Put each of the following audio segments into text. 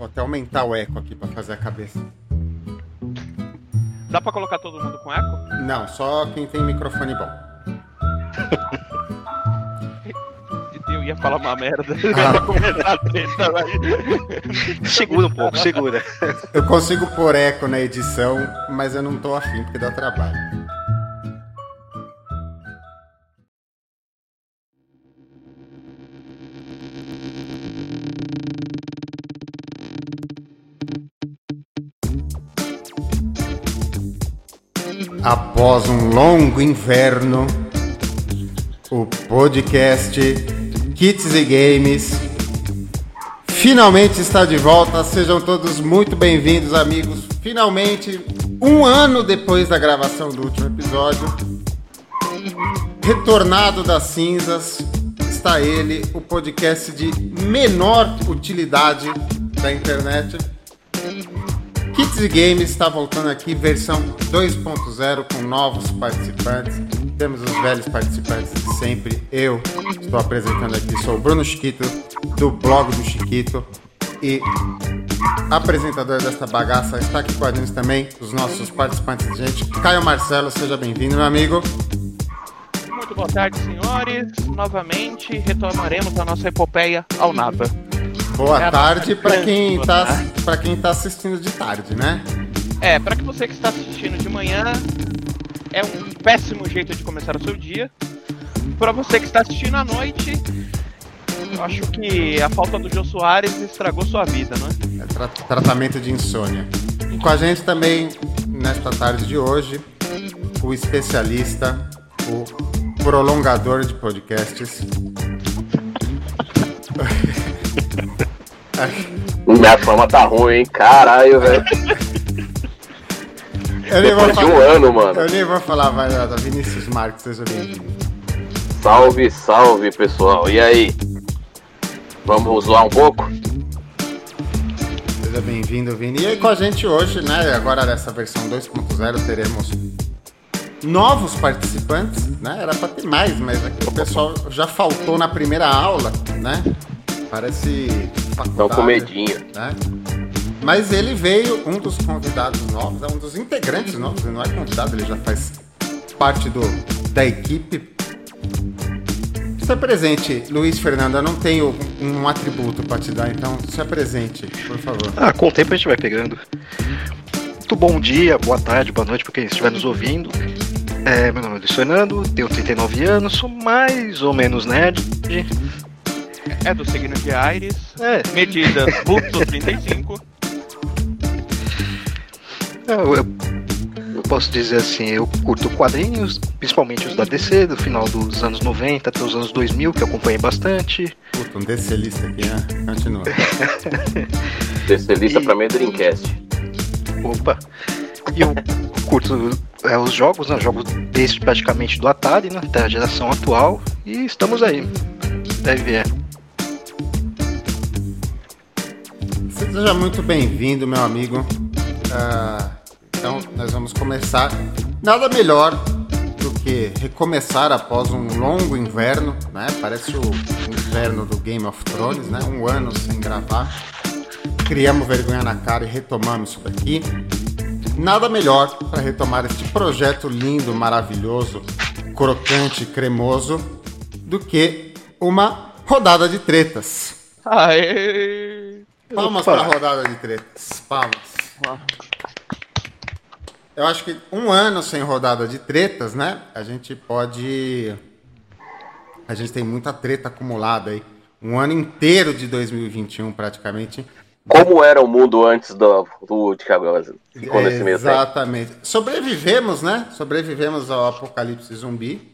Vou até aumentar o eco aqui pra fazer a cabeça. Dá pra colocar todo mundo com eco? Não, só quem tem microfone bom. Eu ia falar uma merda. segura um pouco, segura. Eu consigo pôr eco na edição, mas eu não tô afim porque dá trabalho. Após um longo inverno, o podcast Kits e Games finalmente está de volta. Sejam todos muito bem-vindos, amigos. Finalmente, um ano depois da gravação do último episódio, retornado das cinzas, está ele, o podcast de menor utilidade da internet. Kits e Games está voltando aqui, versão 2.0 com novos participantes. Temos os velhos participantes de sempre. Eu estou apresentando aqui, sou o Bruno Chiquito, do blog do Chiquito. E apresentador desta bagaça está aqui com a gente também, os nossos participantes de gente. Caio Marcelo, seja bem-vindo, meu amigo. Muito boa tarde, senhores. Novamente retomaremos a nossa epopeia ao nada. Boa é tarde para quem está para quem tá assistindo de tarde, né? É, para que você que está assistindo de manhã, é um péssimo jeito de começar o seu dia. Para você que está assistindo à noite, eu acho que a falta do Jô Soares estragou sua vida, não é? é tra tratamento de insônia. E com a gente também, nesta tarde de hoje, o especialista, o prolongador de podcasts. Minha fama tá ruim, hein? Caralho, velho. Eu nem vou falar, de um ano, mano. Eu nem vou falar, vai lá, Vinícius Marques, seja bem-vindo. Salve, salve, pessoal. E aí? Vamos zoar um pouco? Seja bem-vindo, Vini. E aí com a gente hoje, né? Agora nessa versão 2.0 teremos novos participantes, né? Era para ter mais, mas aqui o pessoal já faltou na primeira aula, né? Parece Estão com medinho. Né? Mas ele veio, um dos convidados novos, é um dos integrantes novos, ele não é convidado, ele já faz parte do, da equipe. Se apresente, Luiz Fernando, eu não tenho um atributo para te dar, então se apresente, por favor. Ah, com o tempo a gente vai pegando. Muito bom dia, boa tarde, boa noite para quem estiver nos ouvindo. É, meu nome é Luiz Fernando, tenho 39 anos, sou mais ou menos nerd. É do signo de Ares. É. Medida Vulto 35. Eu, eu, eu, posso dizer assim, eu curto quadrinhos, principalmente os da DC, do final dos anos 90 até os anos 2000, que eu acompanhei bastante. Puta, um DC-lista aqui, né? Continua. DC-lista e... pra mim é Dreamcast. Opa. E eu curto é, os jogos, né? Jogos desde praticamente do Atari, né? Até a geração atual. E estamos aí. Deve ver. Seja muito bem-vindo, meu amigo. Uh, então, nós vamos começar. Nada melhor do que recomeçar após um longo inverno, né? Parece o inverno do Game of Thrones, né? Um ano sem gravar. Criamos vergonha na cara e retomamos isso daqui. Nada melhor para retomar este projeto lindo, maravilhoso, crocante, cremoso, do que uma rodada de tretas. Aê! Palmas para a rodada de tretas. Palmas. Eu acho que um ano sem rodada de tretas, né? A gente pode. A gente tem muita treta acumulada aí. Um ano inteiro de 2021, praticamente. Como era o mundo antes do, do de Exatamente. Sobrevivemos, né? Sobrevivemos ao apocalipse zumbi.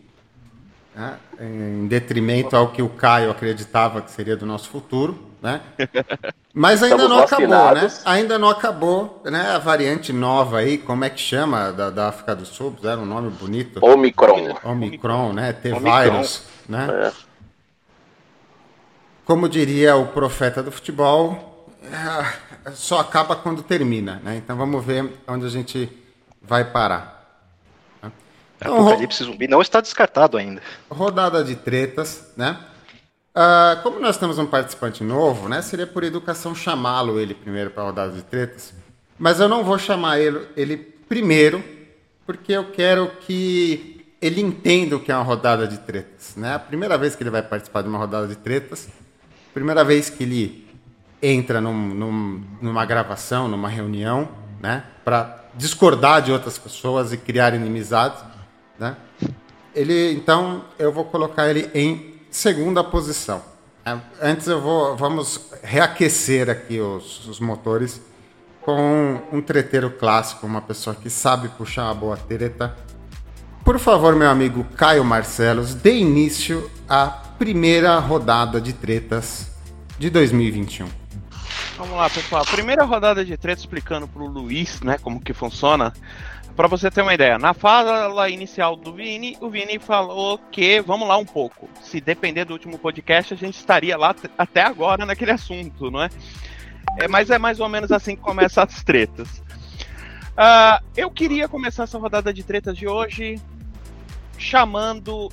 Né? Em detrimento ao que o Caio acreditava que seria do nosso futuro né? Mas ainda Estamos não vacinados. acabou, né? Ainda não acabou, né? A variante nova aí, como é que chama da, da África do Sul? Era um nome bonito. Omicron. Omicron, né? T-Virus, né? É. Como diria o profeta do futebol, é, só acaba quando termina, né? Então vamos ver onde a gente vai parar. Então, Apocalipse zumbi não está descartado ainda. Rodada de tretas, né? Uh, como nós temos um participante novo, né? Seria por educação chamá-lo ele primeiro para a rodada de tretas. Mas eu não vou chamar ele, ele primeiro, porque eu quero que ele entenda o que é uma rodada de tretas. Né? A primeira vez que ele vai participar de uma rodada de tretas, primeira vez que ele entra num, num, numa gravação, numa reunião, né? para discordar de outras pessoas e criar inimizades. Né? Ele, então, eu vou colocar ele em segunda posição. É, antes eu vou, vamos reaquecer aqui os, os motores com um, treteiro clássico, uma pessoa que sabe puxar uma boa treta. Por favor, meu amigo Caio Marcelos, dê início à primeira rodada de tretas de 2021. Vamos lá, pessoal. Primeira rodada de tretas explicando para o Luiz, né, como que funciona. Para você ter uma ideia, na fala inicial do Vini, o Vini falou que, vamos lá um pouco, se depender do último podcast, a gente estaria lá até agora naquele assunto, não é? é mas é mais ou menos assim que começam as tretas. Uh, eu queria começar essa rodada de tretas de hoje chamando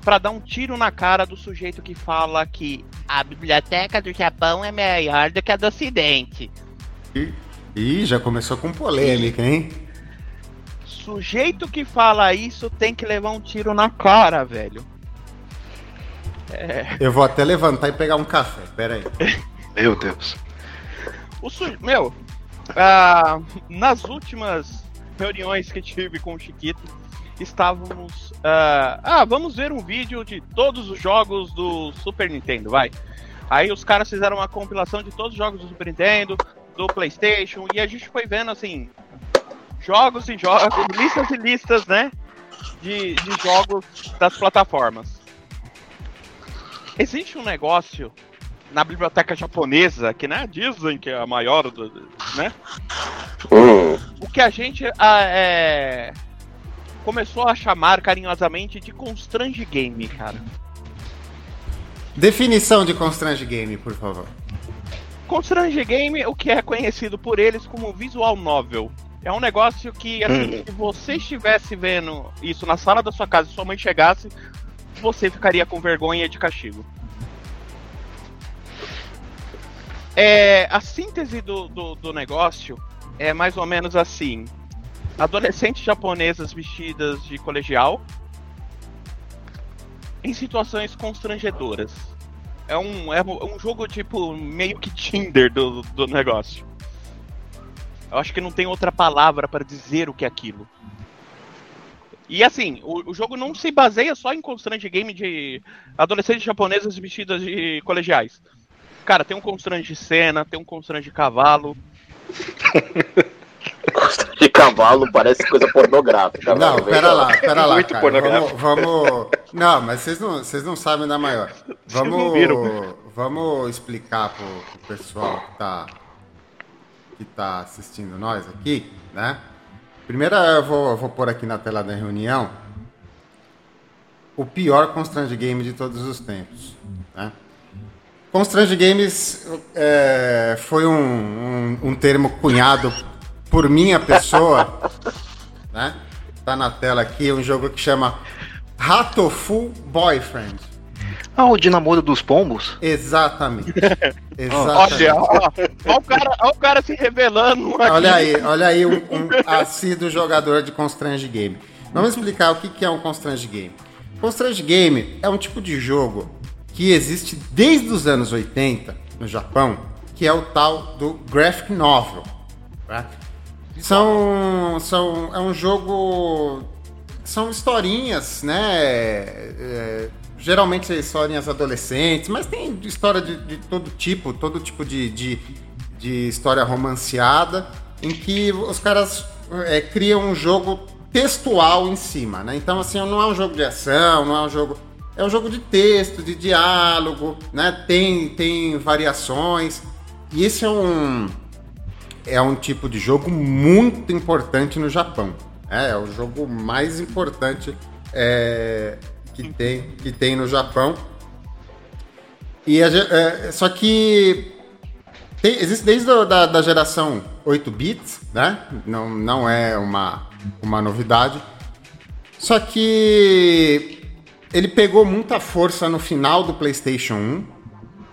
para dar um tiro na cara do sujeito que fala que a biblioteca do Japão é melhor do que a do Ocidente. Ih, já começou com polêmica, hein? Sujeito que fala isso tem que levar um tiro na cara, velho. É... Eu vou até levantar e pegar um café, pera aí. Meu Deus. O su... Meu, ah, nas últimas reuniões que tive com o Chiquito, estávamos. Ah, ah, vamos ver um vídeo de todos os jogos do Super Nintendo, vai. Aí os caras fizeram uma compilação de todos os jogos do Super Nintendo, do PlayStation, e a gente foi vendo assim, jogos e jogos, listas e listas, né? De, de jogos das plataformas. Existe um negócio na biblioteca japonesa, que né, dizem que é a maior, do, né? Hum. O que a gente a, é, começou a chamar carinhosamente de Constrange Game, cara. Definição de Constrange Game, por favor. Constrange Game, o que é conhecido por eles como visual novel. É um negócio que, assim, hum. se você estivesse vendo isso na sala da sua casa e sua mãe chegasse, você ficaria com vergonha de castigo. É, a síntese do, do, do negócio é mais ou menos assim: adolescentes japonesas vestidas de colegial em situações constrangedoras. É um, é um jogo tipo meio que Tinder do, do negócio. Eu acho que não tem outra palavra para dizer o que é aquilo. E assim, o, o, jogo não se baseia só em constante game de adolescentes japonesas vestidas de colegiais. Cara, tem um constante de cena, tem um constante de cavalo. de cavalo parece coisa pornográfica. Né? Não, pera lá, pera lá, Muito cara. Vamos, vamos, Não, mas vocês não, vocês não sabem da maior. Vamos, vamos explicar pro, pro pessoal que tá que está assistindo nós aqui, né? Primeiro eu vou, eu vou pôr aqui na tela da reunião o pior Constrange Game de todos os tempos. Né? Constrange Games é, foi um, um, um, termo cunhado por minha pessoa. né? Tá na tela aqui um jogo que chama Ratofu Boyfriend. Ah, o de namoro dos pombos? Exatamente. Exatamente. Olha, ó, ó, o cara, ó o cara se revelando. Aqui. Olha aí, olha aí um, um assíduo jogador de Constrange Game. Vamos explicar o que é um Constrange Game. Constrange Game é um tipo de jogo que existe desde os anos 80 no Japão, que é o tal do Graphic Novel. Tá? São, são, é um jogo. São historinhas, né? É, geralmente historinhas adolescentes, mas tem história de, de todo tipo, todo tipo de, de, de, história romanceada, em que os caras é, criam um jogo textual em cima, né? Então, assim, não é um jogo de ação, não é um jogo... É um jogo de texto, de diálogo, né? Tem, tem variações. E esse é um, é um tipo de jogo muito importante no Japão. É, é o jogo mais importante é, que tem, que tem no Japão. E a, é, só que tem, existe desde a, da, da geração 8 bits, né? Não, não é uma, uma novidade. Só que ele pegou muita força no final do PlayStation 1,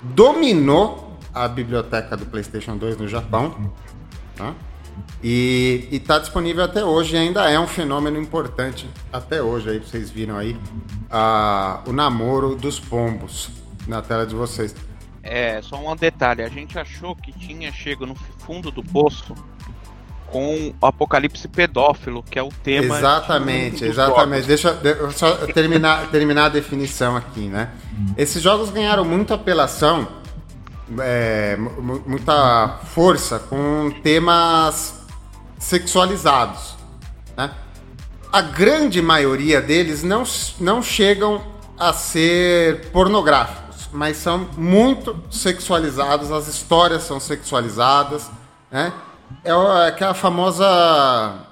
dominou a biblioteca do PlayStation 2 no Japão, tá? E está disponível até hoje. Ainda é um fenômeno importante até hoje. Aí vocês viram aí a, o namoro dos pombos na tela de vocês. É, só um detalhe, a gente achou que tinha chego no fundo do poço com o apocalipse pedófilo, que é o tema. Exatamente, exatamente. Deixa eu só terminar, terminar a definição aqui, né? Esses jogos ganharam muita apelação, é, muita força com temas sexualizados, né? A grande maioria deles não, não chegam a ser pornográficos mas são muito sexualizados, as histórias são sexualizadas, né? É aquela famosa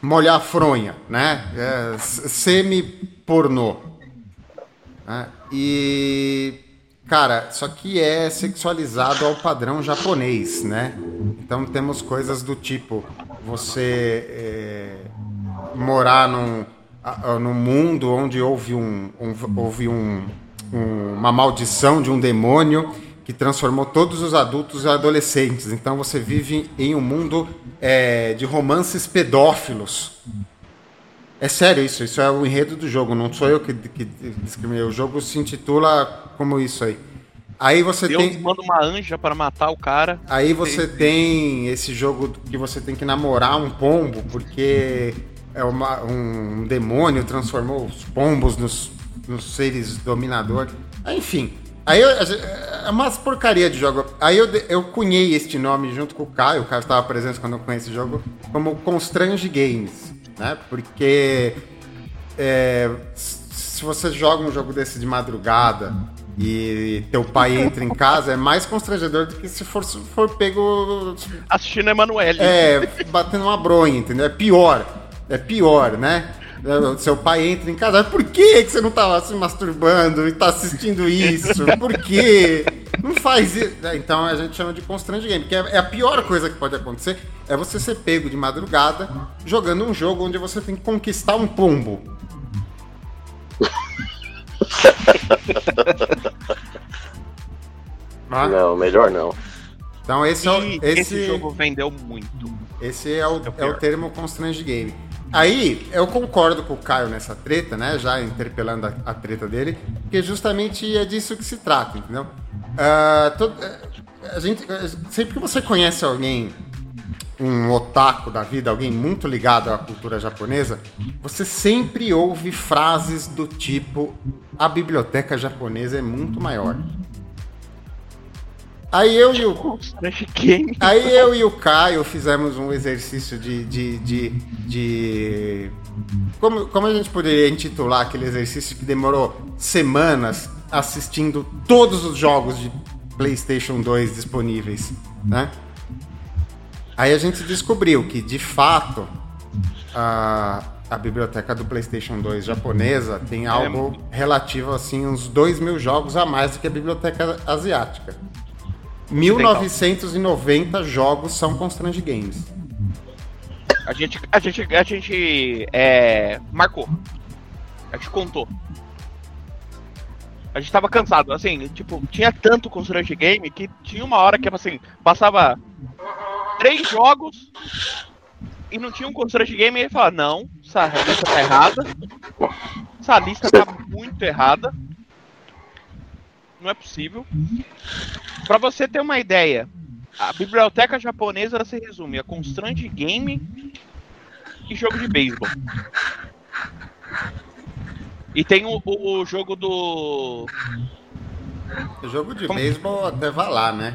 molhar fronha, né? É, Semi-pornô. Né? E, cara, isso aqui é sexualizado ao padrão japonês, né? Então temos coisas do tipo você é, morar num, num mundo onde houve um, um houve um uma maldição de um demônio que transformou todos os adultos em adolescentes. Então você vive em um mundo é, de romances pedófilos. É sério isso, isso é o enredo do jogo, não sou eu que, que discriminei. O jogo se intitula como isso aí. Aí você Deus tem. manda uma anja para matar o cara. Aí você tem esse jogo que você tem que namorar um pombo, porque é uma, um demônio transformou os pombos nos nos seres dominadores. Enfim. Aí eu, é umas porcaria de jogo. Aí eu, eu cunhei este nome junto com o Caio, o Caio estava presente quando eu conheci o jogo, como Constrange Games, né? Porque é, se você joga um jogo desse de madrugada e teu pai entra em casa, é mais constrangedor do que se for, se for pego. Assistindo Emanuele. É, batendo uma bronha, entendeu? É pior. É pior, né? Seu pai entra em casa, por que você não tá se masturbando e tá assistindo isso? Por quê? Não faz isso. É, então a gente chama de constrange game, porque é a pior coisa que pode acontecer é você ser pego de madrugada jogando um jogo onde você tem que conquistar um pombo. ah? Não, melhor não. Então esse, é o, esse, esse jogo vendeu muito. Esse é o, é, é o termo constrange game. Aí, eu concordo com o Caio nessa treta, né? Já interpelando a, a treta dele, porque justamente é disso que se trata, entendeu? Uh, a gente, sempre que você conhece alguém, um otaku da vida, alguém muito ligado à cultura japonesa, você sempre ouve frases do tipo: a biblioteca japonesa é muito maior. Aí eu e o. Aí eu e o Caio fizemos um exercício de. de, de, de... Como, como a gente poderia intitular aquele exercício que demorou semanas assistindo todos os jogos de PlayStation 2 disponíveis, né? Aí a gente descobriu que, de fato, a, a biblioteca do PlayStation 2 japonesa tem é algo relativo, assim, uns 2 mil jogos a mais do que a biblioteca asiática. 1990 jogos são Constrange Games. A gente, a gente, a gente é, marcou. A gente contou. A gente tava cansado, assim, tipo, tinha tanto Constrange Game que tinha uma hora que, assim, passava três jogos e não tinha um Constrange Game e ele falava, não, essa lista tá errada. Essa lista tá muito errada. Não é possível. Para você ter uma ideia, a biblioteca japonesa se resume a Constante Game e jogo de beisebol. E tem o, o, o jogo do. O jogo de Como... beisebol até vai lá, né?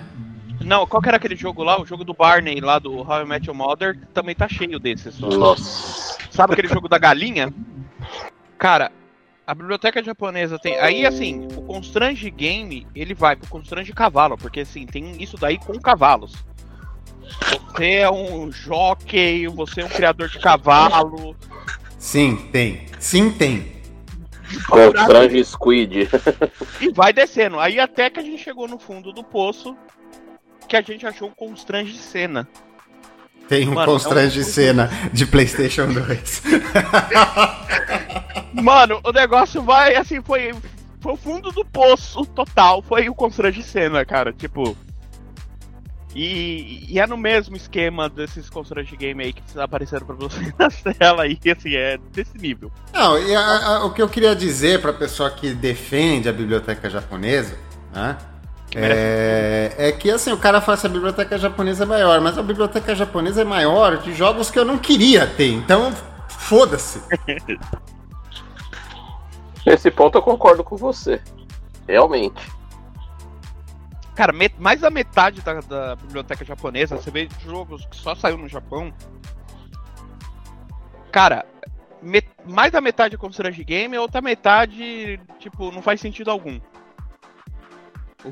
Não, qual que era aquele jogo lá? O jogo do Barney lá do How I Met Your Mother também tá cheio desses. Nossa. Sabe aquele jogo da galinha? Cara, a biblioteca japonesa tem. Aí, assim, o Constrange Game, ele vai pro Constrange Cavalo, porque, assim, tem isso daí com cavalos. Você é um jockey, você é um criador de cavalo. Sim, tem. Sim, tem. Constrange Squid. E vai descendo. Aí até que a gente chegou no fundo do poço, que a gente achou o Constrange Cena. Tem um Mano, Constrange é um... Cena de PlayStation 2. Mano, o negócio vai, assim, foi, foi o fundo do poço total. Foi o constrange cena, cara. Tipo. E, e é no mesmo esquema desses constrange game aí que apareceram pra você na tela aí, assim, é desse nível. Não, e a, a, o que eu queria dizer pra pessoa que defende a biblioteca japonesa, né? É, é, que assim, o cara fala que a biblioteca japonesa é maior, mas a biblioteca japonesa é maior de jogos que eu não queria ter, então foda-se. Nesse ponto eu concordo com você. Realmente. Cara, mais da metade da, da, biblioteca japonesa, você vê jogos que só saiu no Japão. Cara, mais da metade é considerado game, a outra metade, tipo, não faz sentido algum.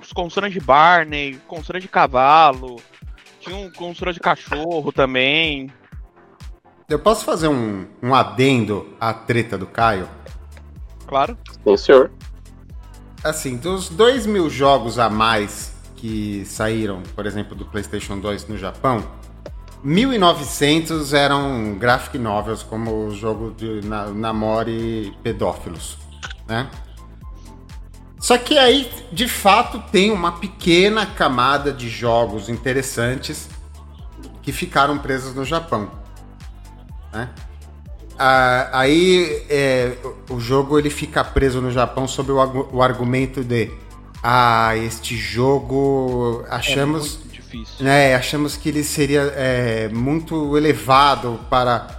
Os consoles de Barney, consoles de cavalo, tinha um console de cachorro também. Eu posso fazer um, um adendo à treta do Caio? Claro. Sim, senhor. Assim, dos 2 mil jogos a mais que saíram, por exemplo, do PlayStation 2 no Japão, 1.900 eram graphic novels, como o jogo de Namore Pedófilos, né? Só que aí, de fato, tem uma pequena camada de jogos interessantes que ficaram presos no Japão, né? Ah, aí é, o jogo ele fica preso no Japão sob o, o argumento de ah, este jogo achamos é. Né, achamos que ele seria é, muito elevado para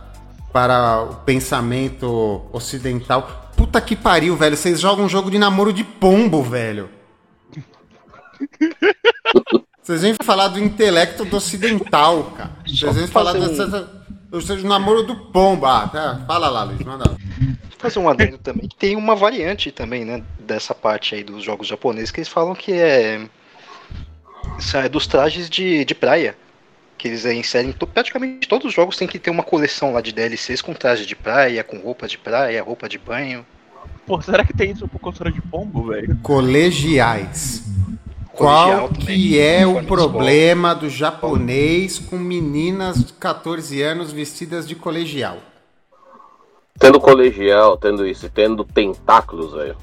para o pensamento ocidental. Puta que pariu, velho. Vocês jogam um jogo de namoro de pombo, velho. Vocês vêm falar do intelecto do ocidental, cara. Vocês vêm falar um... dessa ou seja, o namoro do pombo. Ah, tá. Fala lá, Luiz, manda. Fazer um adendo também, que tem uma variante também, né, dessa parte aí dos jogos japoneses, que eles falam que é, é dos trajes de, de praia. Que eles inserem praticamente todos os jogos tem que ter uma coleção lá de DLCs com traje de praia, com roupa de praia, roupa de banho. Pô, será que tem isso pro controle de pombo, velho? Colegiais. Qual que é o problema do japonês com meninas de 14 anos vestidas de colegial? Tendo colegial, tendo isso, tendo tentáculos, velho.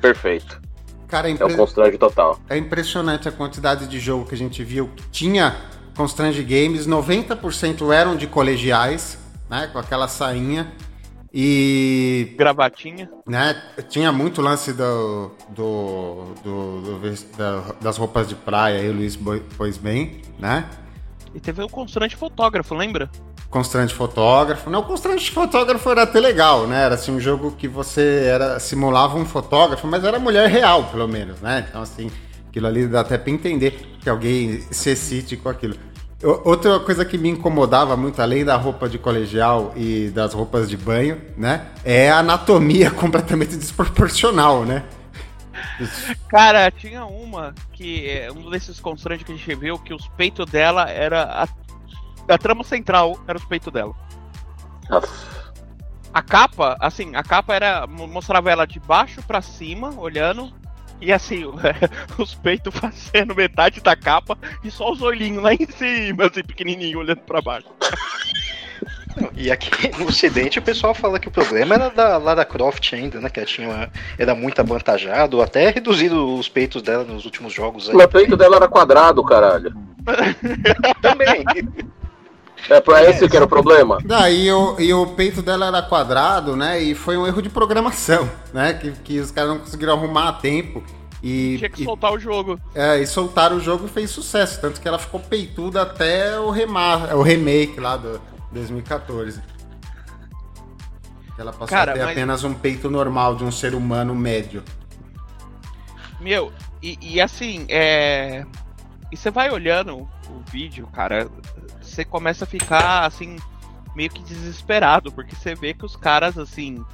Perfeito. Cara, é, impre... é um constrange total. É impressionante a quantidade de jogo que a gente viu que tinha constrange games, 90% eram de colegiais, né, com aquela sainha. E. Gravatinha. Né, tinha muito lance do, do, do, do da, das roupas de praia aí, o Luiz pôs bem, né? E teve o constante fotógrafo, lembra? Constante fotógrafo. Não, o constante fotógrafo era até legal, né? Era assim um jogo que você era simulava um fotógrafo, mas era mulher real, pelo menos, né? Então, assim, aquilo ali dá até pra entender que alguém se excite com aquilo. Outra coisa que me incomodava muito, além da roupa de colegial e das roupas de banho, né? É a anatomia completamente desproporcional, né? Cara, tinha uma que é um desses constrantes que a gente viu que os peitos dela era a, a trama central era os peitos dela. A capa, assim, a capa era mostrava ela de baixo para cima, olhando e assim, os peitos fazendo metade da capa e só os olhinhos lá em cima, assim, pequenininho, olhando pra baixo. E aqui no ocidente o pessoal fala que o problema era da Lara Croft ainda, né? Que ela tinha, era muito avantajado, até reduzido os peitos dela nos últimos jogos. Aí. O peito dela era quadrado, caralho. Também. É pra esse que era o problema. E, o, e o peito dela era quadrado, né? E foi um erro de programação, né? Que, que os caras não conseguiram arrumar a tempo. E, Tinha que e, soltar o jogo. É, e soltaram o jogo e fez sucesso. Tanto que ela ficou peituda até o, remar, o remake lá do 2014. Ela passou Cara, a ter mas... apenas um peito normal de um ser humano médio. Meu, e, e assim, é. E você vai olhando o vídeo, cara, você começa a ficar assim, meio que desesperado, porque você vê que os caras, assim,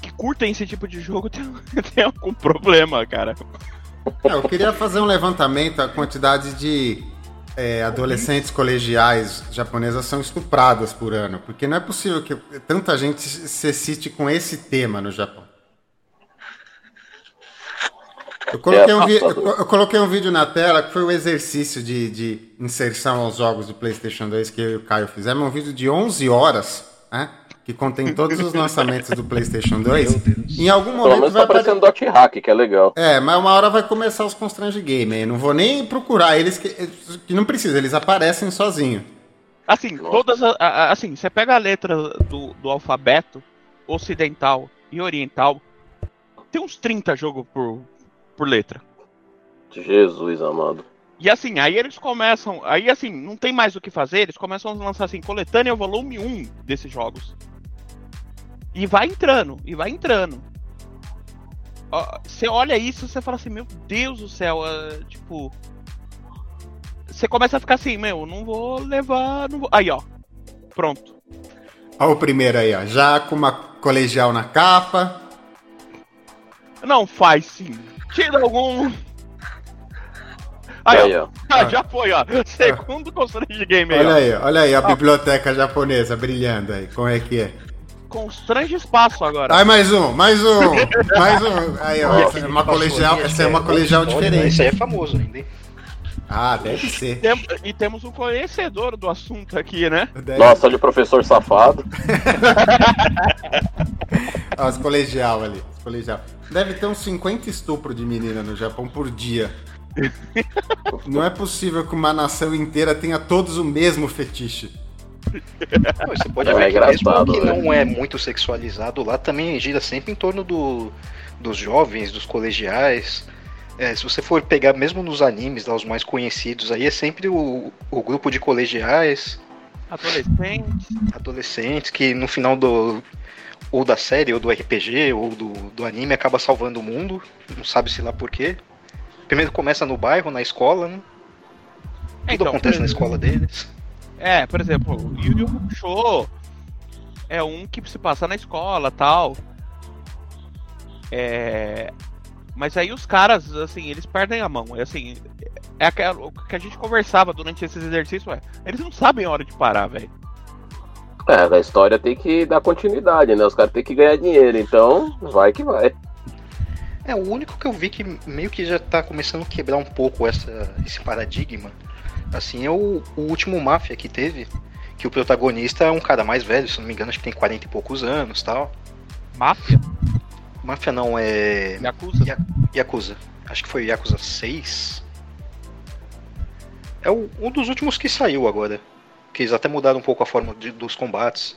que curtem esse tipo de jogo tem, tem algum problema, cara. É, eu queria fazer um levantamento a quantidade de é, adolescentes colegiais japonesas são estupradas por ano, porque não é possível que tanta gente se excite com esse tema no Japão. Eu coloquei, um eu coloquei um vídeo na tela que foi o exercício de, de inserção aos jogos do PlayStation 2 que eu e o Caio fizemos. Um vídeo de 11 horas, né? que contém todos os lançamentos do PlayStation 2. Meu Deus. Em algum Pelo momento menos vai tá aparecer. parecendo Dot Hack, que é legal. É, mas uma hora vai começar os Constrange Game aí. Não vou nem procurar eles, que, que não precisa, eles aparecem sozinho. Assim, Nossa. todas a- a- a- assim, você pega a letra do, do alfabeto ocidental e oriental, tem uns 30 jogos por, por letra. Jesus amado. E assim, aí eles começam. Aí assim, não tem mais o que fazer, eles começam a lançar assim, coletânea volume 1 desses jogos. E vai entrando, e vai entrando. Você olha isso você fala assim, meu Deus do céu, é, tipo. Você começa a ficar assim, meu, não vou levar. Não vou... Aí, ó. Pronto. Olha o primeiro aí, ó. Já com uma colegial na capa. Não faz sim. Tira algum. Aí, Aí, ó. Ah, já foi, ó. Segundo constrange game aí, Olha ó. aí, olha aí a biblioteca japonesa brilhando aí. Como é que é? Constrange espaço agora. Ai, mais um, mais um, mais um. Aí, ó. Nossa, é uma colegial, essa é uma colegial diferente. Esse aí é famoso ainda, hein? Ah, deve ser. Tem- e temos um conhecedor do assunto aqui, né? Deve... Nossa, olha o professor safado. Ó, os colegial ali, os colegial. Deve ter uns 50 estupros de menina no Japão por dia. Não é possível que uma nação inteira tenha todos o mesmo fetiche. Não, Você pode É ver que mesmo que né? não é muito sexualizado lá, também gira sempre em torno do, dos jovens, dos colegiais. É, se você for pegar mesmo nos animes, lá, os mais conhecidos, aí é sempre o, o grupo de colegiais, Adolescente. adolescentes, que no final do ou da série, ou do RPG, ou do, do anime, acaba salvando o mundo, não sabe se lá por quê. Primeiro começa no bairro, na escola, né? Tudo Então, acontece por na exemplo, escola deles. É, por exemplo, o Yu Yu Hakusho é um que se passa na escola tal. É. Mas aí os caras, assim, eles perdem a mão. É assim. É aquela, o que a gente conversava durante esses exercícios, é. Eles não sabem a hora de parar, velho. É, a história tem que dar continuidade, né? Os caras têm que ganhar dinheiro, então vai que vai. É, o único que eu vi que meio que já tá começando a quebrar um pouco essa, esse paradigma, assim, é o, o último Máfia que teve, que o protagonista é um cara mais velho, se não me engano, acho que tem 40 e poucos anos tal. Máfia, Máfia não, é Yakuza. Ya- Yakuza. Acho que foi Yakuza 6. É o, um dos últimos que saiu agora. Que eles até mudaram um pouco a forma de- dos combates.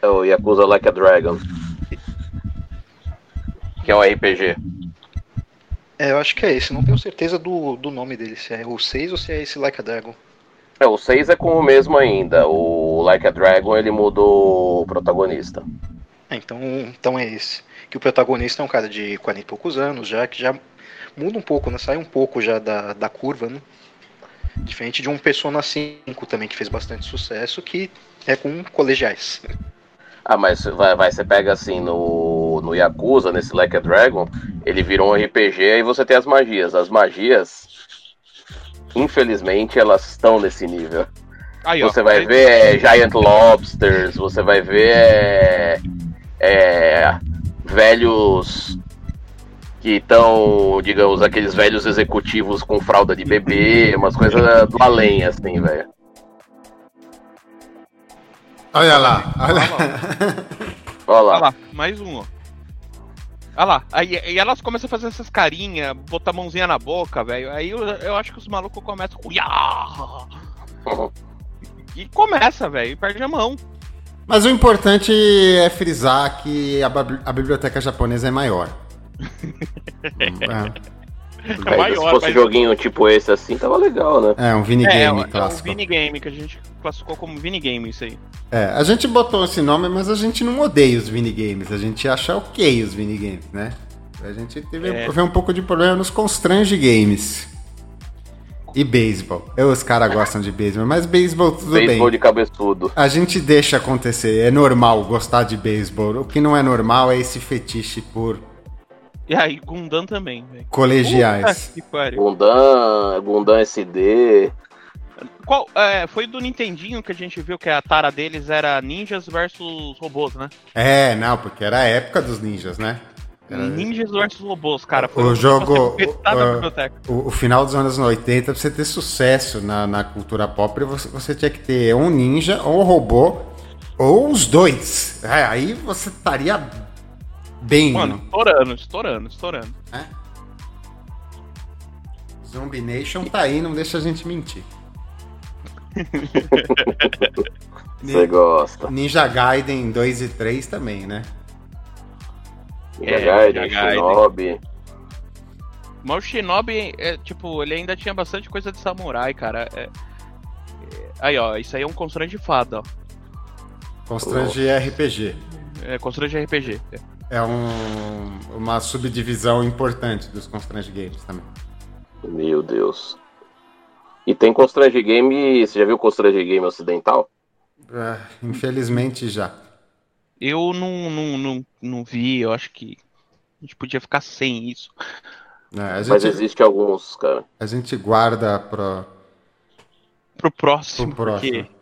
É o Yakuza Like a Dragon. Que é um RPG. É, eu acho que é esse, não tenho certeza do, do nome dele, se é o 6 ou se é esse Like a Dragon. É, o 6 é com o mesmo ainda. O Like a Dragon ele mudou o protagonista. É, então, então é esse. Que o protagonista é um cara de 40 e poucos anos já, que já muda um pouco, né? Sai um pouco já da, da curva, né? Diferente de um Persona 5 também, que fez bastante sucesso, que é com colegiais. Ah, mas vai, vai, você pega assim no, no Yakuza, nesse Like a Dragon, ele virou um RPG e você tem as magias. As magias, infelizmente, elas estão nesse nível. Aí, ó. Você vai aí- ver é, Giant Lobsters, você vai ver é, é, velhos que estão, digamos, aqueles velhos executivos com fralda de bebê, umas coisas do além, assim, velho. Olha lá, olha Olha lá. Olha Olha lá. mais um, ó. Olha lá, aí e elas começam a fazer essas carinhas, botar a mãozinha na boca, velho. Aí eu, eu acho que os malucos começam com. E começa, velho, e perde a mão. Mas o importante é frisar que a, a biblioteca japonesa é maior. é. É Mas maior, se fosse mas- joguinho tipo esse assim, tava legal, né? É, um É, é, vinigame o- é um clássico. Vinigame que a gente classificou como Vinigame isso aí. É, a gente botou esse nome, mas a gente não odeia os minigames. A gente acha ok os minigames, né? A gente teve É. teve um pouco de problema nos constrange games. E beisebol. Eu, Os caras gostam de beisebol, mas beisebol tudo Beisebol bem. de cabeçudo. A gente deixa acontecer. É normal gostar de beisebol. O que não é normal é esse fetiche por E aí, Gundam também, velho. colegiais. Puta. Gundam, Gundam SD. Qual, é, foi do Nintendinho que a gente viu que a tara deles era ninjas versus robôs, né? É, não, porque era a época dos ninjas, né? Era- Ninjas versus robôs, cara. Foi O jogo- uh, biblioteca. O, o final dos anos 80, pra você ter sucesso na, na cultura pop, você, você tinha que ter um ninja, ou um robô, Ou os dois. É, aí você estaria bem. Mano, estourando, estourando, estourando. É? Zombie Nation tá aí, não deixa a gente mentir. Você gosta. Ninja Gaiden 2 e 3 também, né? Ninja É, Gaiden, Ninja Gaiden. Shinobi. Mas o Shinobi, é, tipo, ele ainda tinha bastante coisa de samurai, cara. É- é- Aí, ó, isso aí é um constante de fada, ó. Constrange RPG. É constante de RPG. É. É um, uma subdivisão importante dos Constrange Games também. Meu Deus. E tem Constrange Game. Você já viu Constrange Game ocidental? É, infelizmente já. Eu não, não, não, não vi, eu acho que a gente podia ficar sem isso. É, a, Mas gente, existe alguns, cara. a gente guarda pro, Pro próximo, pro próximo. porque...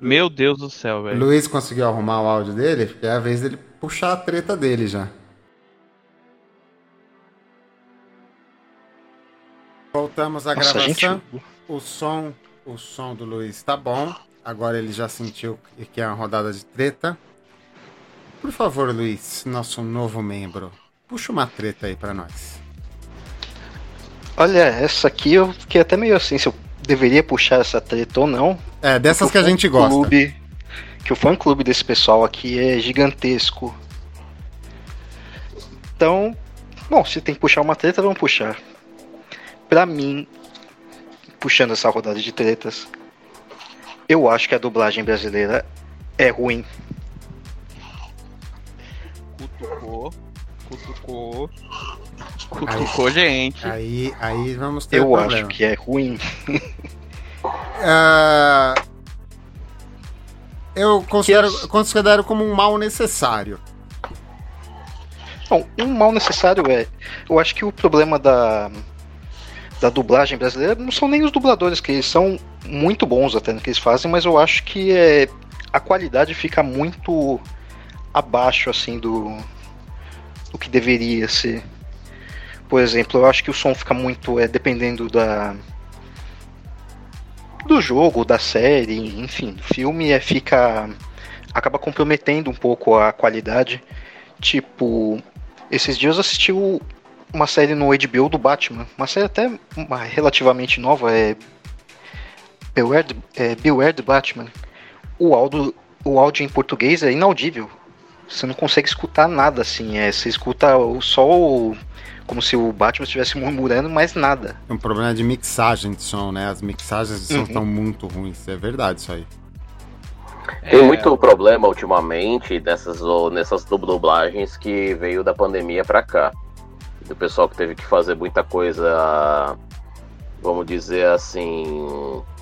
Meu Deus do céu, velho. Luiz conseguiu arrumar o áudio dele, porque é a vez dele puxar a treta dele já. Voltamos à Nossa, gente. gravação. O som, o som do Luiz tá bom. Agora ele já sentiu que é uma rodada de treta. Por favor, Luiz, nosso novo membro, puxa uma treta aí pra nós. Olha, essa aqui eu fiquei até meio assim se eu deveria puxar essa treta ou não. É, dessas que a gente gosta. clube- que o fã clube desse pessoal aqui é gigantesco. Então, bom, se tem que puxar uma treta, vamos puxar. Pra mim, puxando essa rodada de tretas, eu acho que a dublagem brasileira é ruim. Cutucou, cutucou, cutucou, gente. Aí, aí vamos ter Eu problema. acho que é ruim. Ah, eu considero, considero como um mal necessário. Bom, um mal necessário é. Eu acho que o problema da, da dublagem brasileira não são nem os dubladores, que eles são muito bons até no que eles fazem, mas eu acho que é, a qualidade fica muito abaixo assim do, do que deveria ser. Por exemplo, eu acho que o som fica muito. É, dependendo da. Do jogo, da série, enfim, do filme, é, fica. acaba comprometendo um pouco a qualidade. Tipo, esses dias eu assisti uma série no HBO do Batman, uma série até relativamente nova, é Beware é Beware the Batman. O áudio, o áudio em português é inaudível. Você não consegue escutar nada assim, é, você escuta o- só o, como se o Batman estivesse murmurando, mas nada. É um problema de mixagem de som, né? As mixagens de som Uhum. estão muito ruins. É verdade isso aí. Tem É, muito problema ultimamente nessas, ou nessas dublagens que veio da pandemia pra cá. Do pessoal que teve que fazer muita coisa, vamos dizer assim,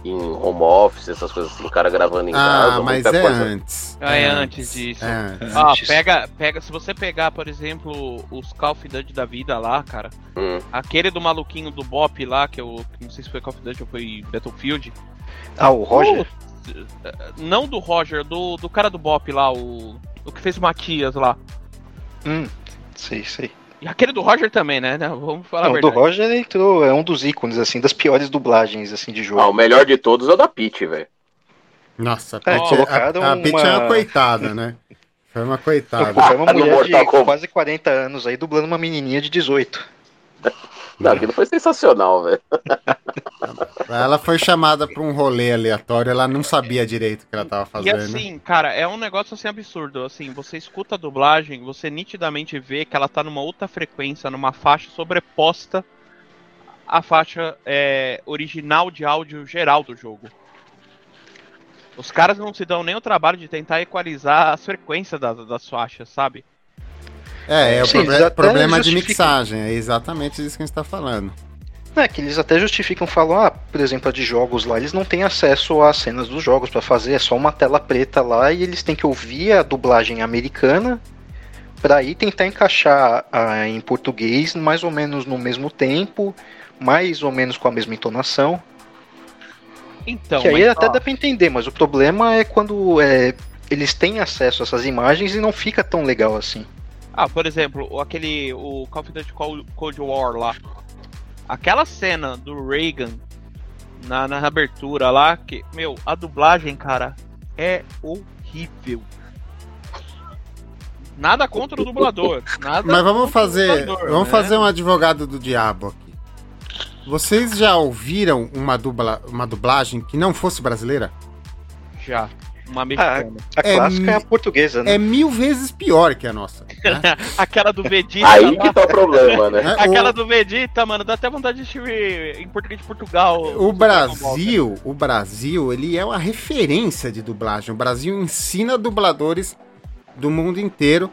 em home office, essas coisas o cara gravando em Ah, casa, mas muita é coisa. antes. Ah, é antes disso. É antes. Ah, Antes. pega, pega, se você pegar, por exemplo, os Call of Duty da vida lá, cara, Hum, aquele do maluquinho do Bop lá, que eu não sei se foi Call of Duty ou foi Battlefield. Ah, o Roger? Putz, não do Roger, do, do cara do Bop lá, o, o que fez o Matias lá. Hum, sei, sei. E aquele do Roger também, né? Vamos falar Não, a o do verdade. Roger entrou, é um dos ícones, assim, das piores dublagens, assim, de jogo. Ah, o melhor de todos é o da Peach, velho. Nossa, a É, Peach, colocaram a, a Peach é uma uma- coitada, né? Foi uma coitada. Foi uma No mulher de quase 40 anos aí dublando uma menininha de 18. Não, aquilo foi sensacional, velho. Ela foi chamada pra um rolê aleatório, ela não sabia direito o que ela tava E fazendo. assim, cara, é um negócio assim absurdo. Assim, você escuta a dublagem, você nitidamente vê que ela tá numa outra frequência, numa faixa sobreposta à faixa é, original de áudio geral do jogo. Os caras não se dão nem o trabalho de tentar equalizar as frequências das, das faixas, sabe? É, é o Sim, proble- problema de mixagem, é exatamente isso que a gente tá falando. É, que eles até justificam, falam, ah, por exemplo, a de jogos lá, eles não têm acesso às cenas dos jogos pra fazer, é só uma tela preta lá e eles têm que ouvir a dublagem americana pra aí tentar encaixar ah, em português mais ou menos no mesmo tempo, mais ou menos com a mesma entonação. Então, que aí mas, até ó, dá pra entender, mas o problema é quando é, eles têm acesso a essas imagens e não fica tão legal assim. Ah, por exemplo, aquele. O Call of Duty Cold War lá. Aquela cena do Reagan na, na abertura lá, que, meu, a dublagem, cara, é horrível. Nada contra o dublador. Nada Mas vamos fazer, dublador, vamos né? fazer um advogado do diabo aqui. Vocês já ouviram uma, dubla, uma dublagem que não fosse brasileira? Já. Uma mexicana. A É clássica é a mi- portuguesa, né? É mil vezes pior que a nossa. né? Aquela do Vegeta. Aí que tá o problema, né? Né? Aquela O- do Vegeta, mano, dá até vontade de assistir em português de Portugal. O Brasil, o Brasil, ele é uma referência de dublagem. O Brasil ensina dubladores do mundo inteiro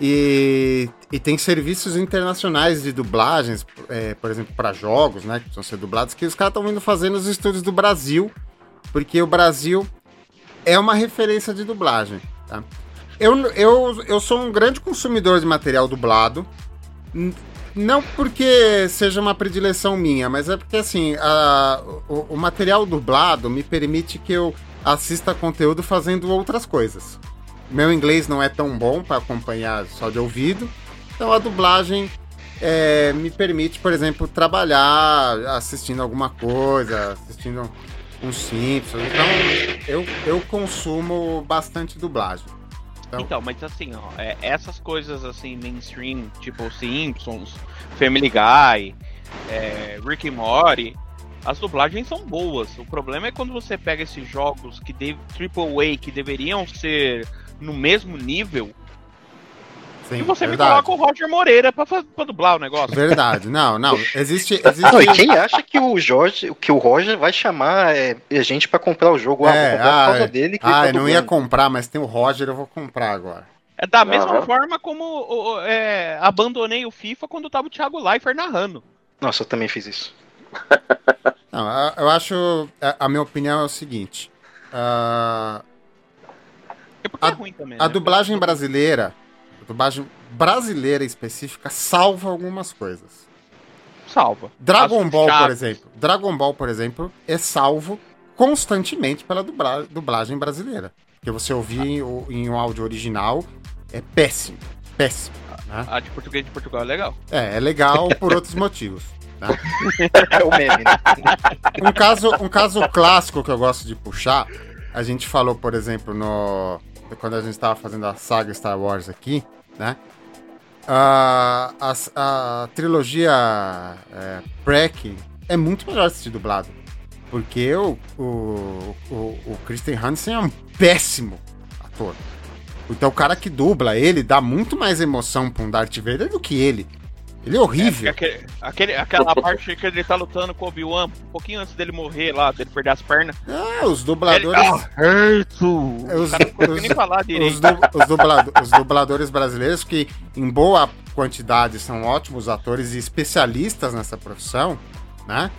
e, e tem serviços internacionais de dublagens, é, por exemplo, para jogos, né, que precisam ser dublados, que os caras estão vindo fazer nos estúdios do Brasil, porque o Brasil é uma referência de dublagem. Tá? Eu, eu, eu sou um grande consumidor de material dublado. Não porque seja uma predileção minha, mas é porque assim, a- o, o material dublado me permite que eu assista conteúdo fazendo outras coisas. Meu inglês não é tão bom para acompanhar só de ouvido, então a dublagem é, me permite, por exemplo, trabalhar assistindo alguma coisa, assistindo uns Simpsons. Então eu, eu consumo bastante dublagem. Então- Então, mas assim, ó, é, essas coisas assim, mainstream, tipo Simpsons, Family Guy, é, Rick and Morty, as dublagens são boas. O problema é quando você pega esses jogos que de, AAA que deveriam ser no mesmo nível Sim, e você verdade. me coloca o Roger Moreira pra, pra dublar o negócio. Verdade, não, não. Existe. Não, e existe... quem acha que o Jorge, que o Roger vai chamar é, a gente pra comprar o jogo? Ah, É, ah, por causa é. dele que Ah, tá eu não ia comprar, mas tem o Roger, eu vou comprar agora. É da mesma forma como é, abandonei o FIFA quando tava o Thiago Leifert narrando. Nossa, eu também fiz isso. Não, eu acho. A, a minha opinião é o seguinte. ah, É porque A- é ruim também. a né? dublagem brasileira, dublagem brasileira específica, salva algumas coisas. salva. Dragon As Ball, por exemplo. Dragon Ball, por exemplo, é salvo constantemente pela dubla- dublagem brasileira. Porque você ouvir em, em um áudio original é péssimo. Péssimo. né? A de português de Portugal é legal. É, é legal por outros motivos. né? É o meme, né? Um caso, um caso clássico que eu gosto de puxar, a gente falou, por exemplo, no quando a gente estava fazendo a saga Star Wars aqui, né? A, a, a trilogia é, Prequel é muito melhor assistir dublado. Porque o, o, o, o Christian Hansen é um péssimo ator. Então o cara que dubla ele dá muito mais emoção pra um Darth Vader do que ele. Ele é horrível. Aquele, aquele- aquela parte que ele tá lutando com o Obi-Wan, um pouquinho antes dele morrer lá, dele perder as pernas. Ah, os Ele, dubladores. ah, Os- os- nem falar Os, direito. du- os dublado- os dubladores brasileiros, que em boa quantidade são ótimos atores e especialistas nessa profissão, né?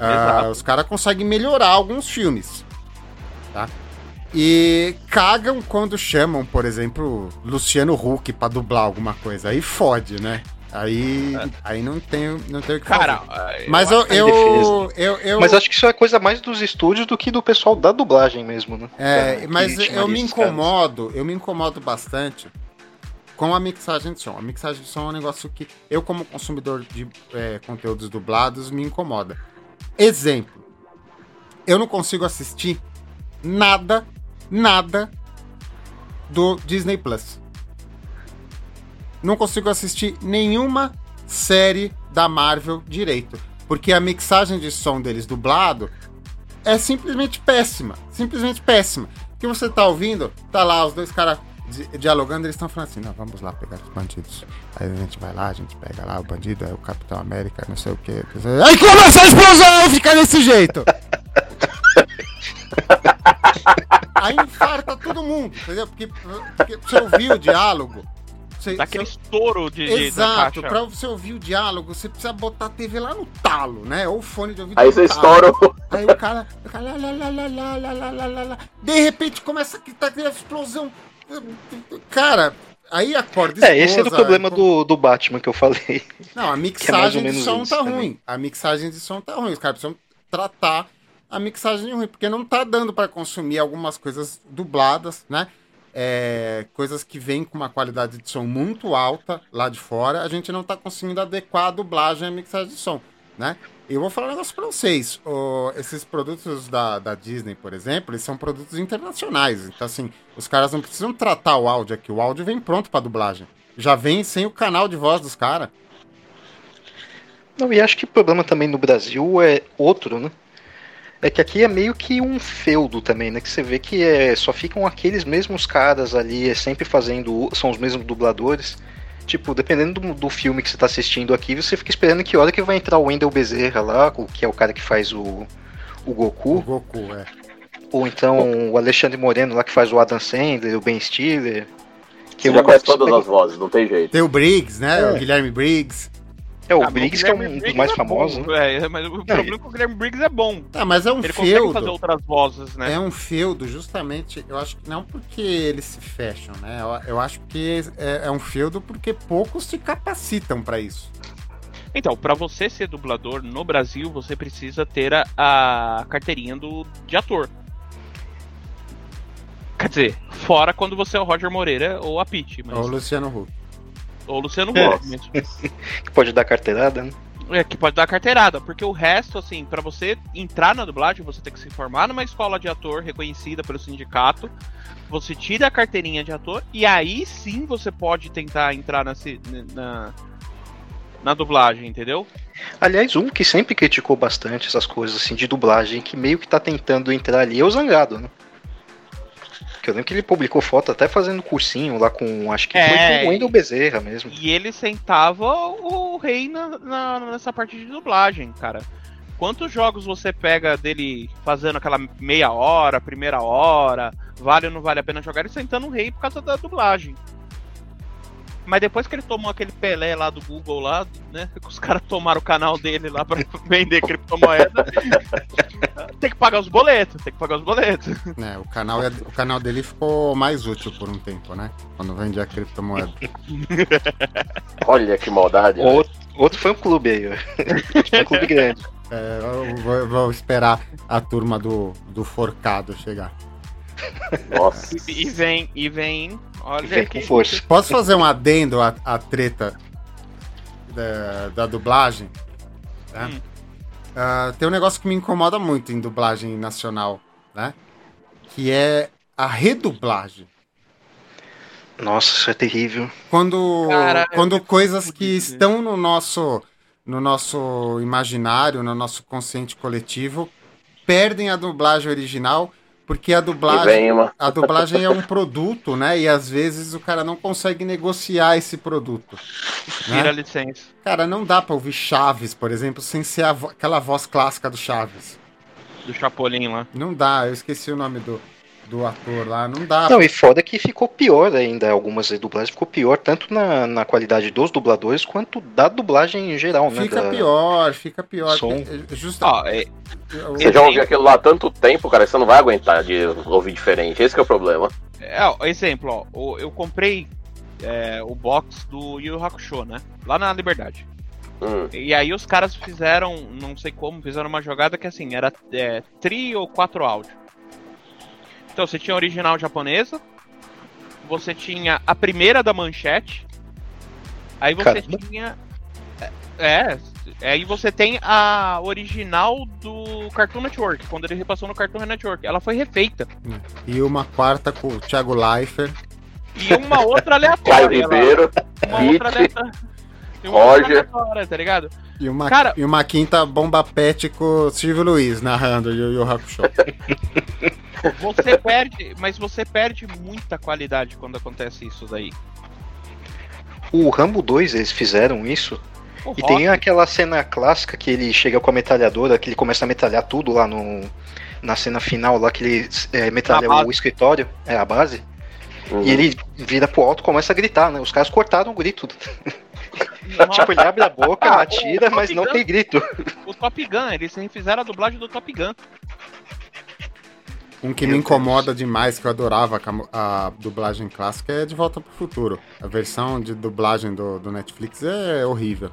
Ah, os caras conseguem melhorar alguns filmes, tá? E cagam quando chamam, por exemplo, Luciano Huck pra dublar alguma coisa. Aí fode, né? Aí, aí não tenho, não tenho o que É. Cara, fazer. Mas eu, acho que é eu, eu, eu, Mas acho que isso é coisa mais dos estúdios do que do pessoal da dublagem mesmo, né? É, que mas eu me caras. incomodo, eu me incomodo bastante com a mixagem de som. A mixagem de som é um negócio que eu, como consumidor de é, conteúdos dublados, me incomoda. Exemplo, eu não consigo assistir nada, nada do Disney Plus. Não consigo assistir nenhuma série da Marvel direito. Porque a mixagem de som deles dublado é simplesmente péssima. Simplesmente péssima. O que você tá ouvindo, tá lá os dois caras di- dialogando, eles estão falando assim, não, vamos lá pegar os bandidos. Aí a gente vai lá, a gente pega lá o bandido, aí o Capitão América, não sei o que. Aí começa a explosão, fica desse jeito. aí infarta todo mundo, entendeu? Porque, porque você ouvir o diálogo. Cê, Daquele cê... estouro de, Exato, para pra você ouvir o diálogo, você precisa botar a TV lá no talo, né? Ou o fone de ouvido. Aí você estoura. Aí o cara. O cara lá, lá, lá, de repente começa a gritar explosão. Cara, aí acorda esposa, É, esse é o problema do, do Batman que eu falei. Não, a mixagem é de som tá também. ruim. A mixagem de som tá ruim. Os caras precisam tratar a mixagem ruim, porque não tá dando para consumir algumas coisas dubladas, né? É, coisas que vêm com uma qualidade de som muito alta lá de fora, a gente não tá conseguindo adequar a dublagem à mixagem de som, né? Eu vou falar um negócio pra vocês. O- esses produtos da, da Disney, por exemplo, eles são produtos internacionais. Então, assim, os caras não precisam tratar o áudio aqui. O áudio vem pronto pra dublagem. Já vem sem o canal de voz dos caras. Não, e acho que o problema também no Brasil é outro, né? É que aqui é meio que um feudo também, né? Que você vê que é, só ficam aqueles mesmos caras ali, é sempre fazendo. São os mesmos dubladores. Tipo, dependendo do, do filme que você tá assistindo aqui, você fica esperando que hora que vai entrar o Wendell Bezerra lá, o- que é o cara que faz o, o O Goku. Goku, é. Ou então o Alexandre Moreno lá que faz o Adam Sandler, o Ben Stiller. Você eu- já conhece todas as vozes, não tem jeito. Tem o Briggs, né? É. O Guilherme Briggs. É, o Ah, Briggs que é um Guilherme dos Briggs mais é famosos, bom, né? é, mas o problema é que o Guilherme Briggs é bom. Ah, mas é um Ele consegue fazer feudo. outras vozes, né? É um feudo, justamente, eu acho que não porque eles se fecham, né? Eu, eu acho que é, é um feudo porque poucos se capacitam pra isso. Então, pra você ser dublador no Brasil, você precisa ter a, a carteirinha do, de ator. Quer dizer, fora quando você é o Roger Moreira ou a Pete, mas, Ou o Luciano Huck. Ou o Luciano É. Huck. mesmo. Que pode dar carteirada, né? É, que pode dar carteirada, porque o resto, assim, pra você entrar na dublagem, você tem que se formar numa escola de ator reconhecida pelo sindicato. Você tira a carteirinha de ator e aí sim você pode tentar entrar na, ci- na, na dublagem, entendeu? Aliás, um que sempre criticou bastante essas coisas assim de dublagem, que meio que tá tentando entrar ali, é o Zangado, né? Que eu lembro que ele publicou foto até fazendo cursinho lá com. Acho que É, foi com o Wendel Bezerra mesmo. E ele sentava o rei na, na- nessa parte de dublagem, cara. Quantos jogos você pega dele fazendo aquela meia hora, primeira hora, vale ou não vale a pena jogar, ele sentando o rei por causa da dublagem. Mas depois que ele tomou aquele Pelé lá do Google lá, né? Que os caras tomaram o canal dele lá pra vender criptomoeda. tem que pagar os boletos, tem que pagar os boletos. né? O, canal, é- o canal dele ficou mais útil por um tempo, né? Quando vendia a criptomoeda. Olha que maldade. né? Outro, outro fã clube aí, ó. Fã clube grande. É, eu vou, eu vou esperar a turma do, do forcado chegar. Nossa. E, e vem, e vem. Olha Vem que- com força. Posso fazer um adendo à, à treta da, da dublagem? Tá? Hum. Ah, tem um negócio que me incomoda muito em dublagem nacional, né? Que é a redublagem. Nossa, isso é terrível. Quando, é quando coisas que estão no nosso, no nosso imaginário, no nosso consciente coletivo, perdem a dublagem original, porque a dublagem, uma. a dublagem é um produto, né? E às vezes o cara não consegue negociar esse produto. Tira a Né? licença. Cara, não dá pra ouvir Chaves, por exemplo, sem ser a vo- aquela voz clássica do Chaves. Do Chapolin lá. Não dá, eu esqueci o nome do, do ator lá, não dá. Não, e foda que ficou pior ainda. Algumas dublagens ficou pior, tanto na, na qualidade dos dubladores quanto da dublagem em geral, né? Fica da- pior, fica pior. Som. porque, é, Justa, Ó, é, Você já ouviu aquilo lá há tanto tempo, cara, você não vai aguentar de ouvir diferente. Esse que é o problema. é, exemplo, ó, eu comprei é, o box do Yu Hakusho, né? Lá na Liberdade. Hum. E aí os caras fizeram, não sei como, fizeram uma jogada que assim, era é, tri ou quatro áudio. Então você tinha a original japonesa, você tinha a primeira da manchete, aí você Caramba. tinha. É, é, aí você tem a original do Cartoon Network, quando ele repassou no Cartoon Network. Ela foi refeita. E uma quarta com o Thiago Leifert. E uma outra Caio aleatória. lá. Ribeiro, Uma outra Hit, aleatória. E uma outra Roger. aleatória, tá ligado? E uma, Cara- e uma quinta bomba pet com o Silvio Luiz narrando Yu Yu Hakusho. Você perde, mas você perde muita qualidade quando acontece isso daí. O Rambo 2 eles fizeram isso. O E Rock, tem aquela cena clássica que ele chega com a metralhadora, que ele começa a metralhar tudo lá no. Na cena final lá que ele é, metralha o escritório, é a base, Uhum. e ele vira pro alto e começa a gritar, né? Os caras cortaram o grito. Tipo, ele abre a boca, Ah, atira, mas Top não Gun. tem grito. o Top Gun, eles refizeram a dublagem do Top Gun. Um que Meu me Deus. incomoda demais, que eu adorava a a, dublagem clássica, é De Volta pro Futuro. A versão de dublagem do, do Netflix é horrível.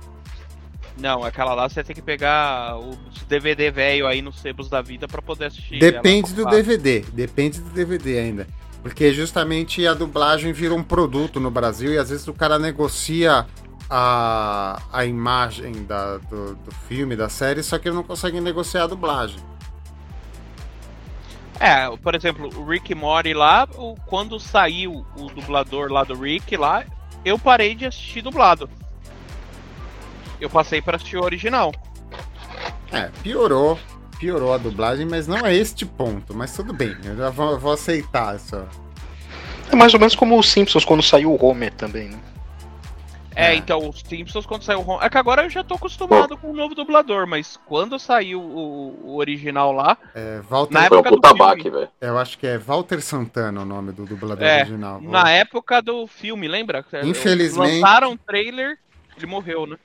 Não, aquela lá você tem que pegar os DVD velho aí nos sebos da vida pra poder assistir. Depende do. DVD, depende do DVD ainda. Porque justamente a dublagem vira um produto no Brasil e às vezes o cara negocia a, a imagem da, do, do filme, da série, só que eles não conseguem negociar a dublagem. É, por exemplo, o Rick Mori lá, o, quando saiu o dublador lá do Rick lá, eu parei de assistir dublado. Eu passei para assistir o original. É, piorou. Piorou a dublagem, mas não é este ponto. Mas tudo bem, eu já vou, vou aceitar essa. É mais ou menos como os Simpsons quando saiu o Homer também, né? É, É. então os Simpsons quando saiu o Ron- É que agora eu já tô acostumado com o novo dublador, mas quando saiu o, o original lá, É, Walter, Na época do puta filme. baque, velho. eu acho que é Walter Santana o nome do dublador É, original. na época do filme, lembra? Infelizmente- Lançaram um trailer. Ele morreu, né?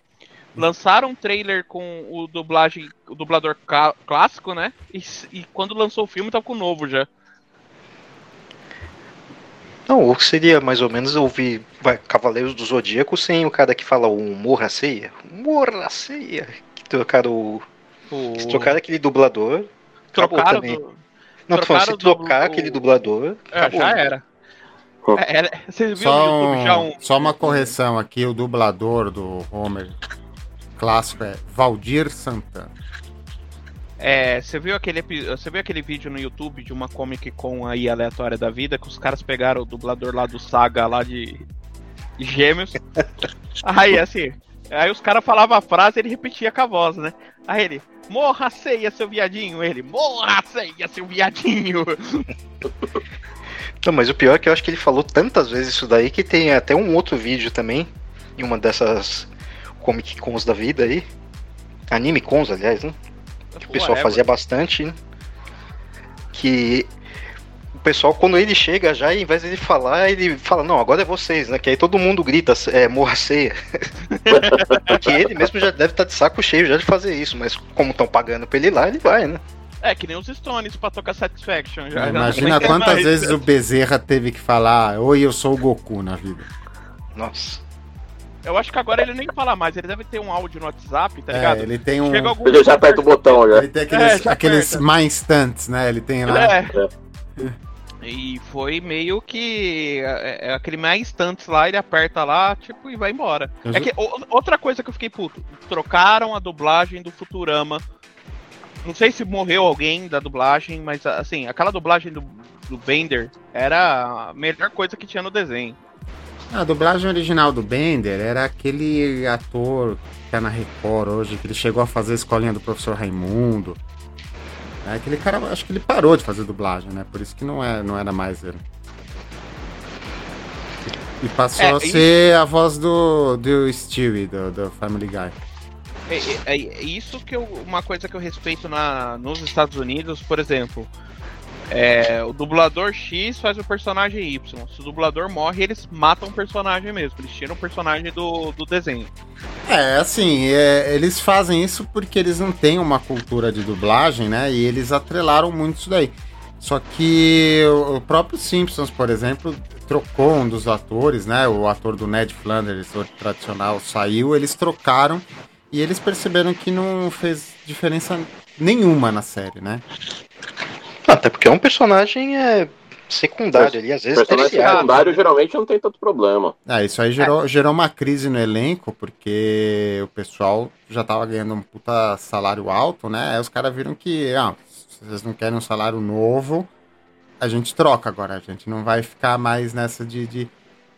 Lançaram um trailer com o dublagem, o dublador clássico, né? E, e quando lançou o filme tava com o novo já. Não, o que seria mais ou menos ouvir vai, Cavaleiros do Zodíaco sem o cara que fala o Morra Ceia. Morra Ceia. Que trocaram, o- O... que trocaram aquele dublador. trocaram também. do... Não, tô falando, se trocaram do- trocar o- aquele dublador. É, acabou, já era. É, no Só, YouTube já um- um. só uma correção aqui: o dublador do Homer clássico é Valdir Santana. É, você viu aquele você viu aquele vídeo no YouTube de uma Comic Con aí aleatória da vida que os caras pegaram o dublador lá do Saga lá de, de Gêmeos. aí assim, aí os caras falavam a frase e ele repetia com a voz, né? Aí ele, morra ceia, seu viadinho. Ele, morra ceia, seu viadinho. Não, mas o pior é que eu acho que ele falou tantas vezes isso daí que tem até um outro vídeo também, em uma dessas Comic Cons da vida aí. Anime Cons, aliás, né? Que o pessoal fazia bastante, né? Que o pessoal, quando ele chega já, em vez de ele falar, ele fala, não, agora é vocês, né? Que aí todo mundo grita, é, morra ceia. Porque ele mesmo já deve estar de saco cheio já de fazer isso, mas como estão pagando pra ele ir lá, ele vai, né? É, que nem os Stones pra tocar Satisfaction. Já, Imagina quantas mais. vezes o Bezerra teve que falar: Oi, eu sou o Goku na vida. Nossa. Eu acho que agora ele nem fala mais, ele deve ter um áudio no WhatsApp, tá É, ligado? ele tem um. Chega algum Ele já aperta o botão já. Ele tem aqueles, É, aqueles aperta. My Instants, né? Ele tem lá. É. E foi meio que é, é aquele mais instantes lá, ele aperta lá, tipo, e vai embora. Eu É que o- outra coisa que eu fiquei puto, trocaram a dublagem do Futurama. Não sei se morreu alguém da dublagem, mas assim, aquela dublagem do, do Bender era a melhor coisa que tinha no desenho. A dublagem original do Bender era aquele ator que tá na Record hoje, que ele chegou a fazer a escolinha do professor Raimundo. É, aquele cara, acho que ele parou de fazer dublagem, né? Por isso que não, é, não era mais ele. E passou É, a ser a voz do, do Stewie, do, do Family Guy. É, é- é isso que eu, uma coisa que eu respeito na, nos Estados Unidos, por exemplo. É, o dublador X faz o personagem Y. Se o dublador morre, eles matam o personagem mesmo. Eles tiram o personagem do, do desenho. É, assim, é, eles fazem isso porque eles não têm uma cultura de dublagem, né? E eles atrelaram muito isso daí. Só que o próprio Simpsons, por exemplo, trocou um dos atores, né? O ator do Ned Flanders, o tradicional, saiu, eles trocaram e eles perceberam que não fez diferença nenhuma na série, né? Até porque é um personagem é, secundário ali, às vezes personagem terciário. secundário geralmente não tem tanto problema. Ah, isso aí gerou, gerou uma crise no elenco, porque o pessoal já tava ganhando um puta salário alto, né? Aí os caras viram que, ah, se vocês não querem um salário novo, a gente troca agora. A gente não vai ficar mais nessa de, de,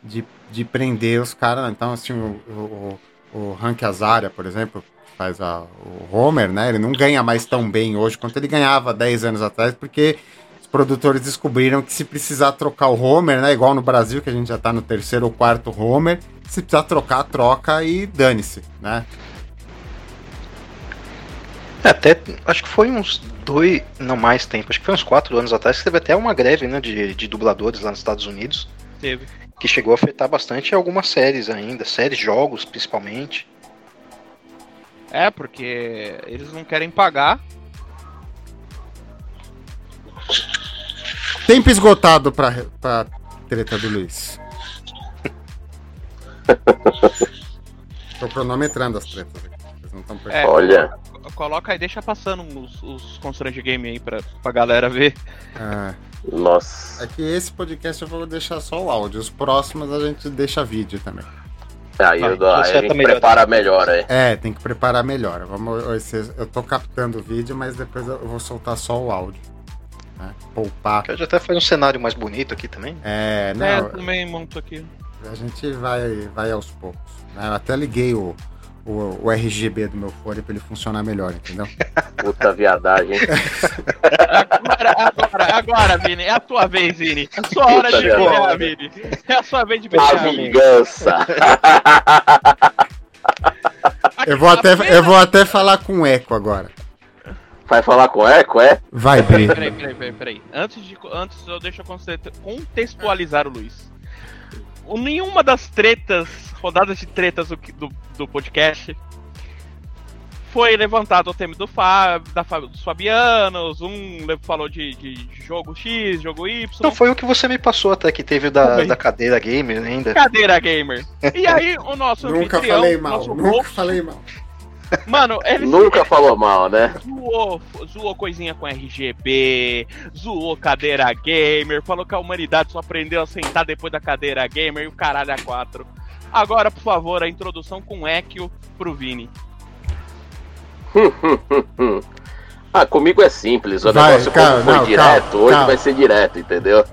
de, de prender os caras. Então, assim, o, o, o Hank Azaria, por exemplo, faz a, o Homer, né? Ele não ganha mais tão bem hoje quanto ele ganhava 10 anos atrás, porque os produtores descobriram que se precisar trocar o Homer, né? Igual no Brasil, que a gente já tá no terceiro ou quarto Homer, se precisar trocar, troca e dane-se, né? É, Até, acho que foi uns dois, não mais tempo, acho que foi uns quatro anos atrás que teve até uma greve né, de, de dubladores lá nos Estados Unidos, Teve. que chegou a afetar bastante algumas séries ainda, séries, jogos principalmente. É, porque eles não querem pagar. Tempo esgotado pra, pra treta do Luiz. Tô cronometrando as tretas aqui. Vocês não estão É. Olha. Coloca aí, deixa passando os, os Constrange Game aí pra, pra galera ver. É. Nossa. É que esse podcast eu vou deixar só o áudio. Os próximos a gente deixa vídeo também. Aí, eu, aí a gente melhor. prepara melhor aí. É, tem que preparar melhor. Vamos, eu tô captando o vídeo, mas depois eu vou soltar só o áudio. Né? Poupar. Quero até fazer um cenário mais bonito aqui também. É, É, eu não, também monto aqui. a gente vai, vai aos poucos. né? Eu até liguei o, o, o RGB do meu fone pra ele funcionar melhor, entendeu? Puta viadagem. Agora, agora, agora, Vini, é a tua vez, Vini. É a sua hora Puta de merda. brilhar, Vini. É a sua vez de A brilhar. vingança. Eu vou até, eu vou até falar com eco agora. Vai falar com eco, é? Vai, Bri. Peraí, peraí, peraí, peraí. Antes de. Antes eu deixo eu conte- contextualizar o Luiz. O- Nenhuma das tretas, rodadas de tretas do, do, do podcast, foi levantado o tema do Fábio, da, Fábio- dos Fabianos, um falou de, de jogo X, jogo Y. Não, foi o que você me passou até, que teve da, Também. da cadeira gamer ainda. Cadeira gamer. E aí, o nosso Nunca falei mal, nosso nunca host, falei mal. Mano, ele Nunca falou mal, né? zoou, zoou coisinha com RGB, zoou cadeira gamer, falou que a humanidade só aprendeu a sentar depois da cadeira gamer e o caralho a quatro. Agora, por favor, a introdução com Ekio pro Vini. Ah, comigo é simples. O Vai, negócio calma, for não, direto, calma, hoje calma. vai ser direto, entendeu?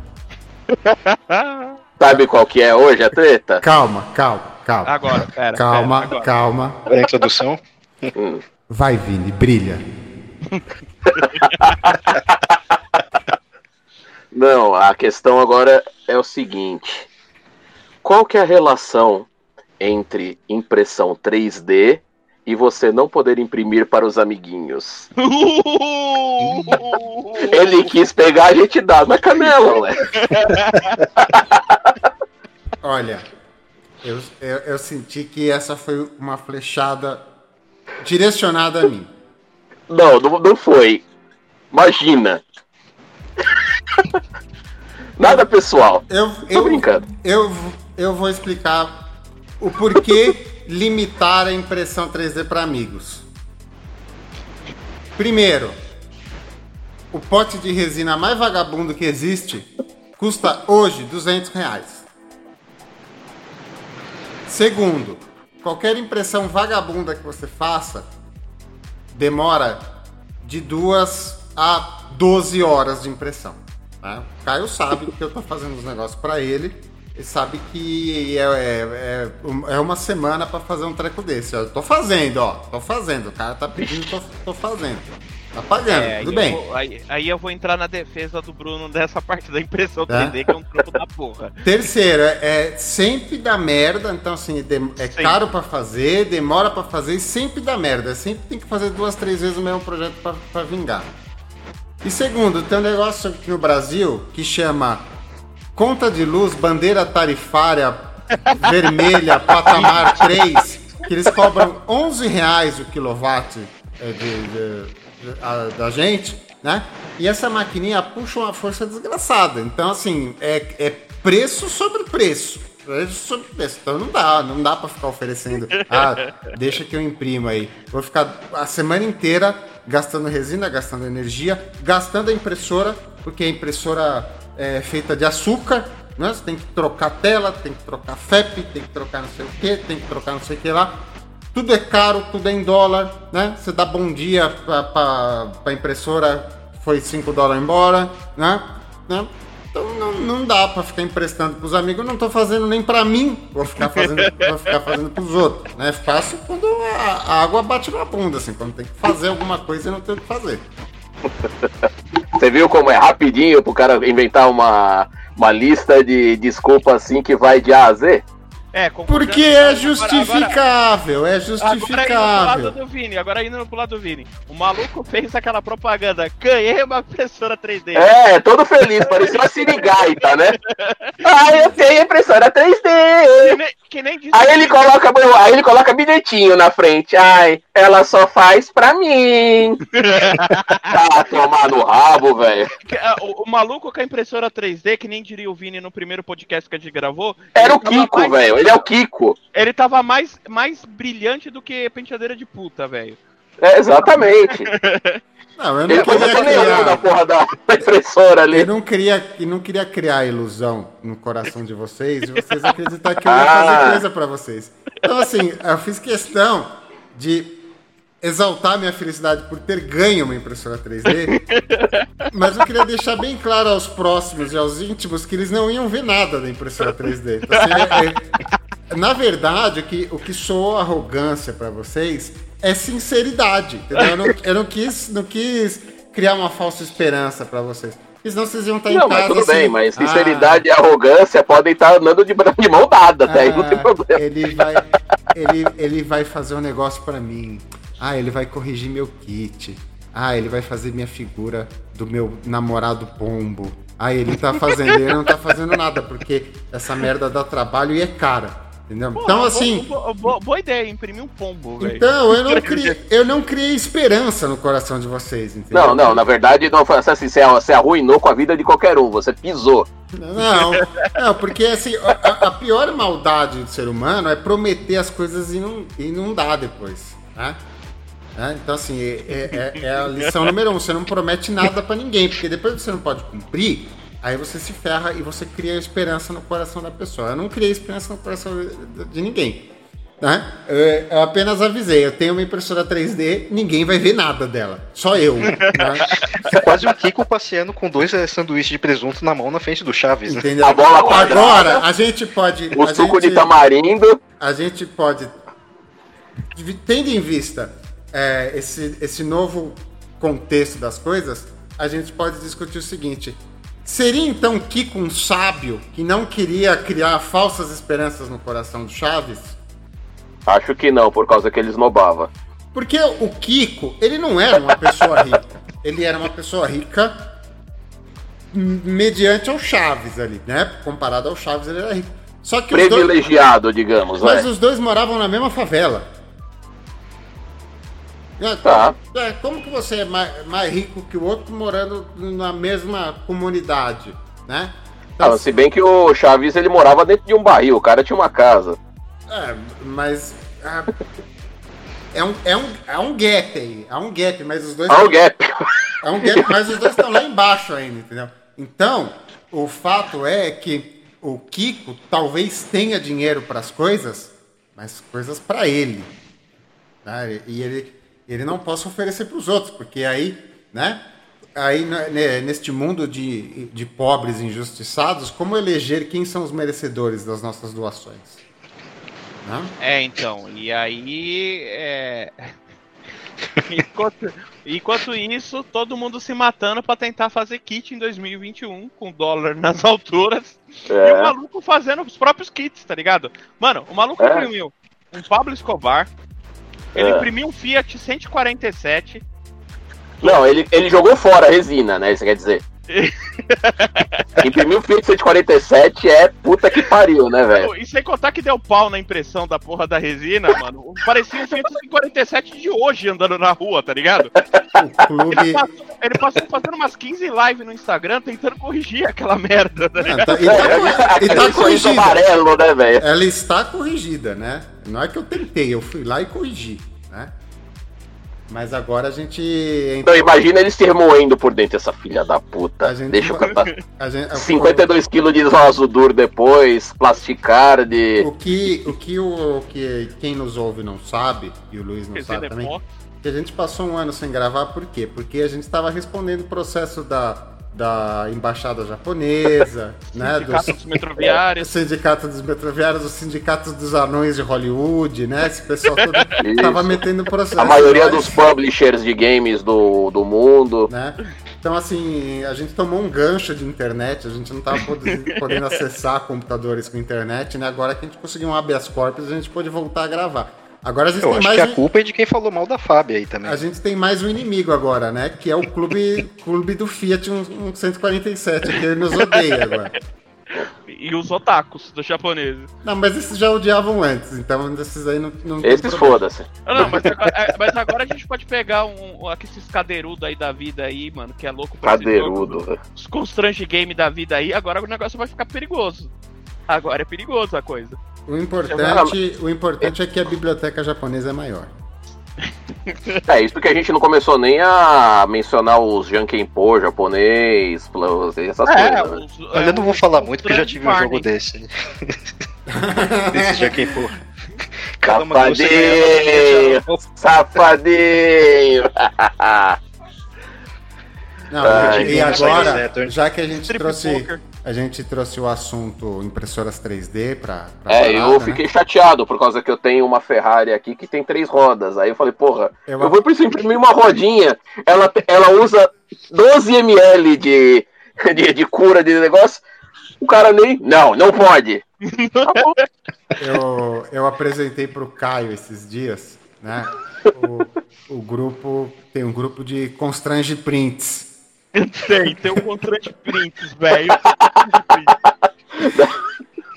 Sabe qual que é hoje a treta? Calma, calma, calma. Agora, pera. Calma, pera, agora. calma. A introdução. Hum. Vai, Vini, brilha. Não, a questão agora é o seguinte. Qual que é a relação entre impressão 3D e você não poder imprimir para os amiguinhos? Ele quis pegar, a gente dá na canela, ué. Olha, eu, eu, eu senti que essa foi uma flechada direcionada a mim. Não, não, não foi. Imagina. Nada pessoal. Eu, Tô eu, brincando. eu, eu vou explicar o porquê limitar a impressão 3D para amigos. Primeiro, o pote de resina mais vagabundo que existe custa hoje 200 reais. Segundo, qualquer impressão vagabunda que você faça demora de duas a 12 horas de impressão. né? O Caio sabe que eu tô fazendo os negócios para ele. Sabe que é, é, é, é uma semana para fazer um treco desse. Eu tô fazendo, ó. Tô fazendo. O cara tá pedindo, tô, tô fazendo. Tá pagando, É, tudo bem. vou- aí, aí eu vou entrar na defesa do Bruno dessa parte da impressão Tá. 3D, que é um trampo da porra. Terceiro, é, é sempre dá merda, então assim, dem- é Sim. caro pra fazer, demora pra fazer e sempre dá merda. Sempre tem que fazer duas, três vezes o mesmo projeto pra vingar. E segundo, tem um negócio aqui no Brasil que chama conta de luz, bandeira tarifária vermelha, patamar 3, que eles cobram 11 reais o quilowatt é, de- de- de- a- da gente, né? E essa maquininha puxa uma força desgraçada. Então, assim, é, é preço sobre preço. Preço sobre preço. Então não dá, não dá pra ficar oferecendo. Ah, deixa que eu imprimo aí. Vou ficar a semana inteira gastando resina, gastando energia, gastando a impressora, porque a impressora é feita de açúcar, né? Você tem que trocar tela, tem que trocar FEP, tem que trocar não sei o que, tem que trocar não sei o que lá. Tudo é caro, tudo é em dólar, né? Você dá bom dia pra, pra impressora, foi 5 dólares embora, né? né? Então não, não dá pra ficar emprestando pros amigos, eu não tô fazendo nem pra mim, vou ficar fazendo, vou ficar fazendo pros outros, né? Faço quando a, a água bate na bunda, assim, quando tem que fazer alguma coisa e não tem o que fazer. Você viu como é rapidinho pro cara inventar uma, uma lista de desculpas assim que vai de A a Z? É, Porque é agora- justificável, é Agora indo pro lado justificável. do Vini, agora indo pro lado do Vini. O maluco fez aquela propaganda, ganhei uma impressora 3D. É, todo feliz, parecia uma sirigaita, né? Ai, eu tenho impressora Que 3D. Que nem disse Aí ele coloca, aí ele coloca bilhetinho na frente. Ai, ela só faz pra mim. Tá, tomar no rabo, velho. ah, o, o maluco com a impressora 3D, que nem diria o Vini no primeiro podcast que a gente gravou. Era o Kiko, velho. Ele é o Kiko. Ele tava mais, mais brilhante do que penteadeira de puta, velho. É, exatamente. Não, eu não queria criar. porra da impressora ali. Eu não queria, eu não queria criar ilusão no coração de vocês e vocês acreditar que eu ia Ah. fazer coisa pra vocês. Então, assim, eu fiz questão de exaltar minha felicidade por ter ganho uma impressora 3D, mas eu queria deixar bem claro aos próximos e aos íntimos que eles não iam ver nada da impressora 3D. Então, assim, é- é- na verdade, o que, o que soou arrogância pra vocês é sinceridade. Eu, não, eu não quis, não quis criar uma falsa esperança pra vocês. Senão vocês iam estar em Não, casa mas tudo assim, bem, mas "Ah, sinceridade e arrogância podem estar andando de, de mão dada, até aí não tem ah, problema. Ele vai, ele, ele vai fazer um negócio pra mim. Ah, ele vai corrigir meu kit. Ah, ele vai fazer minha figura do meu namorado pombo. Ah, ele tá fazendo, ele não tá fazendo nada, porque essa merda dá trabalho e é cara. Entendeu? então, Porra, assim. bo- bo- bo- boa ideia, imprimir um pombo, velho. Então, eu não, criei, eu não criei esperança no coração de vocês, entendeu? Não, não, na verdade, não foi assim, você, você arruinou com a vida de qualquer um, você pisou. Não, não, porque assim, a, a- pior maldade do ser humano é prometer as coisas e não, e não dar depois. Né? Né? Então, assim, é, é- é a lição número um: você não promete nada pra ninguém, porque depois que você não pode cumprir, aí você se ferra e você cria esperança no coração da pessoa. Eu não criei esperança no coração de- ninguém. Né? Eu, eu apenas avisei, eu tenho uma impressora 3D, ninguém vai ver nada dela, só eu. né? É quase um Kiko passeando com dois eh, sanduíches de presunto na mão na frente do Chaves, né? Entendeu? A bola quadrada. Agora, a gente pode. O a suco gente- de tamarindo. a gente pode, tendo em vista é, esse, esse novo contexto das coisas, a gente pode discutir o seguinte: seria então Kiko um sábio que não queria criar falsas esperanças no coração do Chaves? Acho que não, por causa que ele esnobava. Porque o Kiko, ele não era uma pessoa rica. Ele era uma pessoa rica mediante ao Chaves ali, né? Comparado ao Chaves, ele era rico. Só que os dois, Privilegiado, digamos, Mas né? os dois moravam na mesma favela. É, Tá. é, como que você é mais, mais rico que o outro morando na mesma comunidade, né? Então, Ah, se bem que o Chaves ele morava dentro de um barril, o cara tinha uma casa. é, mas ah, é, um, é, um, é um gap aí, é um gap, mas os dois Ah, o gap. É um gap, mas os dois estão lá embaixo ainda, entendeu? Então, o fato é que o Kiko talvez tenha dinheiro para as coisas, mas coisas para ele. Né? E ele, ele não possa oferecer para os outros, porque aí, né? Aí, né, neste mundo de, de pobres injustiçados, como eleger quem são os merecedores das nossas doações? Né? É, então, e aí. É... enquanto, enquanto isso, todo mundo se matando pra tentar fazer kit em 2021, com dólar nas alturas. E o É. maluco fazendo os próprios kits, tá ligado? Mano, o maluco É. imprimiu um Pablo Escobar, ele É. imprimiu um Fiat 147, Não, ele, ele jogou fora a resina, né? Isso quer dizer. Imprimir o Fiat 147 é puta que pariu, né, velho? e sem contar que deu pau na impressão da porra da resina, mano. Parecia um Fiat 147 de hoje andando na rua, tá ligado? O clube. Ele passou, ele passou fazendo umas 15 lives no Instagram tentando corrigir aquela merda, tá Ah, ligado? tá- e tá, e tá corrigida. amarelo, né, velho? Ela está corrigida, né? Não é que eu tentei, eu fui lá e corrigi, né? Mas agora a gente. Então imagina ele se remoendo por dentro, essa filha da puta. A gente Deixa eu cantar. gente 52 quilos de Azudur depois, plasticard. O que, o que, o, que quem nos ouve não sabe, e o Luiz não Resina sabe é também, que a gente passou um ano sem gravar, por quê? Porque a gente estava respondendo o processo da, da embaixada japonesa, né? Sindicato Dos, dos metroviários. sindicato dos metroviários, os sindicatos dos anões de Hollywood, né? Esse pessoal todo tava metendo processo. A maioria Nós- dos publishers de games do, do mundo. né? Então, assim, a gente tomou um gancho de internet, a gente não estava podendo acessar computadores com internet, né? Agora que a gente conseguiu um habeas corpus, a gente pôde voltar a gravar. Agora a gente Eu tem acho mais que a um, culpa é de quem falou mal da Fábio aí também. a gente tem mais um inimigo agora, né? Que é o clube, clube do Fiat 147, que ele nos odeia agora. E os otakus dos japoneses. Não, mas esses já odiavam antes, então esses aí não, não Esses foda-se. Ah, Não, mas agora, é, mas agora a gente pode pegar um, um esses cadeirudo aí da vida aí, mano, que é louco pra Cadeirudo. velho. Os constrange game da vida aí, agora o negócio vai ficar perigoso. Agora é perigoso a coisa. O importante, o importante é que a biblioteca japonesa é maior. É, isso que a gente não começou nem a mencionar os Jankenpo japonês, plus, essas É, coisas. né? os- Olha, é, eu não vou falar muito porque eu já tive um jogo Barney. desse. desse que você ganhava, Safadinho! Safadinho! Não, Ah, e, agora, já que a gente trouxe, poker. A gente trouxe o assunto impressoras 3D pra, pra É, parada, eu né? fiquei chateado por causa que eu tenho uma Ferrari aqui que tem três rodas. Aí eu falei, porra, Eu- eu vou precisar imprimir uma rodinha. Ela, ela usa 12 ml de, de, de cura de negócio. O cara nem. Não, não pode. Tá. Eu, eu apresentei pro Caio esses dias, né? O, o grupo tem um grupo de Constrange Prints. Tem, tem o Contract Prints, velho.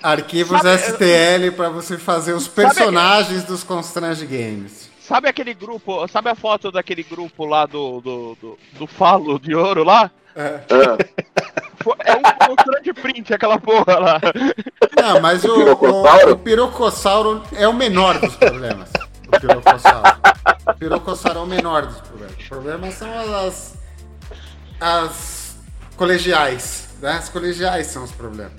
Arquivos Sabe, STL pra você fazer os personagens dos Constrange Games. Sabe aquele grupo, sabe a foto daquele grupo lá do, do, do, do Falo de Ouro lá? É. Fo- É um Contract Print, aquela porra lá. Não, mas o, Pirocossauro? o, o pirocossauro é o menor dos problemas. O pirocossauro. O pirocossauro é o menor dos problemas. Os problemas são as, as colegiais. Né? As colegiais são os problemas.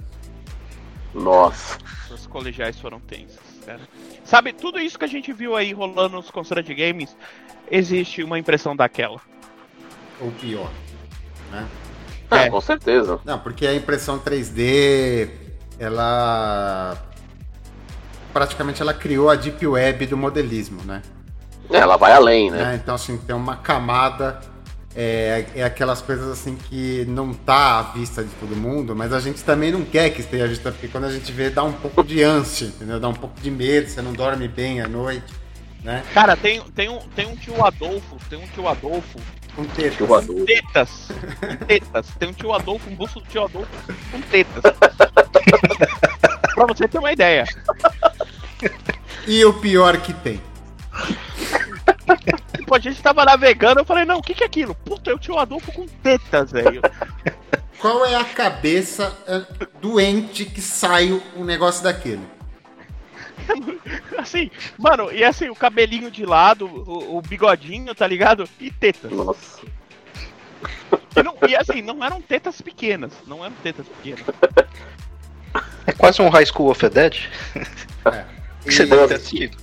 nossa. Os colegiais foram tensos, cara. Sabe, tudo isso que a gente viu aí rolando nos Contract Games, existe uma impressão daquela. Ou pior. Né? É, É. com certeza. Não, porque a impressão 3D, ela praticamente ela criou a deep web do modelismo, né? Ela vai além, né? né? Então assim tem uma camada é, é aquelas coisas assim que não tá à vista de todo mundo, mas a gente também não quer que esteja à vista porque quando a gente vê dá um pouco de ânsia, entendeu? Dá um pouco de medo, você não dorme bem à noite, né? Cara, tem, tem, um, tem um tio Adolfo, tem um tio Adolfo, Com tetas. Que voador. tetas, com tetas. Tem um tio Adolfo, um busto do tio Adolfo com tetas. pra você ter uma ideia. E o pior que tem. Tipo, a gente tava navegando, eu falei, não, o que que é aquilo? Puta, é o tio Adolfo com tetas, velho. Qual é a cabeça é, doente que sai um negócio daquele? Assim, mano, e assim, o cabelinho de lado, o, o bigodinho, tá ligado? E tetas. Nossa. E, não- e assim, não eram tetas pequenas. Não eram tetas pequenas. É quase um High School of the Dead. É. Que você E- deve ter assistido.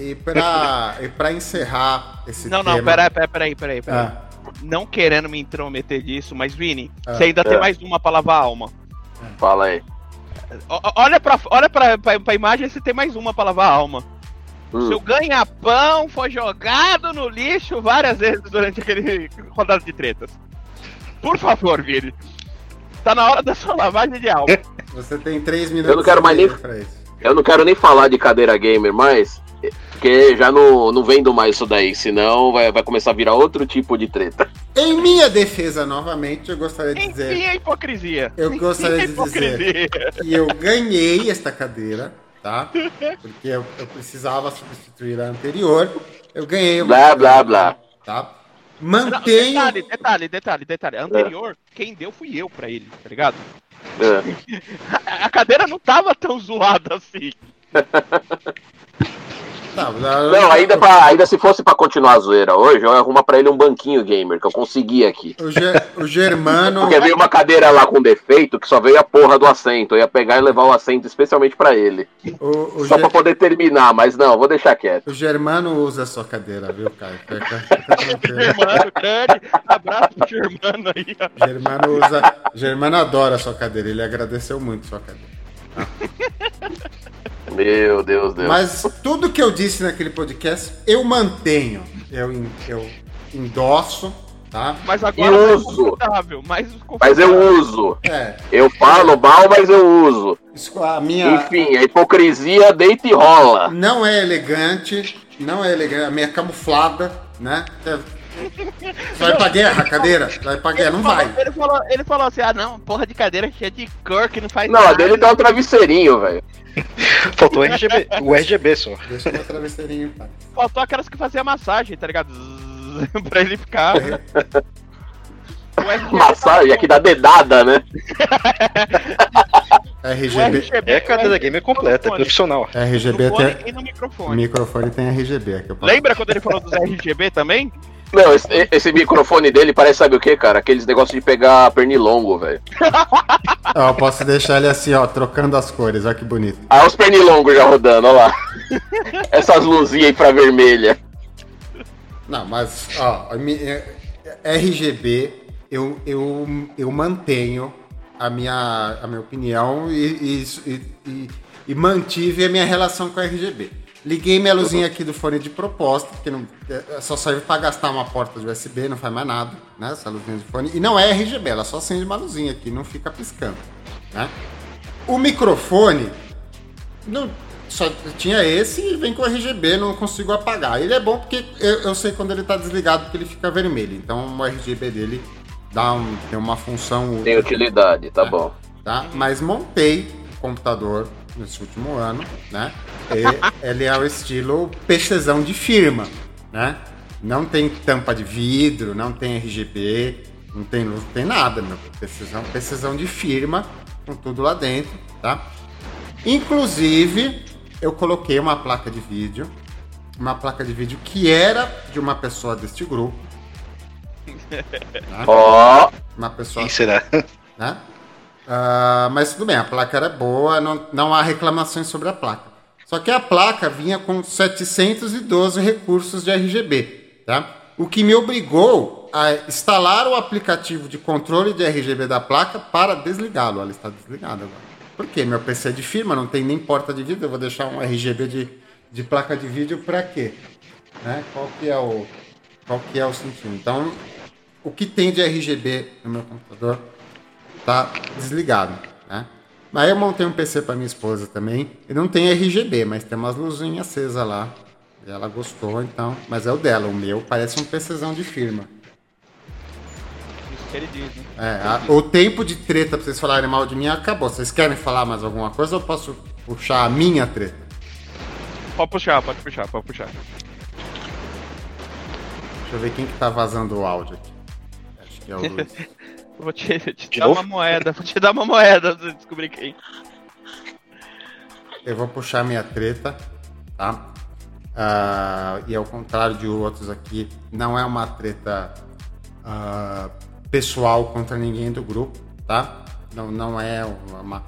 E pra, e pra encerrar esse Não, tema... não, peraí, peraí, peraí, peraí. peraí. Ah, Não querendo me intrometer disso, mas Vini, Ah. você ainda tem É. mais uma pra lavar a alma. Fala aí. O- o- olha pra, olha pra, pra, pra imagem se tem mais uma pra lavar a alma. Hum. Seu ganha-pão foi jogado no lixo várias vezes durante aquele rodada de tretas. Por favor, Vini. Tá na hora da sua lavagem de alma. você tem três minutos Eu não quero mais nem- pra isso. Eu não quero nem falar de cadeira gamer mais, porque já não, não vendo mais isso daí, senão vai, vai começar a virar outro tipo de treta. Em minha defesa, novamente, eu gostaria de Enfim, dizer a hipocrisia. Eu gostaria Enfim, de dizer- hipocrisia. que eu ganhei esta cadeira, tá? Porque eu, eu precisava substituir a anterior. Eu ganhei uma Blá, cadeira, blá, blá. Tá? Não, Mantenho. detalhe, detalhe, detalhe, detalhe. A anterior, quem deu fui eu pra ele, tá ligado? É. A, a cadeira não tava tão zoada assim. Tá, Não, ainda, pra, ainda se fosse pra continuar a zoeira hoje, eu ia arrumar pra ele um banquinho gamer, que eu consegui aqui. O, Ger- o Germano. Porque veio uma cadeira lá com defeito que só veio a porra do assento. Eu ia pegar e levar o assento especialmente pra ele. O, o, Só Ger- pra poder terminar, mas não, vou deixar quieto. o Germano usa a sua cadeira, viu, Caio? Fica- fica tranquilo. Germano, grande. Abraço pro Germano aí. Germano usa. Germano adora a sua cadeira, ele agradeceu muito a sua cadeira. Meu Deus, Deus. Mas tudo que eu disse naquele podcast, eu mantenho. Eu, eu endosso, tá? Mas agora E mais uso. confortável, mais Mas eu uso. É, Eu falo mal, mas eu uso. isso- a minha. Enfim, a hipocrisia deita e rola. Não é elegante, não é elegante, a minha é camuflada, né? É- Vai pra guerra, cadeira? Vai pra guerra, não vai. Ele falou, ele falou assim: ah, não, porra de cadeira cheia de cor que não faz Não, a nada. dele tá um travesseirinho, velho. Faltou o RGB, o RGB só. Deixa o travesseirinho. Faltou aquelas que faziam massagem, tá ligado? Pra ele ficar. Massagem aqui da dedada, né? RGB, RGB É a cadeira gamer completa, é profissional. RGB no tem. e no O microfone. microfone tem RGB eu posso- Lembra quando ele falou dos RGB também? Não, esse, esse microfone dele parece, sabe o que, cara? Aqueles negócios de pegar pernilongo, velho. Ó, eu posso deixar ele assim, ó, trocando as cores, olha que bonito. Ah, os pernilongos já rodando, olha lá. Essas luzinhas aí pra vermelha. Não, mas, ó, é- RGB, eu, eu, eu mantenho a minha, a minha opinião e, e, e, e mantive a minha relação com a RGB. Liguei minha luzinha aqui do fone de proposta, porque não, é- só serve para gastar uma porta de USB, não faz mais nada, né? Essa luzinha de fone. E não é RGB, ela só acende uma luzinha aqui, não fica piscando, né? O microfone, não, só tinha esse e vem com RGB, não consigo apagar. Ele é bom porque eu, eu sei quando ele tá desligado que ele fica vermelho. Então o RGB dele dá um, tem uma função Tem utilidade, tá É. bom. tá? Mas montei o computador nesse último ano, né? E ele é o estilo PCzão de firma, né? Não tem tampa de vidro, não tem RGB, não tem luz, não tem nada, meu. PCzão, PCzão de firma, com tudo lá dentro, tá? Inclusive, eu coloquei uma placa de vídeo, uma placa de vídeo que era de uma pessoa deste grupo. Né? Ó, Uma pessoa Quem será? né? Ah, mas tudo bem, a placa era boa, não, não há reclamações sobre a placa. Só que a placa vinha com 712 recursos de RGB, tá? O que me obrigou a instalar o aplicativo de controle de RGB da placa para desligá-lo. Ela está desligada agora. Por quê? Meu PC é de firma, não tem nem porta de vídeo, eu vou deixar um RGB de, de placa de vídeo para quê? Né? Qual que é o qual que é o sentido? Então, o que tem de RGB no meu computador tá desligado, né? Mas eu montei um PC para minha esposa também. E não tem RGB, mas tem umas luzinhas acesas lá. E ela gostou, então. Mas é o dela. O meu parece um PCzão de firma. Isso que ele diz, né? É, a- o tempo de treta pra vocês falarem mal de mim acabou. Vocês querem falar mais alguma coisa ou eu posso puxar a minha treta? Pode puxar, pode puxar, pode puxar. Deixa eu ver quem que tá vazando o áudio aqui. Acho que é o Luiz. Vou te, te dar novo? uma moeda, vou te dar uma moeda pra você descobrir quem. Eu vou puxar minha treta, tá? Ah, e ao contrário de outros aqui, não é uma treta ah, pessoal contra ninguém do grupo, tá? Não, não é uma,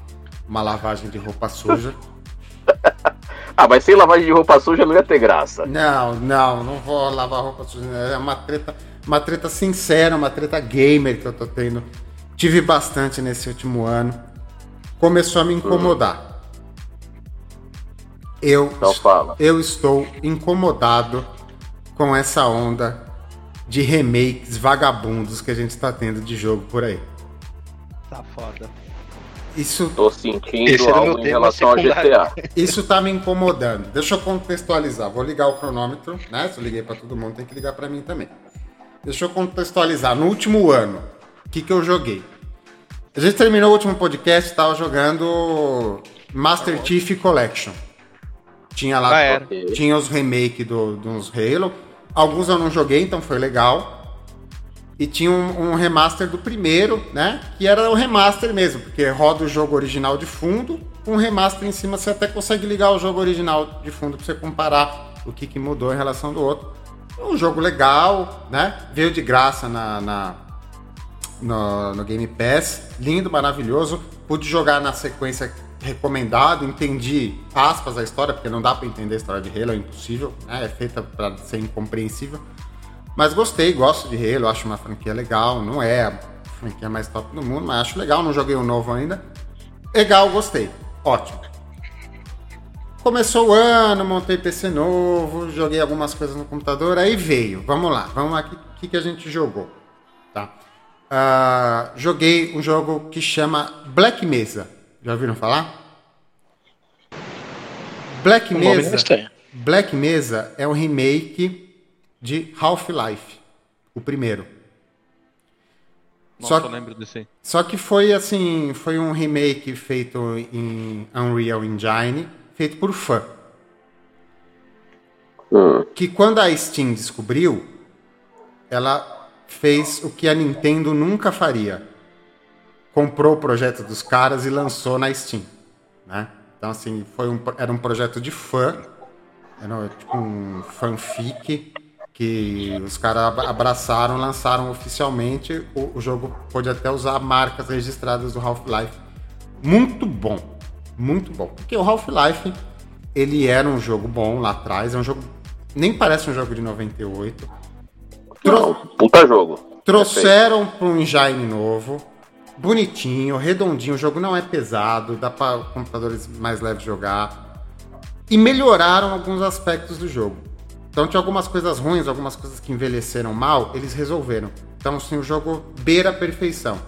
uma lavagem de roupa suja. ah, mas sem lavagem de roupa suja não ia ter graça. Não, não, não vou lavar roupa suja. É uma treta, uma treta sincera, uma treta gamer que eu tô tendo. Tive bastante nesse último ano. Começou a me incomodar. Eu, Então fala. eu estou incomodado com essa onda de remakes vagabundos que a gente está tendo de jogo por aí. Tá foda. Isso Tô sentindo algo em relação ao. GTA. Isso tá me incomodando. Deixa eu contextualizar. Vou ligar o cronômetro, né? Se eu liguei pra todo mundo, tem que ligar pra mim também. Deixa eu contextualizar. No último ano, o que, que eu joguei? A gente terminou o último podcast, tava jogando Master Chief Collection. Tinha lá, Ah, tinha os remake do, dos Halo. Alguns eu não joguei, então foi legal. E tinha um, um remaster do primeiro, né? Que era o remaster mesmo, porque roda o jogo original de fundo, com um remaster em cima você até consegue ligar o jogo original de fundo pra você comparar o que, que mudou em relação do outro. Um jogo legal, né? Veio de graça na, na- no, no Game Pass, lindo, maravilhoso. Pude jogar na sequência recomendado, entendi aspas a história, porque não dá pra entender a história de Halo, é impossível, né? É feita pra ser incompreensível. Mas gostei, gosto de Halo, acho uma franquia legal. Não é a franquia mais top do mundo, mas acho legal. Não joguei o novo ainda. Legal, gostei. Ótimo. Começou o ano, montei PC novo, joguei algumas coisas no computador, aí veio. Vamos lá, vamos lá, o que, que, que a gente jogou? Tá? Ah, joguei um jogo que chama Black Mesa. Já ouviram falar? Black Mesa. Black Mesa é um remake de Half-Life, o primeiro. Nossa, Só- eu lembro desse aí. Só que foi assim, foi um remake feito em Unreal Engine, feito por fã. Hum. Que quando a Steam descobriu, ela fez o que a Nintendo nunca faria. comprou o projeto dos caras e lançou na Steam, né? Então, assim, foi um, era um projeto de fã, era tipo um fanfic que os caras abraçaram, lançaram oficialmente. O, o, jogo pode até usar marcas registradas do Half-Life. Muito bom, muito bom. Porque o Half-Life, ele era um jogo bom lá atrás, é um jogo... Nem parece um jogo de 98. Tro... Não, puta jogo. Trouxeram para um engine novo, bonitinho, redondinho. O jogo não é pesado, dá para computadores mais leves jogar. E melhoraram alguns aspectos do jogo. Então tinha algumas coisas ruins, algumas coisas que envelheceram mal, eles resolveram. Então assim, o jogo beira a perfeição.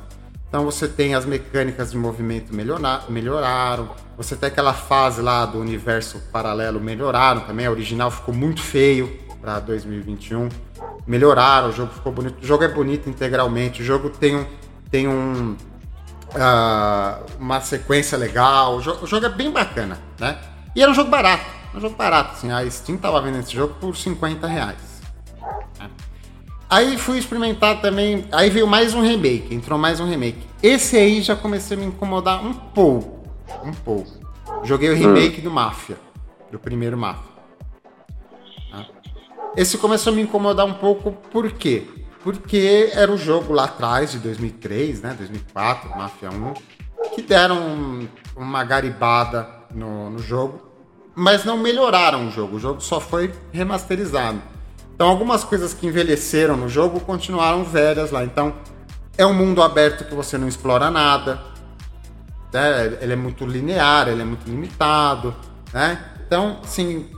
Então você tem as mecânicas de movimento melhorar, melhoraram. Você tem aquela fase lá do universo paralelo melhoraram também. A original ficou muito feio para 2021. Melhoraram, o jogo ficou bonito. O jogo é bonito integralmente. O jogo tem um, tem um, uh, uma sequência legal. O jogo, o jogo, é bem bacana, né? E era um jogo barato. Um jogo barato, assim. A Steam tava vendendo esse jogo por 50 reais. Né? Aí fui experimentar também. Aí veio mais um remake. Entrou mais um remake. Esse aí já comecei a me incomodar um pouco. Um pouco. Joguei o remake hum. do Mafia. Do primeiro Mafia. Né? Esse começou a me incomodar um pouco, por quê? porque era o jogo lá atrás, de 2003, né, 2004, Mafia 1, que deram uma garibada no, no jogo, mas não melhoraram o jogo, o jogo só foi remasterizado. Então algumas coisas que envelheceram no jogo continuaram velhas lá, então é um mundo aberto que você não explora nada, né? ele é muito linear, ele é muito limitado, né? Então, sim,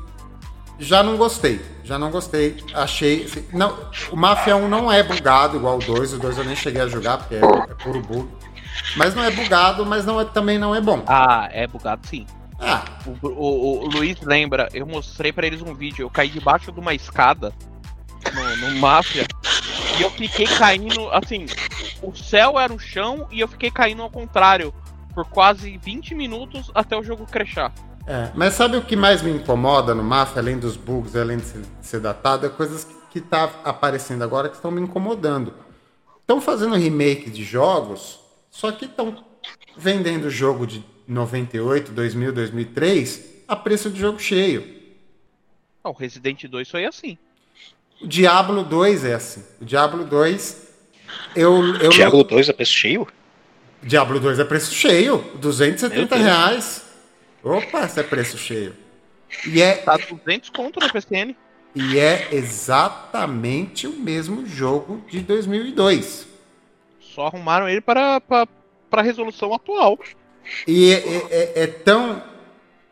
já não gostei. Já não gostei. Achei. Assim, não, o Mafia 1 não é bugado igual o 2. O 2 eu nem cheguei a jogar, porque é, é puro bug. Mas não é bugado, mas não é, também não é bom. Ah, é bugado sim. Ah. O, o, o Luiz lembra, eu mostrei para eles um vídeo. Eu caí debaixo de uma escada no, no Mafia e eu fiquei caindo. Assim, o céu era o chão e eu fiquei caindo ao contrário por quase 20 minutos até o jogo crechar. É, mas sabe o que mais me incomoda no Mafia, além dos bugs, além de ser datado, é coisas que tá aparecendo agora que estão me incomodando. Estão fazendo remake de jogos, só que estão vendendo jogo de 98, 2000, 2003 a preço de jogo cheio. O Resident 2 foi assim. O Diablo 2 é assim. O Diablo 2 eu, eu Diablo não... 2 é preço cheio? Diablo 2 é preço cheio, 270 reais. Opa, esse é preço cheio. E é. Tá 200 conto na PSN. E é exatamente o mesmo jogo de 2002. Só arrumaram ele para, para, para a resolução atual. E é, é, é, é tão.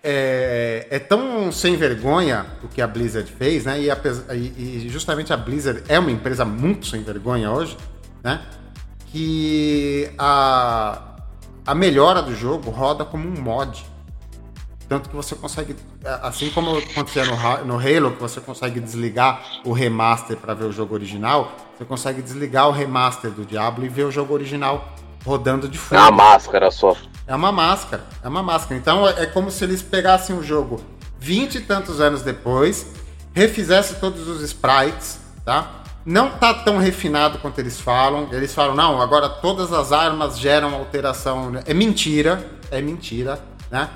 É, é, tão sem vergonha o que a Blizzard fez, né? E, a, e, justamente a Blizzard é uma empresa muito sem vergonha hoje, né? Que a, a melhora do jogo roda como um mod. Tanto que você consegue, assim como acontecia no, no Halo, que você consegue desligar o remaster para ver o jogo original, você consegue desligar o remaster do Diablo e ver o jogo original rodando de fundo. Uma máscara só. É uma máscara, é uma máscara. Então é, é como se eles pegassem o jogo vinte e tantos anos depois, refizessem todos os sprites, tá? Não tá tão refinado quanto eles falam. Eles falam, não, agora todas as armas geram alteração. É mentira, é mentira, né?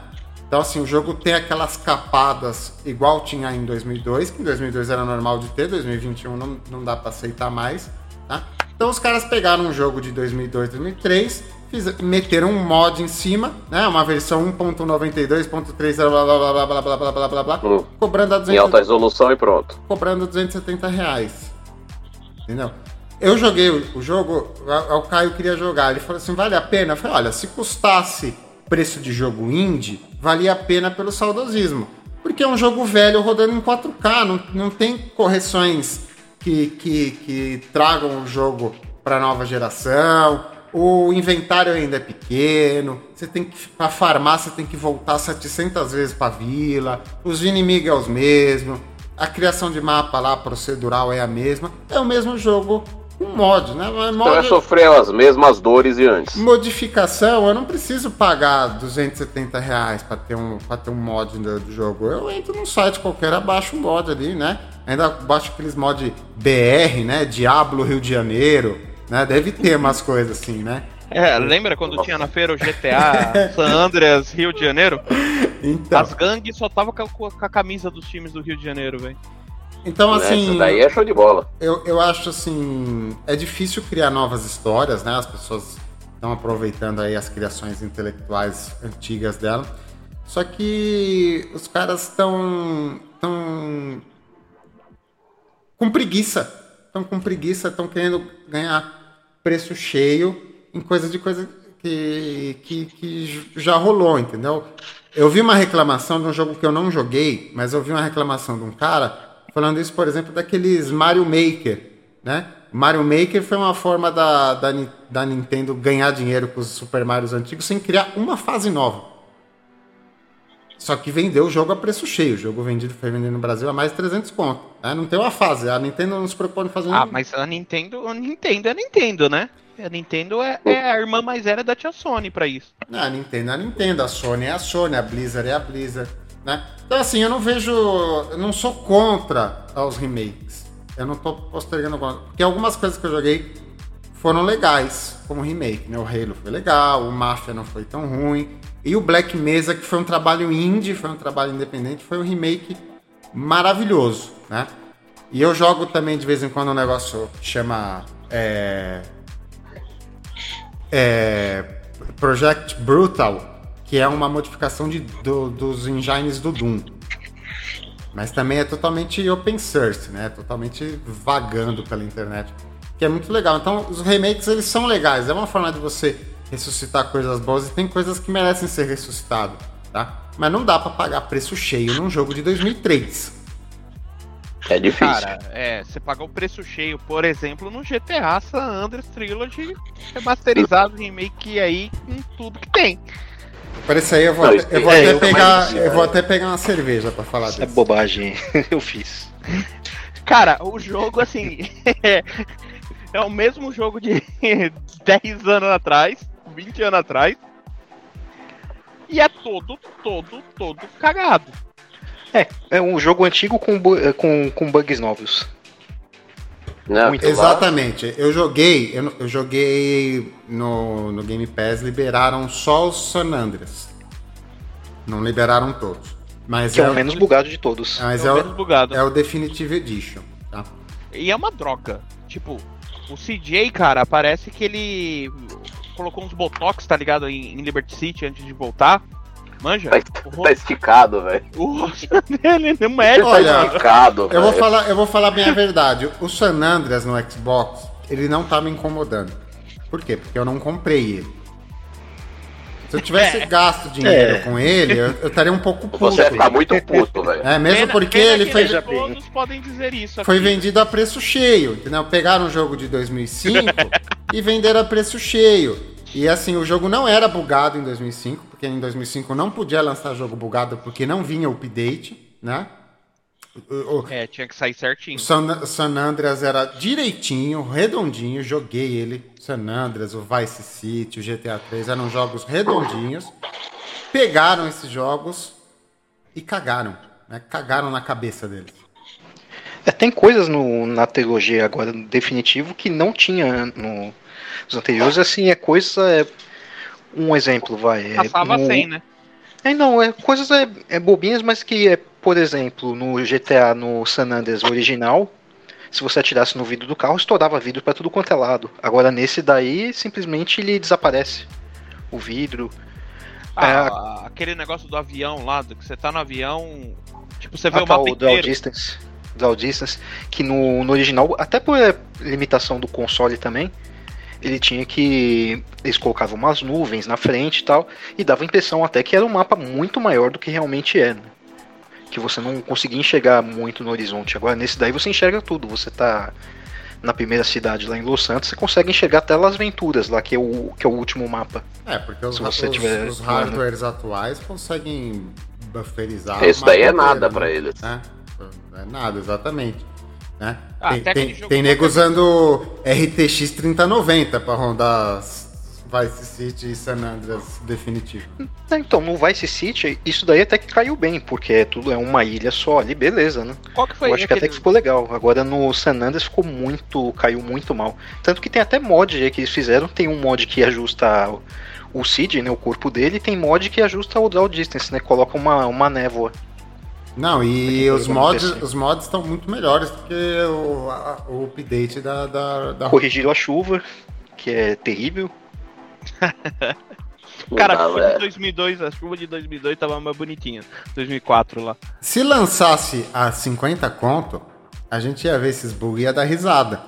Então, assim, o jogo tem aquelas capadas igual tinha em 2002, que em 2002 era normal de ter, 2021 não, não dá para aceitar mais, tá? Então, os caras pegaram um jogo de 2002, 2003, fiz, meteram um mod em cima, né? Uma versão 1.92.3, blá blá blá blá blá blá blá blá blá blá, hum. cobrando a 200, Em alta resolução e pronto. Cobrando 270 reais. Entendeu? Eu joguei o, jogo, o Caio queria jogar, ele falou assim, vale a pena? Eu falei, olha, se custasse preço de jogo indie, valia a pena pelo saudosismo. Porque é um jogo velho rodando em 4K, não, não tem correções que, que, que tragam o jogo para nova geração. O inventário ainda é pequeno, você tem que para farmar, você tem que voltar 700 vezes para vila. Os inimigos é os mesmos. A criação de mapa lá procedural é a mesma. É o mesmo jogo um mod, né? Mod... Então é sofrer as mesmas dores de antes. Modificação, eu não preciso pagar 270 reais para ter, um, pra ter um mod do, do, jogo. Eu entro num site qualquer, abaixo um mod ali, né? Ainda baixo aqueles mod BR, né? Diablo Rio de Janeiro, né? Deve ter umas coisas assim, né? É, lembra quando tinha na feira o GTA San Andreas Rio de Janeiro? Então, As gangues só tava com a, com a camisa dos times do Rio de Janeiro, velho. então assim, Essa daí é show de bola. eu, eu acho assim, é difícil criar novas histórias, né? As pessoas estão aproveitando aí as criações intelectuais antigas dela. Só que os caras estão tão com preguiça, estão com preguiça, estão querendo ganhar preço cheio em coisa de coisa que, que, que já rolou, entendeu? Eu vi uma reclamação de um jogo que eu não joguei, mas eu vi uma reclamação de um cara falando isso, por exemplo, daqueles Mario Maker, né? Mario Maker foi uma forma da, da, da Nintendo ganhar dinheiro com os Super Marios antigos sem criar uma fase nova. Só que vendeu o jogo a preço cheio. O jogo vendido foi vendido no Brasil a mais de 300 conto. né? Não tem uma fase. A Nintendo não se preocupou em fazer Ah, um- mas a Nintendo, a Nintendo é a Nintendo, né? A Nintendo é, é a irmã mais velha da tia Sony pra isso. Não, a Nintendo é a Nintendo, a Sony é a Sony, a Blizzard é a Blizzard, né? Então assim, eu não vejo, eu não sou contra aos remakes. Eu não tô postergando contra, porque algumas coisas que eu joguei foram legais, como remake, né? O Halo foi legal, o Mafia não foi tão ruim, e o Black Mesa, que foi um trabalho indie, foi um trabalho independente, foi um remake maravilhoso, né? E eu jogo também de vez em quando um negócio que chama é, é, Project Brutal, que é uma modificação de, do- dos engines do Doom. Mas também é totalmente open source, né? Totalmente vagando pela internet, que é muito legal. Então, os remakes eles são legais. É uma forma de você ressuscitar coisas boas e tem coisas que merecem ser ressuscitadas, tá? Mas não dá pra pagar preço cheio num jogo de 2003. É difícil. Cara, é, você pagou o preço cheio, por exemplo, no GTA San Andreas Trilogy remasterizado, remake aí com tudo que tem. Por isso aí eu vou, Não, até, eu vou é, até eu pegar, eu vou até pegar uma cerveja pra falar Isso é bobagem. Eu fiz. Cara, o jogo, assim, é o mesmo jogo de 10 anos atrás, 20 anos atrás. E é todo, todo, todo cagado. É um jogo antigo com, bu- com, com bugs novos. Não, Muito lá- Exatamente. Eu joguei, eu, eu joguei no, no Game Pass, liberaram só os San Andreas. Não liberaram todos. Mas Que é é, o menos bugado de todos. mas é é o o, menos bugado. é o Definitive Edition. Tá? E é uma droga. Tipo, o CJ, cara, parece que ele colocou uns botox, tá ligado, em, em Liberty City antes de voltar. Manja? Tá, O tá rosto, esticado, velho. o rosto dele não mexe. Olha, Tá esticado, Eu vou, velho. falar, eu vou falar bem a verdade. O San Andreas no Xbox, ele não tá me incomodando. Por quê? Porque eu não comprei ele. Se eu tivesse gasto dinheiro É. com ele, eu, eu estaria um pouco puto. Você vai ficar muito puto, velho. É, mesmo Pena- porque pena ele foi, todos podem dizer isso. foi aqui. vendido a preço cheio, entendeu? Pegaram um jogo de 2005 e venderam a preço cheio. E assim, o jogo não era bugado em 2005, porque em 2005 não podia lançar jogo bugado porque não vinha o update, né? O- o- É, tinha que sair certinho. o San, San Andreas era direitinho, redondinho, joguei ele. San Andreas, o Vice City, o GTA 3 eram jogos redondinhos. Pegaram esses jogos e cagaram, né? Cagaram na cabeça deles. É, tem coisas no, na trilogia agora no definitivo que não tinha no, nos anteriores. Assim, é coisa. É, um exemplo, vai. É, Passava no- sem, né? É, não, é coisas é, é bobinhas, mas que é, por exemplo, no GTA, no San Andreas original, se você atirasse no vidro do carro, estourava vidro pra tudo quanto é lado. Agora nesse daí, simplesmente ele desaparece. O vidro. Ah, aquele negócio do avião lá, que você tá no avião. Tipo, você vê Ah, o tá, mapa o inteiro. Distance. Draw Distance, que no, no original, até por é, limitação do console também, ele tinha que. Eles colocavam umas nuvens na frente e tal, e dava a impressão até que era um mapa muito maior do que realmente é, né? Que você não conseguia enxergar muito no horizonte. Agora nesse daí você enxerga tudo. Você tá na primeira cidade lá em Los Santos, você consegue enxergar até Las Venturas lá, que é o, que é o último mapa. É, porque os, Se você os- tiver os hardwares atuais conseguem bufferizar. Isso daí é nada né? eles. É, é nada, exatamente. Né? Ah, tem tem, tem nego usando RTX 3090 pra rondar as- Vice City e San Andreas definitivo. É, Então, no Vice City, isso daí até que caiu bem, porque é tudo é uma ilha só ali, beleza, né? Qual que foi Eu acho que até que ficou legal. Agora no San Andreas ficou muito. caiu muito mal. Tanto que tem até mod aí que eles fizeram. Tem um mod que ajusta o- o Cid, né? O corpo dele, e tem mod que ajusta o draw distance, né? Coloca uma, uma névoa. Não, e os mods, os mods estão muito melhores do que o, a- o update da, da, da Corrigiram a chuva, que é terrível. Cara, a Não, chuva é. de 2002, a chuva de 2002 tava mais bonitinha. 2004 lá. Se lançasse a 50 conto, a gente ia ver esses bugs e ia dar risada.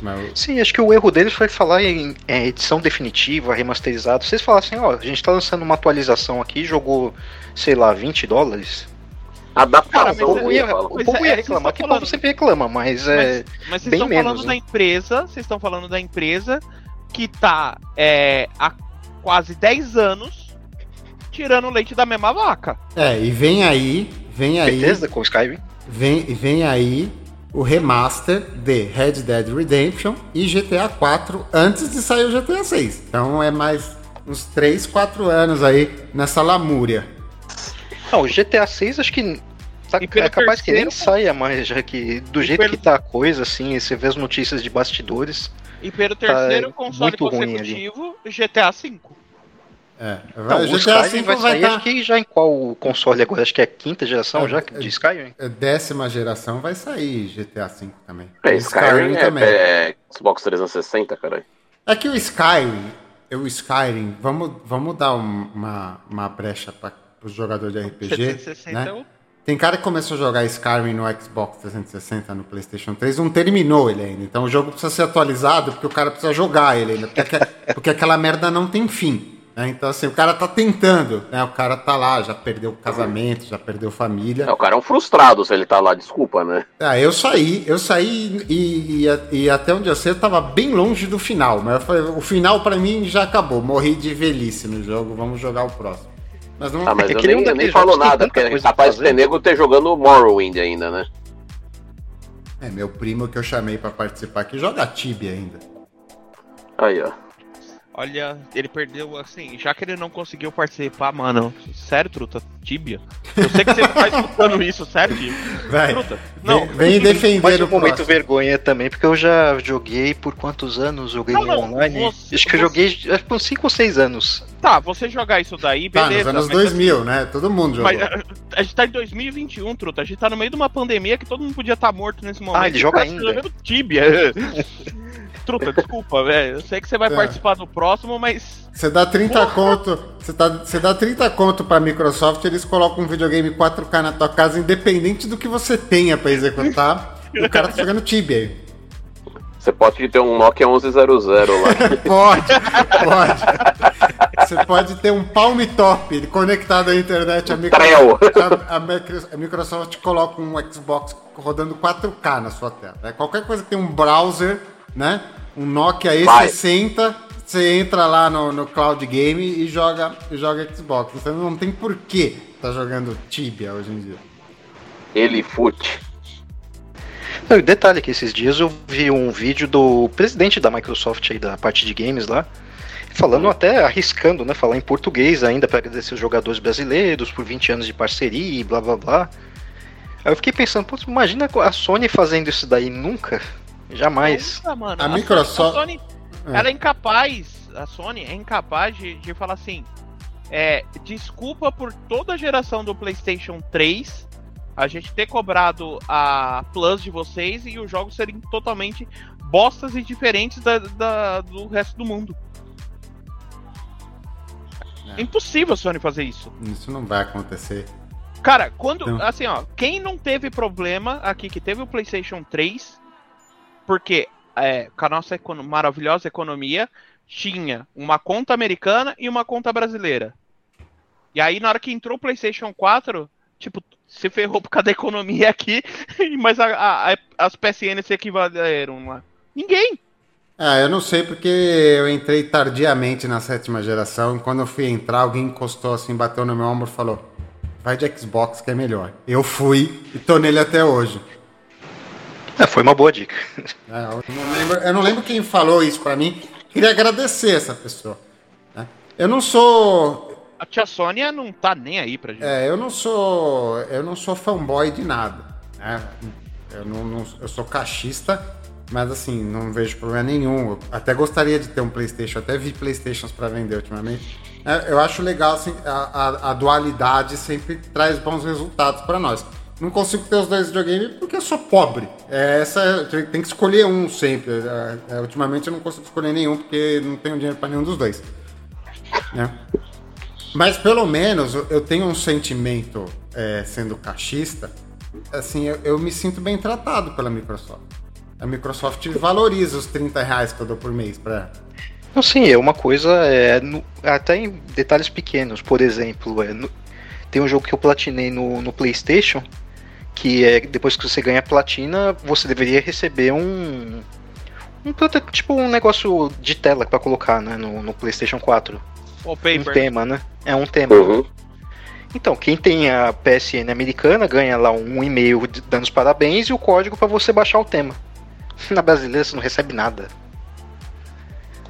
Mas, Sim, acho que o erro deles foi falar em é, edição definitiva, remasterizado. Vocês falassem, ó, a gente tá lançando uma atualização aqui, jogou, sei lá, 20 dólares. Cara, Adaptação, mas o povo eu- ia, o Mas povo é- ia é, reclamar, que o estão povo sempre reclama, mas é. Mas vocês Bem estão menos, falando né? da empresa, vocês estão falando da empresa que tá é, há quase 10 anos tirando o leite da mesma vaca. é, e vem aí, vem aí, Bethesda com o Skyrim. vem, vem aí o remaster de Red Dead Redemption e GTA 4 antes de sair o GTA 6. Então é mais uns 3, 4 anos aí nessa lamúria. Não, o GTA 6 acho que. Tá, é capaz que nem terceiro- saia mais, já que do jeito pelo- que tá a coisa, assim, você vê as notícias de bastidores. E pelo terceiro Tá console muito ruim consecutivo, GTA V. É, Não, vai, o GTA Skyrim 5 vai vai sair, estar acho que já em qual console agora? Acho que é a quinta geração É, já é- de Skyrim. É, décima geração vai sair GTA V também. É, E Skyrim é, é Xbox 360, caralho. É que o Skyrim, o Skyrim, vamos, vamos dar um- uma, uma brecha para os jogadores de RPG, 760 né? é o- Tem cara que começou a jogar Skyrim no Xbox 360, no PlayStation 3, não terminou ele ainda. Então o jogo precisa ser atualizado porque o cara precisa jogar ele ainda, porque, porque aquela merda não tem fim. né? Então assim, o cara tá tentando, né? O cara tá lá, já perdeu casamento, já perdeu família. É, o cara é um frustrado se ele tá lá, desculpa, né? Ah, eu saí, eu saí e, e- e até onde eu sei eu tava bem longe do final, mas eu falei, o final pra mim já acabou, morri de velhice no jogo, vamos jogar o próximo. Mas não, Ah, mas É eu que nem, eu um nem falo nada, porque é capaz de ter nego ter jogando Morrowind ainda, né? é meu primo que eu chamei pra participar aqui joga Tibia ainda. Aí, ó. Olha, ele perdeu assim, já que ele não conseguiu participar, mano. Sério, truta? Tibia? Eu sei que você tá escutando isso, sério, Tibia? Vai, Truta? vem, Não. vem defender Mas o um momento próximo. vergonha também, porque eu já joguei por quantos anos? Joguei Não, não, online? você- acho que eu você- joguei acho que por 5 ou 6 anos. Tá, você jogar isso daí, Tá, beleza. nos anos mas 2000, né? Todo mundo jogou. Mas a, a gente tá em 2021, truta. A gente tá no meio de uma pandemia que todo mundo podia estar morto nesse momento. Ah, ele joga tá ainda. Tibia. truta, desculpa, velho. Eu sei que você vai É. participar do próximo, mas. Você dá 30 conto, você, tá, você dá 30 conto pra Microsoft, eles colocam um videogame 4K na tua casa, independente do que você tenha pra executar. o cara tá jogando Tibia aí. Você pode ter um Nokia 1100 lá. Pode, pode. Você pode ter um Palm Top conectado à internet. A, micro- Trel. a- a Microsoft coloca um Xbox rodando 4K na sua tela. né? Qualquer coisa que tem um browser, né? Um Nokia Vai. E60, você entra lá no, no Cloud Game e joga, e joga Xbox. Você não tem porquê tá jogando Tibia hoje em dia. Ele fute. Não, e detalhe que esses dias eu vi um vídeo do presidente da Microsoft aí, da parte de games lá, falando até, arriscando, né, falar em português ainda para agradecer os jogadores brasileiros por 20 anos de parceria e blá blá blá. Aí eu fiquei pensando, putz, imagina a Sony fazendo isso daí nunca, jamais. Nunca, mano. A Sony- Microsoft- A Sony, É. ela é incapaz. A Sony é incapaz de, de falar assim. É, desculpa por toda a geração do PlayStation 3 a gente ter cobrado a Plus de vocês e os jogos serem totalmente bostas e diferentes da, da- do resto do mundo. É. É impossível a Sony fazer isso. Isso não vai acontecer. Cara, quando. Não. Assim, ó, quem não teve problema aqui, que teve o PlayStation 3, porque é, com a nossa econo- maravilhosa economia, tinha uma conta americana e uma conta brasileira. E aí, na hora que entrou o PlayStation 4, tipo, se ferrou por causa da economia aqui, mas a- a- as PSN se equivaleram lá. Ninguém! Ah, eu não sei porque eu entrei tardiamente na sétima geração. E quando eu fui entrar, alguém encostou assim, bateu no meu ombro e falou: Vai de Xbox que é melhor. Eu fui e tô nele até hoje. É, foi uma boa dica. É, eu, não lembro, eu não lembro quem falou isso pra mim, queria agradecer essa pessoa. né? Eu não sou. A tia Sônia não tá nem aí pra gente. É, eu não sou. Eu não sou fanboy de nada. né? Eu, não, não- eu sou caixista, mas assim, não vejo problema nenhum. Eu até gostaria de ter um Playstation, até vi Playstations para vender ultimamente. É, eu acho legal, assim, a, a- a dualidade sempre traz bons resultados para nós. Não consigo ter os dois videogames porque eu sou pobre. É, essa tem que escolher um sempre. É, é, ultimamente eu não consigo escolher nenhum porque não tenho dinheiro para nenhum dos dois. né? Mas pelo menos eu- tenho um sentimento, é, sendo caixista, assim, eu, eu me sinto bem tratado pela Microsoft. A Microsoft valoriza os 30 reais que eu dou por mês pra. Não, sim, é uma coisa, é, no- até em detalhes pequenos, por exemplo, é, no- tem um jogo que eu platinei no, no PlayStation, que é depois que você ganha platina, você deveria receber um. um tipo um negócio de tela pra colocar né, no, no PlayStation 4. Um tema, né? É um tema. Uhum. Então, quem tem a PSN americana ganha lá um e-mail de- dando os parabéns e o código pra você baixar o tema. Na brasileira você não recebe nada.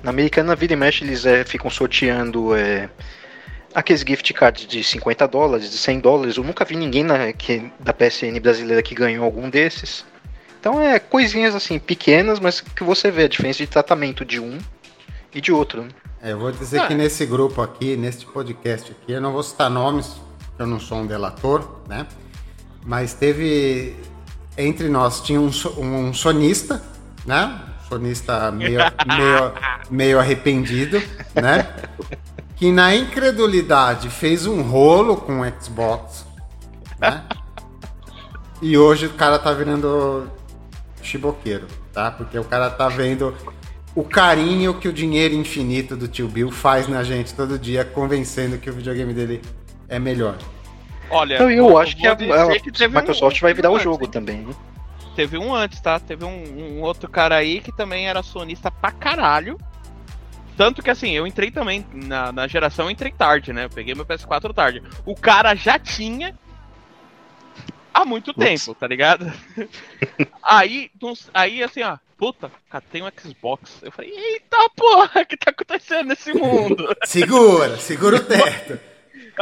Na americana, vira e mexe, eles é, ficam sorteando é, aqueles gift cards de 50 dólares, de 100 dólares. Eu nunca vi ninguém na- que, da PSN brasileira que ganhou algum desses. Então é coisinhas assim, pequenas, mas que você vê a diferença de tratamento de um e de outro. né? É, eu vou dizer Ah. que nesse grupo aqui, neste podcast aqui, eu não vou citar nomes, porque eu não sou um delator, né? Mas teve. Entre nós tinha um, um sonista, né? Sonista meio, meio, meio arrependido, né? Que na incredulidade fez um rolo com o Xbox, né? E hoje o cara tá virando chiboqueiro, tá? Porque o cara tá vendo o carinho que o dinheiro infinito do tio Bill faz na gente todo dia, convencendo que o videogame dele é melhor. Olha, Então eu acho que a, que Microsoft um- vai virar o jogo também. né? Teve um antes, tá? Teve um, um outro cara aí que também era sonista pra caralho. Tanto que assim, eu entrei também na, na geração, eu entrei tarde, né? Eu peguei meu PS4 tarde. O cara já tinha há muito tempo, tá ligado? aí, aí assim, ó, puta, cara, tem um Xbox. Eu falei, eita porra, o que tá acontecendo nesse mundo? Segura, segura o teto.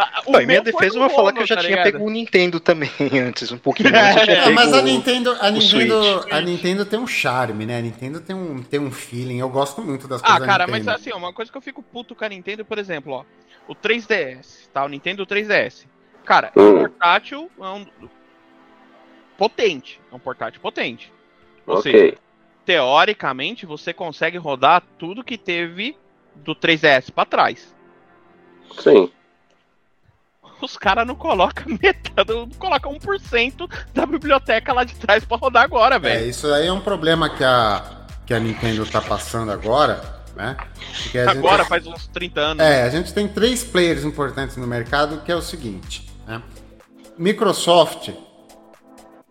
Ah, o Não, em minha defesa, eu vou falar que eu já tá tinha ligado? pego um Nintendo também antes, um pouquinho antes. Eu tinha É, mas a o- Nintendo, a Nintendo, Switch. a Nintendo tem um charme, né? A Nintendo tem um, tem um feeling. Eu gosto muito das Ah, coisas cara, da mas assim, uma coisa que eu fico puto com a Nintendo, por exemplo, ó, o 3DS, tá? O Nintendo 3DS. Cara, é um Hum. portátil é um... potente. É um portátil potente. Ou seja, Ok. teoricamente, você consegue rodar tudo que teve do 3DS pra trás. Sim. Os caras não colocam metade, não colocam 1% da biblioteca lá de trás pra rodar agora, É, velho. isso aí é um problema que a, que a Nintendo tá passando agora, né? Porque a gente- Agora faz uns 30 anos. É, a gente tem três players importantes no mercado, que é o seguinte, né? Microsoft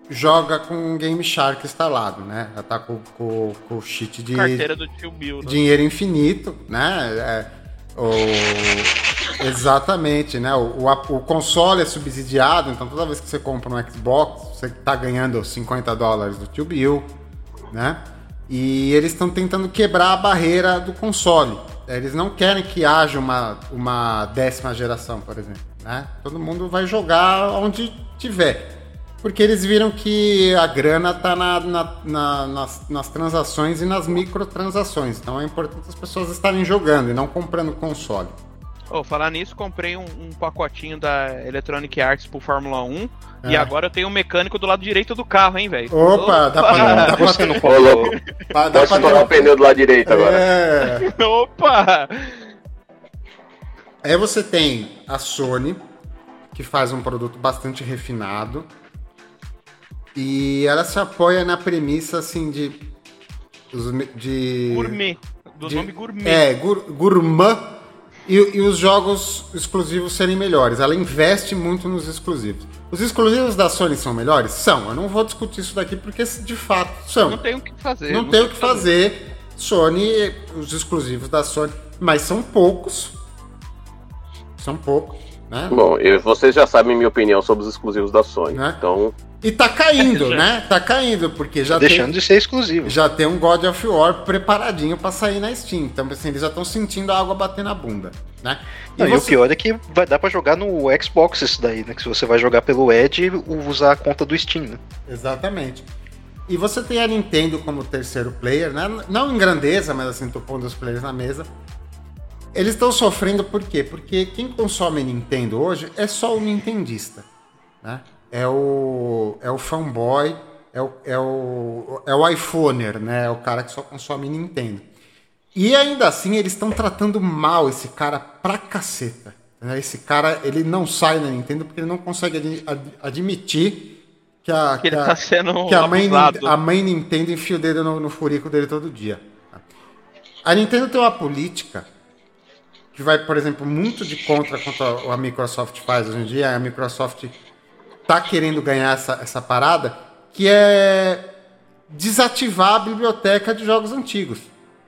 joga com o Game Shark instalado, né? Já tá com, com- com o cheat de Carteira do tio Bill. né? dinheiro infinito, né? É, o- exatamente, né? O, o, o console é subsidiado, então toda vez que você compra um Xbox, você tá ganhando 50 dólares do tio Bill, né? E eles estão tentando quebrar a barreira do console. Eles não querem que haja uma, uma décima geração, por exemplo. Né? Todo mundo vai jogar onde tiver. Porque eles viram que a grana tá na, na- na- nas, nas transações e nas microtransações. Então é importante as pessoas estarem jogando e não comprando console. Ô, falar nisso, comprei um, um pacotinho da Electronic Arts pro Fórmula 1 e É. agora eu tenho um mecânico do lado direito do carro, hein, velho? Opa, dá pra, dá pra, Você não falou. louco. dá pra Posso estourar o pneu do lado direito agora. É. Opa! Aí você tem a Sony, que faz um produto bastante refinado. E ela se apoia na premissa assim de. de Gourmet. Do de- nome gourmet. É, gur, gourmet. E, e os jogos exclusivos serem melhores. Ela investe muito nos exclusivos. Os exclusivos da Sony são melhores? São. Eu não vou discutir isso daqui porque de fato são. Não tem o que fazer. Não tem o que fazer. Sony, os exclusivos da Sony, mas são poucos. São poucos, né? Bom, eu- vocês já sabem minha opinião sobre os exclusivos da Sony. Né? Então, E tá caindo, né? Tá caindo, porque já Deixando tem, de ser exclusivo. já tem um God of War preparadinho pra sair na Steam. Então, assim, eles já estão sentindo a água bater na bunda, né? E, Não, e o pior é que vai dar pra jogar no Xbox isso daí, né? Que se você vai jogar pelo Edge, usar a conta do Steam, né? Exatamente. E você tem a Nintendo como terceiro player, né? Não em grandeza, mas assim, tô pondo os players na mesa. Eles estão sofrendo por quê? Porque quem consome Nintendo hoje é só o nintendista, né? É o, é o fanboy, é o, é, o, é o iPhoner, né? É o cara que só consome Nintendo. E ainda assim, eles estão tratando mal esse cara pra caceta. Né? Esse cara, ele não sai da Nintendo porque ele não consegue ad, ad, admitir que a, que, que, a, tá que a, mãe, a mãe Nintendo enfia o dedo no, no furico dele todo dia. A Nintendo tem uma política que vai, por exemplo, muito de contra quanto a Microsoft faz hoje em dia. A Microsoft tá querendo ganhar essa, essa parada, que é desativar a biblioteca de jogos antigos.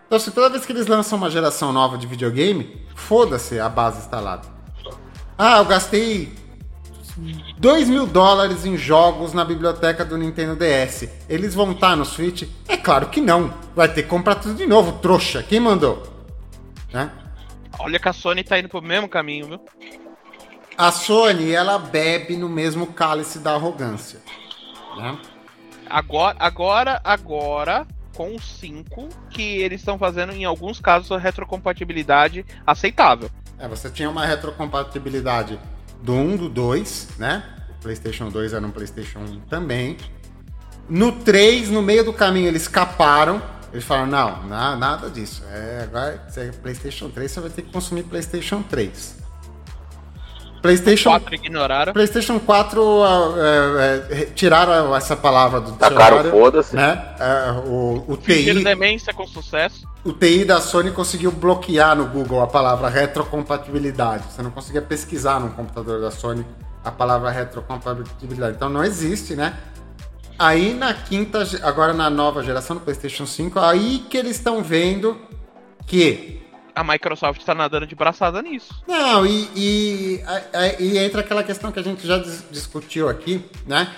Então, se toda vez que eles lançam uma geração nova de videogame, foda-se a base instalada. Ah, eu gastei 2 mil dólares em jogos na biblioteca do Nintendo DS. Eles vão estar no Switch? É claro que não. Vai ter que comprar tudo de novo, trouxa. Quem mandou? Né? Olha que a Sony tá indo pro mesmo caminho, viu? A Sony, ela bebe no mesmo cálice da arrogância. Né? Agora, agora, agora, com o 5, que eles estão fazendo, em alguns casos, a retrocompatibilidade aceitável. É, você tinha uma retrocompatibilidade do 1, do 2, né? O PlayStation 2 era um PlayStation 1 também. No 3, no meio do caminho, eles escaparam. Eles falaram: não, na, nada disso. É, agora, se é PlayStation 3, você vai ter que consumir PlayStation 3. PlayStation 4 ignoraram. PlayStation 4 é, é, tiraram essa palavra do Tacaram foda-se. Né? É, o, o TI. demência com sucesso. O TI da Sony conseguiu bloquear no Google a palavra retrocompatibilidade. Você não conseguia pesquisar no computador da Sony a palavra retrocompatibilidade. Então não existe, né? Aí na quinta, agora na nova geração do PlayStation 5, aí que eles estão vendo que a Microsoft está nadando de braçada nisso. Não, e, e, e, entra aquela questão que a gente já discutiu aqui, né?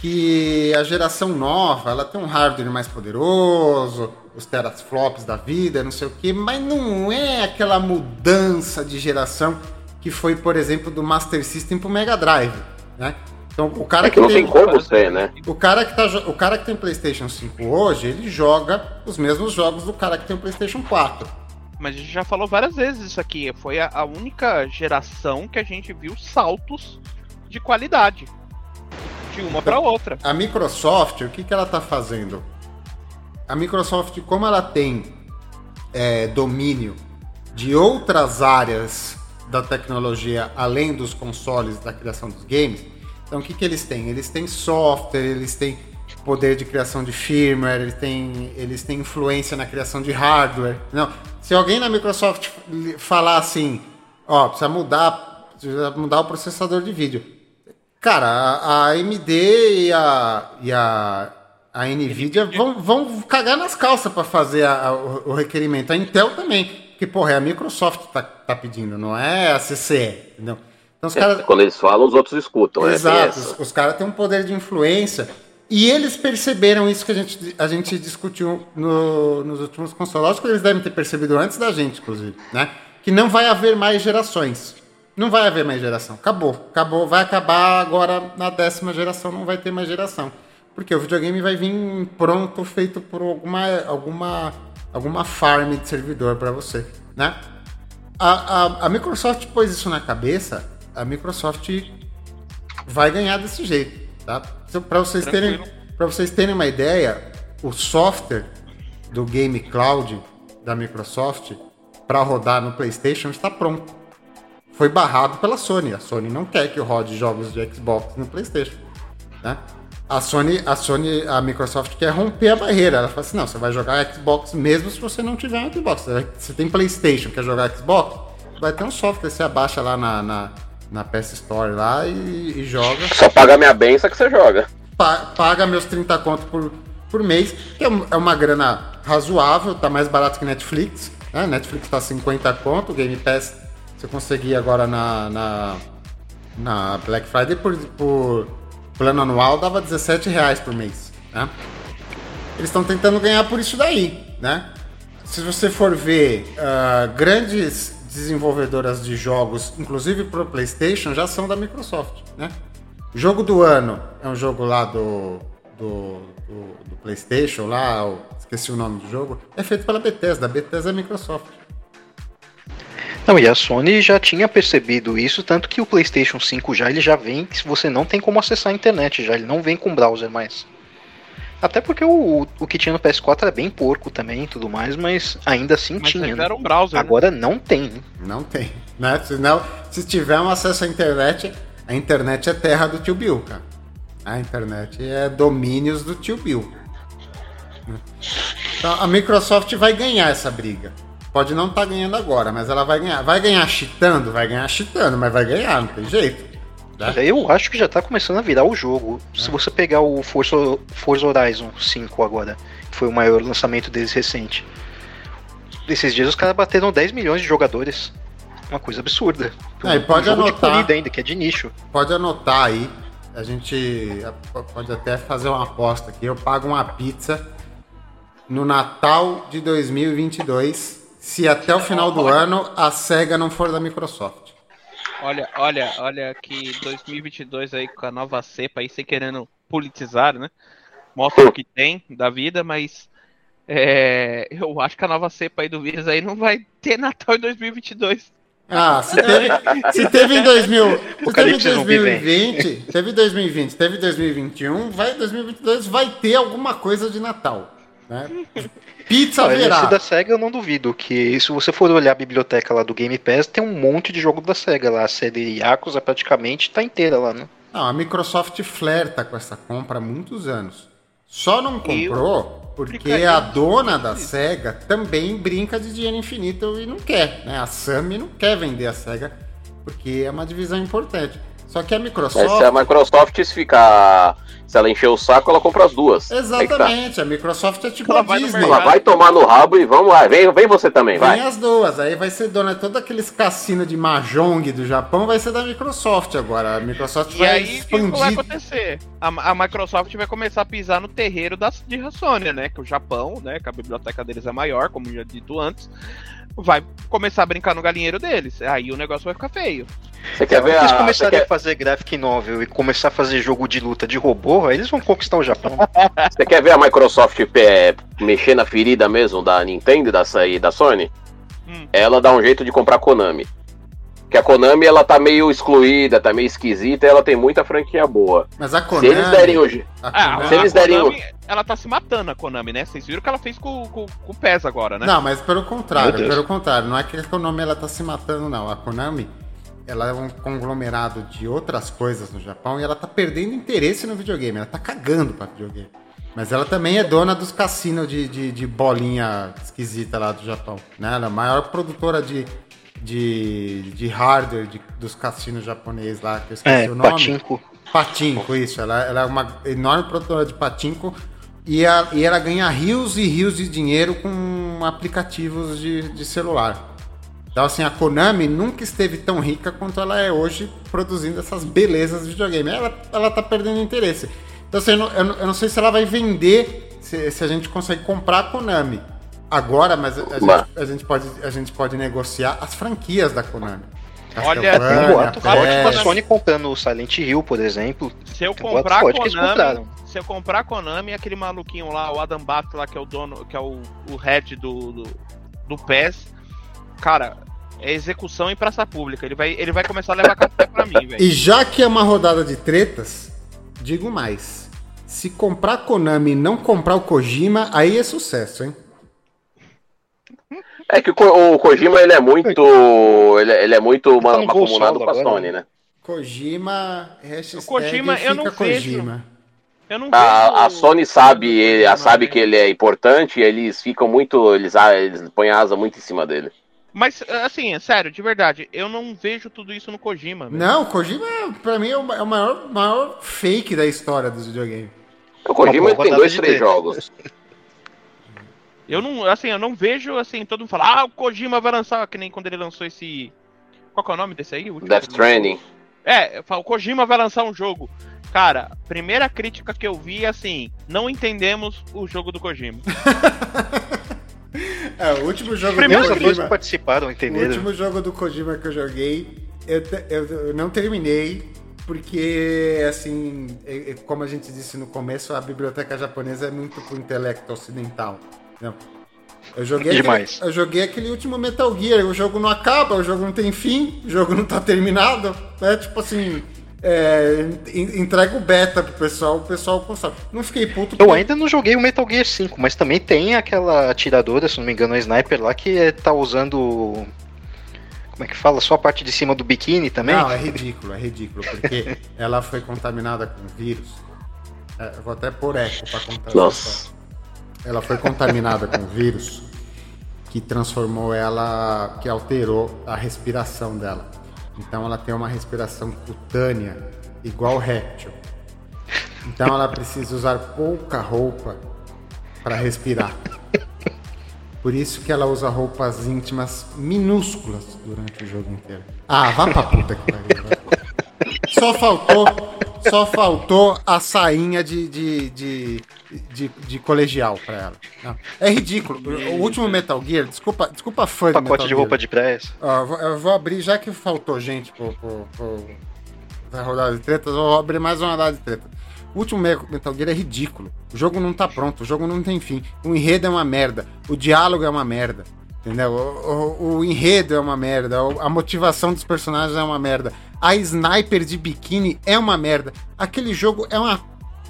Que a geração nova, ela tem um hardware mais poderoso, os teraflops da vida, não sei o quê, mas não é aquela mudança de geração que foi, por exemplo, do Master System pro Mega Drive, né? Então, o cara é que, que não tem, como ser, né? O cara, que tá, o cara que tem PlayStation 5 hoje, ele joga os mesmos jogos do cara que tem o PlayStation 4 mas a gente já falou várias vezes isso aqui. Foi a, a única geração que a gente viu saltos de qualidade de uma para outra. A Microsoft, o que, que ela está fazendo? A Microsoft, como ela tem é, domínio de outras áreas da tecnologia além dos consoles da criação dos games, então o que, que eles têm? Eles têm software, eles têm poder de criação de firmware, eles têm, eles têm influência na criação de hardware. Não, se alguém na Microsoft falar assim, ó, precisa mudar, precisa mudar o processador de vídeo. Cara, a, a AMD e a, e a, a Nvidia vão, vão cagar nas calças para fazer a, a, o, o, requerimento. A Intel também, porque, porra, é a Microsoft tá, tá pedindo, não é a CCE, entendeu? Então, os é, quando eles falam, os outros escutam. É Exato, os, os caras têm um poder de influência e eles perceberam isso que a gente, a gente discutiu no, nos últimos consoles. Lógico que eles devem ter percebido antes da gente, inclusive, né? Que não vai haver mais gerações. Não vai haver mais geração. Acabou. Acabou. Vai acabar agora na décima geração, não vai ter mais geração. Porque o videogame vai vir pronto, feito por alguma, alguma, alguma farm de servidor para você, né? A, a, a Microsoft pôs isso na cabeça, a Microsoft vai ganhar desse jeito. Tá? Então, para vocês, terem, vocês terem uma ideia, o software do Game Cloud da Microsoft para rodar no PlayStation está pronto. Foi barrado pela Sony. A Sony não quer que rode jogos de Xbox no PlayStation. Né? A Sony, a Sony, a Microsoft quer romper a barreira. Ela fala assim: não, você vai jogar Xbox mesmo se você não tiver um Xbox. Você tem PlayStation, quer jogar Xbox? Vai ter um software, você abaixa lá na, na na PS Store lá e, e joga. Só paga minha benção que você joga. Pa, paga meus 30 contos por, por mês, que é, é uma grana razoável, tá mais barato que Netflix. Né? Netflix tá 50 conto, Game Pass você conseguir agora na, na, na Black Friday por, por plano anual dava 17 reais por mês, né? Eles estão tentando ganhar por isso daí, né? Se você for ver, uh, grandes desenvolvedoras de jogos, inclusive para o PlayStation, já são da Microsoft, né? Jogo do ano é um jogo lá do, do, do, do PlayStation, lá, esqueci o nome do jogo, é feito pela Bethesda. A Bethesda é a Microsoft. Não, e a Sony já tinha percebido isso, tanto que o PlayStation 5 já ele já vem, que você não tem como acessar a internet, já ele não vem com browser mais. Até porque o, o que tinha no PS4 era bem porco também e tudo mais, mas ainda assim Mas tinha. ainda né? era um browser. né? Agora não tem, né? Não tem, né? Se, não, se tiver um acesso à internet, a internet é terra do tio Bill, cara. A internet é domínios do tio Bill. Então a Microsoft vai ganhar essa briga. Pode não estar ganhando agora, mas ela vai ganhar. Vai ganhar cheatando? Vai ganhar cheatando, mas vai ganhar, não tem jeito. Né? Eu acho que já tá começando a virar o jogo. Se você pegar o Forza, Forza Horizon 5 agora, que foi o maior lançamento deles recente. Esses dias os caras bateram 10 milhões de jogadores. Uma coisa absurda. É, e pode um jogo anotar. de corrida ainda, que é de nicho. Pode anotar aí. A gente pode até fazer uma aposta aqui. Eu pago uma pizza no Natal de 2022, se até o final do ano a SEGA não for da Microsoft. Olha, olha, olha que 2022 aí com a nova cepa aí, sem querendo politizar, né? Mostra o que tem da vida, mas é, eu acho que a nova cepa aí do vírus aí não vai ter Natal em 2022. Ah, se teve, se teve em 2000, se teve em Apocalipse zumbi vem. 2020, teve 2020, teve 2021, vai 2022 vai ter alguma coisa de Natal, né? Pizza Olha, esse verá. da SEGA eu não duvido, que se você for olhar a biblioteca lá do Game Pass, tem um monte de jogo da SEGA lá. A série Yakuza praticamente tá inteira lá, né? Não, a Microsoft flerta com essa compra há muitos anos. Só não comprou porque ficaria a dona da SEGA também brinca de dinheiro infinito e não quer, né? A Sami não quer vender a SEGA porque é uma divisão importante. Só que a Mas Microsoft se a Microsoft se ficar. Se ela encher o saco, ela compra as duas. Tá. Exatamente, a Microsoft é tipo Ela a vai Disney. Ela vai tomar no rabo e vamos lá. Vem, vem você também, Vem vai. as duas, aí vai ser dona de todos aqueles cassinos de Mahjong do Japão, vai ser da Microsoft agora. A Microsoft E vai aí, o que vai expandir. acontecer? A, a Microsoft vai começar a pisar no terreiro da, de Sony, né? Que o Japão, né? Que a biblioteca deles é maior, como já dito antes, vai começar a brincar no galinheiro deles. Aí o negócio vai ficar feio. Você quer ver Se eles a. Começarem a quer, fazer graphic novel e começar a fazer jogo de luta de robô, aí eles vão conquistar o Japão. você quer ver a Microsoft é, mexer na ferida mesmo da Nintendo e da, e da Sony? Hum. Ela dá um jeito de comprar a Konami. Porque a Konami ela tá meio excluída, tá meio esquisita e ela tem muita franquia boa. Mas a Se Konami. eles derem hoje. Ah, Konami- Se eles derem Konami, ela tá se matando, a Konami, né? Vocês viram o que ela fez com, com, com o PES agora, né? Não, mas pelo contrário, pelo contrário, não é que a Konami ela tá se matando, não. A Konami ela é um conglomerado de outras coisas no Japão e ela tá perdendo interesse no videogame, ela tá cagando pra videogame. Mas ela também é dona dos cassinos de, de, de bolinha esquisita lá do Japão. Né? Ela é a maior produtora de, de, de hardware de- dos cassinos japoneses lá, que eu esqueci É, o nome. patinco. Patinco, isso. Ela, ela é uma enorme produtora de patinco e, a- e ela ganha rios e rios de dinheiro com aplicativos de, de celular. Então, assim, a Konami nunca esteve tão rica quanto ela é hoje produzindo essas belezas de videogame. Ela, ela tá perdendo interesse. Então, assim, eu não, eu não- eu não sei se ela vai vender, se, se a gente consegue comprar a Konami agora, mas a, Mas- gente, a, gente pode, a gente pode negociar as franquias da Konami. Olha, Tem um Castlevania, boato forte com a Sony comprando o Silent Hill, por exemplo. Se eu comprar Konami, se eu comprar a Konami, aquele maluquinho lá, o Adam Bato lá, que é o dono, que é o, o head do, do, do PES, cara, é execução em praça pública. Ele vai, ele vai começar a levar café pra mim, velho. E já que é uma rodada de tretas, digo mais. Se comprar Konami e não comprar o Kojima, aí é sucesso, hein? É que o, Ko- o Kojima ele é muito. Ele, é- ele é muito ma- no voo macumunado solo com a agora, Sony, né? Kojima, hashtag Kojima, eu não vejo. Kojima. Eu não A, a vejo- Sony sabe, ele- Kojima, sabe né? que ele é importante e eles ficam muito. Eles, eles põem a asa muito em cima dele. Mas, assim, é sério, de verdade, eu não vejo tudo isso no Kojima, velho. Não, Kojima, pra mim, é o é o maior, maior fake da história dos videogames. O Kojima Uma tem dois, três jogos. Eu não, assim, eu não vejo, assim, todo mundo fala, ah, o Kojima vai lançar, que nem quando ele lançou esse... Qual que é o nome desse aí? O Death? Stranding. É, eu falo, o Kojima vai lançar um jogo. Cara, primeira crítica que eu vi, assim, não entendemos o jogo do Kojima. É, o último jogo Primeiro do dois que Kojima. participaram, O entenderam? último jogo do Kojima que eu joguei, eu, eu- eu não terminei, porque, assim, é- é como a gente disse no começo, a biblioteca japonesa é muito pro intelecto ocidental. Não. Eu joguei, aquele, Demais. eu joguei aquele último Metal Gear, o jogo não acaba, o jogo não tem fim, o jogo não tá terminado. É tipo assim, é, en- entrega o beta pro pessoal, o pessoal consome. Não fiquei puto Eu porque- ainda não joguei o Metal Gear 5, mas também tem aquela atiradora, se não me engano, a sniper lá, que é- tá usando. Como é que fala? Só a parte de cima do biquíni também? Não, é ridículo, é ridículo, porque ela foi contaminada com vírus. É, eu vou até pôr eco pra contar. Nossa. Ela foi contaminada com vírus que transformou ela, que alterou a respiração dela. Então ela tem uma respiração cutânea igual réptil. Então ela precisa usar pouca roupa para respirar. Por isso que ela usa roupas íntimas minúsculas durante o jogo inteiro. Ah, vá pra puta que pariu. Só faltou, só faltou a sainha de, de, de, de, de colegial pra ela. Não, é ridículo. O último Metal Gear, desculpa, desculpa fã de Pacote Metal de Gear. roupa de praia. Ó, vou- eu vou abrir, já que faltou gente pro, pro, pro, pra rodada de tretas, eu vou abrir mais uma rodada de treta. O último Me- Metal Gear é ridículo. O jogo não tá pronto, o jogo não tem fim. O enredo é uma merda, o diálogo é uma merda. Entendeu? O, o- o enredo é uma merda, a motivação dos personagens é uma merda. A sniper de biquíni é uma merda. Aquele jogo é uma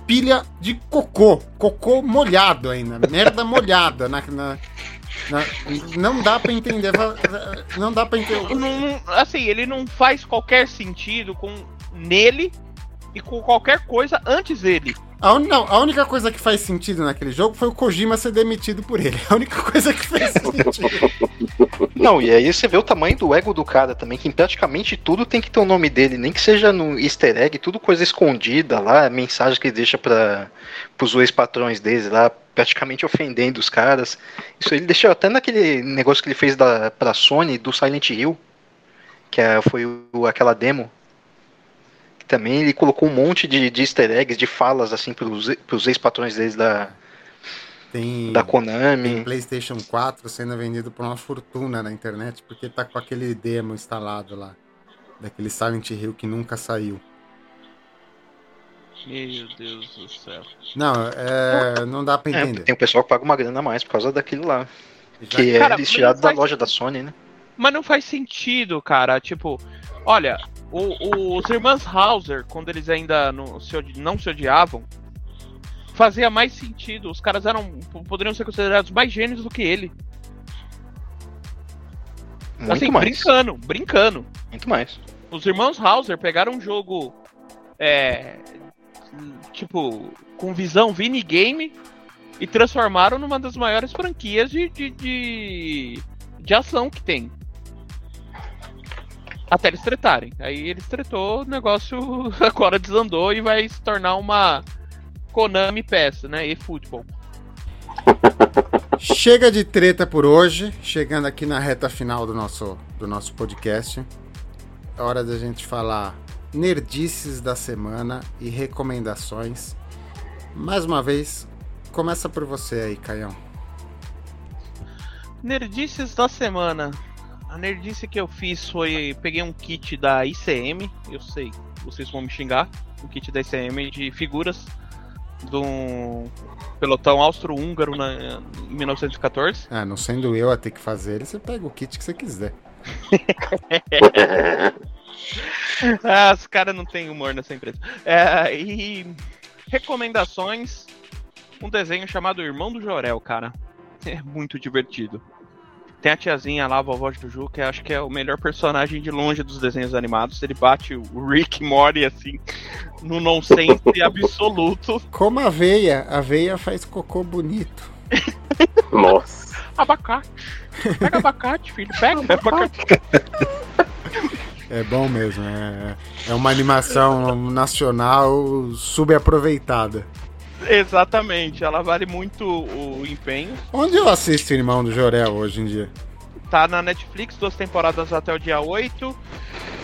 pilha de cocô. Cocô molhado ainda. Merda molhada na, na- não dá pra entender. Não dá pra entender. Não- assim, ele não faz qualquer sentido com nele e com qualquer coisa antes dele. A, un- não, a única coisa que faz sentido naquele jogo foi o Kojima ser demitido por ele. A única coisa que fez sentido. Não, e aí você vê o tamanho do ego do cara também, que em praticamente tudo tem que ter o nome dele, nem que seja no easter egg, tudo coisa escondida lá, mensagem que ele deixa para os ex-patrões deles lá, praticamente ofendendo os caras. Isso ele deixou até naquele negócio que ele fez da, pra Sony do Silent Hill, que é- foi o- aquela demo. Também ele colocou um monte de, de easter eggs, de falas assim pros, pros ex-patrões deles da, Tem, da tem Konami. PlayStation 4 sendo vendido por uma fortuna na internet porque tá com aquele demo instalado lá. Daquele Silent Hill que nunca saiu. Meu Deus do céu. Não, é, não dá pra É, entender. tem um pessoal que paga uma grana a mais por causa daquilo lá. Já Que é Cara, mas tiraram não da faz- loja da Sony, né? Mas não faz sentido, cara. Tipo, olha, o- os irmãos Hauser, quando eles ainda não se, não se odiavam, fazia mais sentido. Os caras eram poderiam ser considerados mais gênios do que ele. Muito assim, mais. brincando, brincando. Muito mais. Os irmãos Hauser pegaram um jogo é, tipo com visão Vini Game e transformaram numa das maiores franquias de, de, de, de ação que tem. Até eles tretarem. Aí eles tretou, o negócio agora desandou e vai se tornar uma Konami peça, né? E futebol. Chega de treta por hoje, chegando aqui na reta final do nosso, do nosso podcast. É hora da gente falar nerdices da semana e recomendações. Mais uma vez, começa por você aí, Caião. Nerdices da semana. A nerdice que eu fiz foi. Peguei um kit da ICM, eu sei, vocês vão me xingar. Um kit da ICM de figuras de um pelotão austro-húngaro na- em 1914. Ah, não sendo eu a ter que fazer ele, você pega o kit que você quiser. Ah, os caras não têm humor nessa empresa. É, e recomendações: um desenho chamado Irmão do Jorel, cara. É muito divertido. Tem a tiazinha lá, a vovó Juju, que acho que é o melhor personagem de longe dos desenhos animados. Ele bate o Rick Mori assim, no nonsense absoluto. Como a veia, a veia faz cocô bonito. Nossa. Abacate. Pega abacate, filho. Pega abacate. É bom mesmo, é, é uma animação nacional subaproveitada. Exatamente, ela vale muito o empenho. Onde eu assisto Irmão do Jorel hoje em dia? Tá na Netflix, duas temporadas até o dia 8.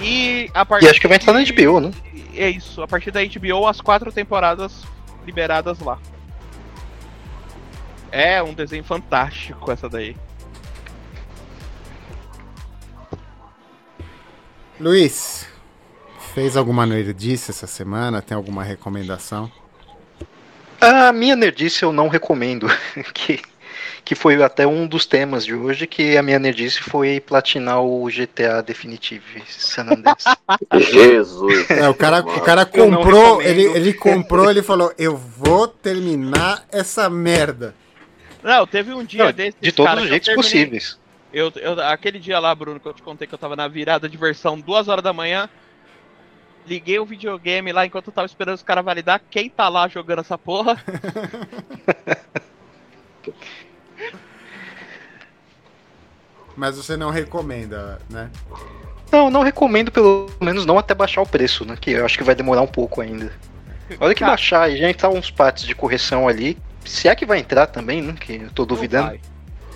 E a partir E acho que vai entrar na HBO, né? É isso, a partir da HBO, as quatro temporadas liberadas lá. É um desenho fantástico essa daí. Luiz, fez alguma nerdice essa semana? Tem alguma recomendação? A minha nerdice eu não recomendo. que, que foi até um dos temas de hoje, que a minha nerdice foi platinar o GTA Definitive San Andreas. Jesus. É, o cara, o cara comprou, ele, ele comprou, ele falou, eu vou terminar essa merda. Não, teve um dia Não, desse. de todos cara, os jeitos terminei- possíveis. Eu, eu- aquele dia lá, Bruno, que eu te contei que eu tava na virada de versão duas horas da manhã. Liguei o videogame lá enquanto eu tava esperando os caras validar. Quem tá lá jogando essa porra? Mas você não recomenda, né? Não, não recomendo, pelo menos não até baixar o preço, né? Que eu acho que vai demorar um pouco ainda. A hora que Cara, baixar e já entrar uns partes de correção ali, se é que vai entrar também, né? Que eu tô duvidando. Não vai.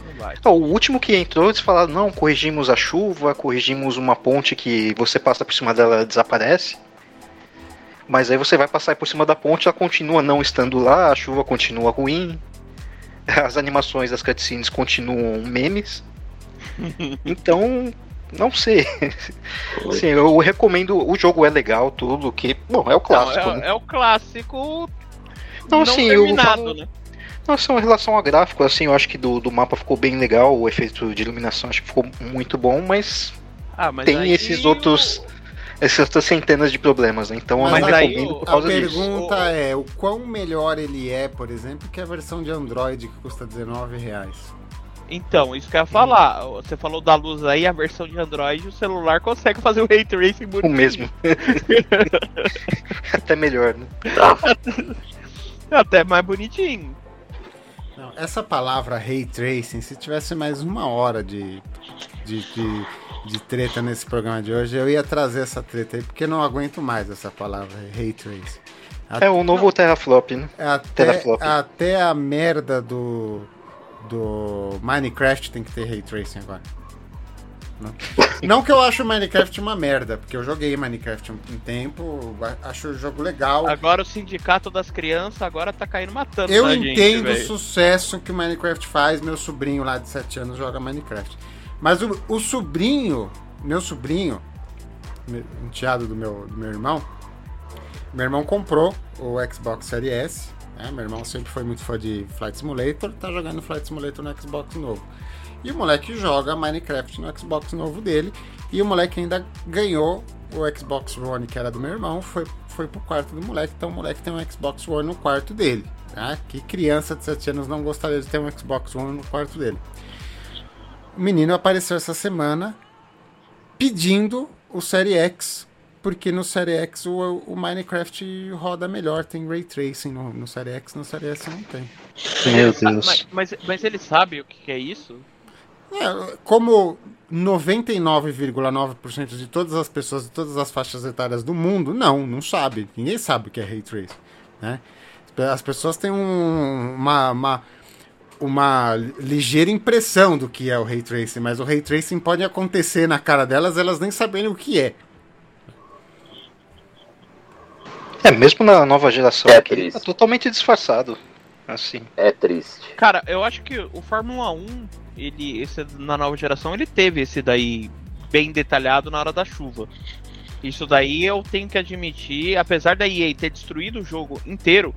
Não vai. Ó, o último que entrou, eles falaram, não, corrigimos a chuva, corrigimos uma ponte que você passa por cima dela ela desaparece. Mas aí você vai passar por cima da ponte, ela continua não estando lá, a chuva continua ruim. As animações das cutscenes continuam memes. Então, não sei. Assim, eu recomendo, o jogo é legal, tudo, que, bom, é o clássico, Não, né? é, é o clássico. Não, Não, assim, eu terminado, falo- né? Nossa, em relação a gráfico, assim, eu acho que do, do mapa ficou bem legal, o efeito de iluminação acho que ficou muito bom, mas Ah, mas tem esses o- outros. Essas outras centenas de problemas, né? Então eu Mas não aí recomendo o- por A causa disso. pergunta é, o quão melhor ele é, por exemplo, que a versão de Android que custa 19 reais? Então, isso que eu ia falar. Você falou da luz aí, a versão de Android, o celular consegue fazer o ray tracing O bonito. mesmo. Até melhor, né? Até mais bonitinho. Não, essa palavra Ray Tracing, se tivesse mais uma hora de, de, de, de treta nesse programa de hoje, eu ia trazer essa treta aí, porque não aguento mais essa palavra Ray Tracing. É o novo Terraflop, né? Até, Teraflop. até a merda do, do Minecraft tem que ter Ray Tracing agora. Não, não que eu acho o Minecraft uma merda, porque eu joguei Minecraft um, um tempo, acho o jogo legal. Agora o sindicato das crianças agora tá caindo matando Eu na gente, entendo o sucesso que o Minecraft faz, meu sobrinho lá de 7 anos joga Minecraft. Mas o, o sobrinho, meu sobrinho, enteado do meu, do meu irmão, meu irmão comprou o Xbox Series S. né? Meu irmão sempre foi muito fã de Flight Simulator, tá jogando Flight Simulator no Xbox novo. E o moleque joga Minecraft no Xbox novo dele. E o moleque ainda ganhou o Xbox One que era do meu irmão, foi, foi pro quarto do moleque. Então o moleque tem um Xbox One no quarto dele. Tá? Que criança de 7 anos não gostaria de ter um Xbox One no quarto dele. O menino apareceu essa semana pedindo o Série X, porque no Série X o, o Minecraft roda melhor, tem Ray Tracing no, no Série X, no Série S não tem. Meu Sa- Deus. Mas, mas, mas ele sabe o que que é isso? É, como 99,9% de todas as pessoas de todas as faixas etárias do mundo, não, não sabe. Ninguém sabe o que é Ray Tracing. Né? As pessoas têm um- uma, uma, uma ligeira impressão do que é o Ray Tracing, mas o Ray Tracing pode acontecer na cara delas, elas nem saberem o que é. É, mesmo na nova geração É aqui, triste. tá totalmente disfarçado. Assim. É triste. Cara, eu acho que o Fórmula 1, ele, esse na nova geração, ele teve esse daí bem detalhado na hora da chuva. Isso daí eu tenho que admitir, apesar da EA ter destruído o jogo inteiro,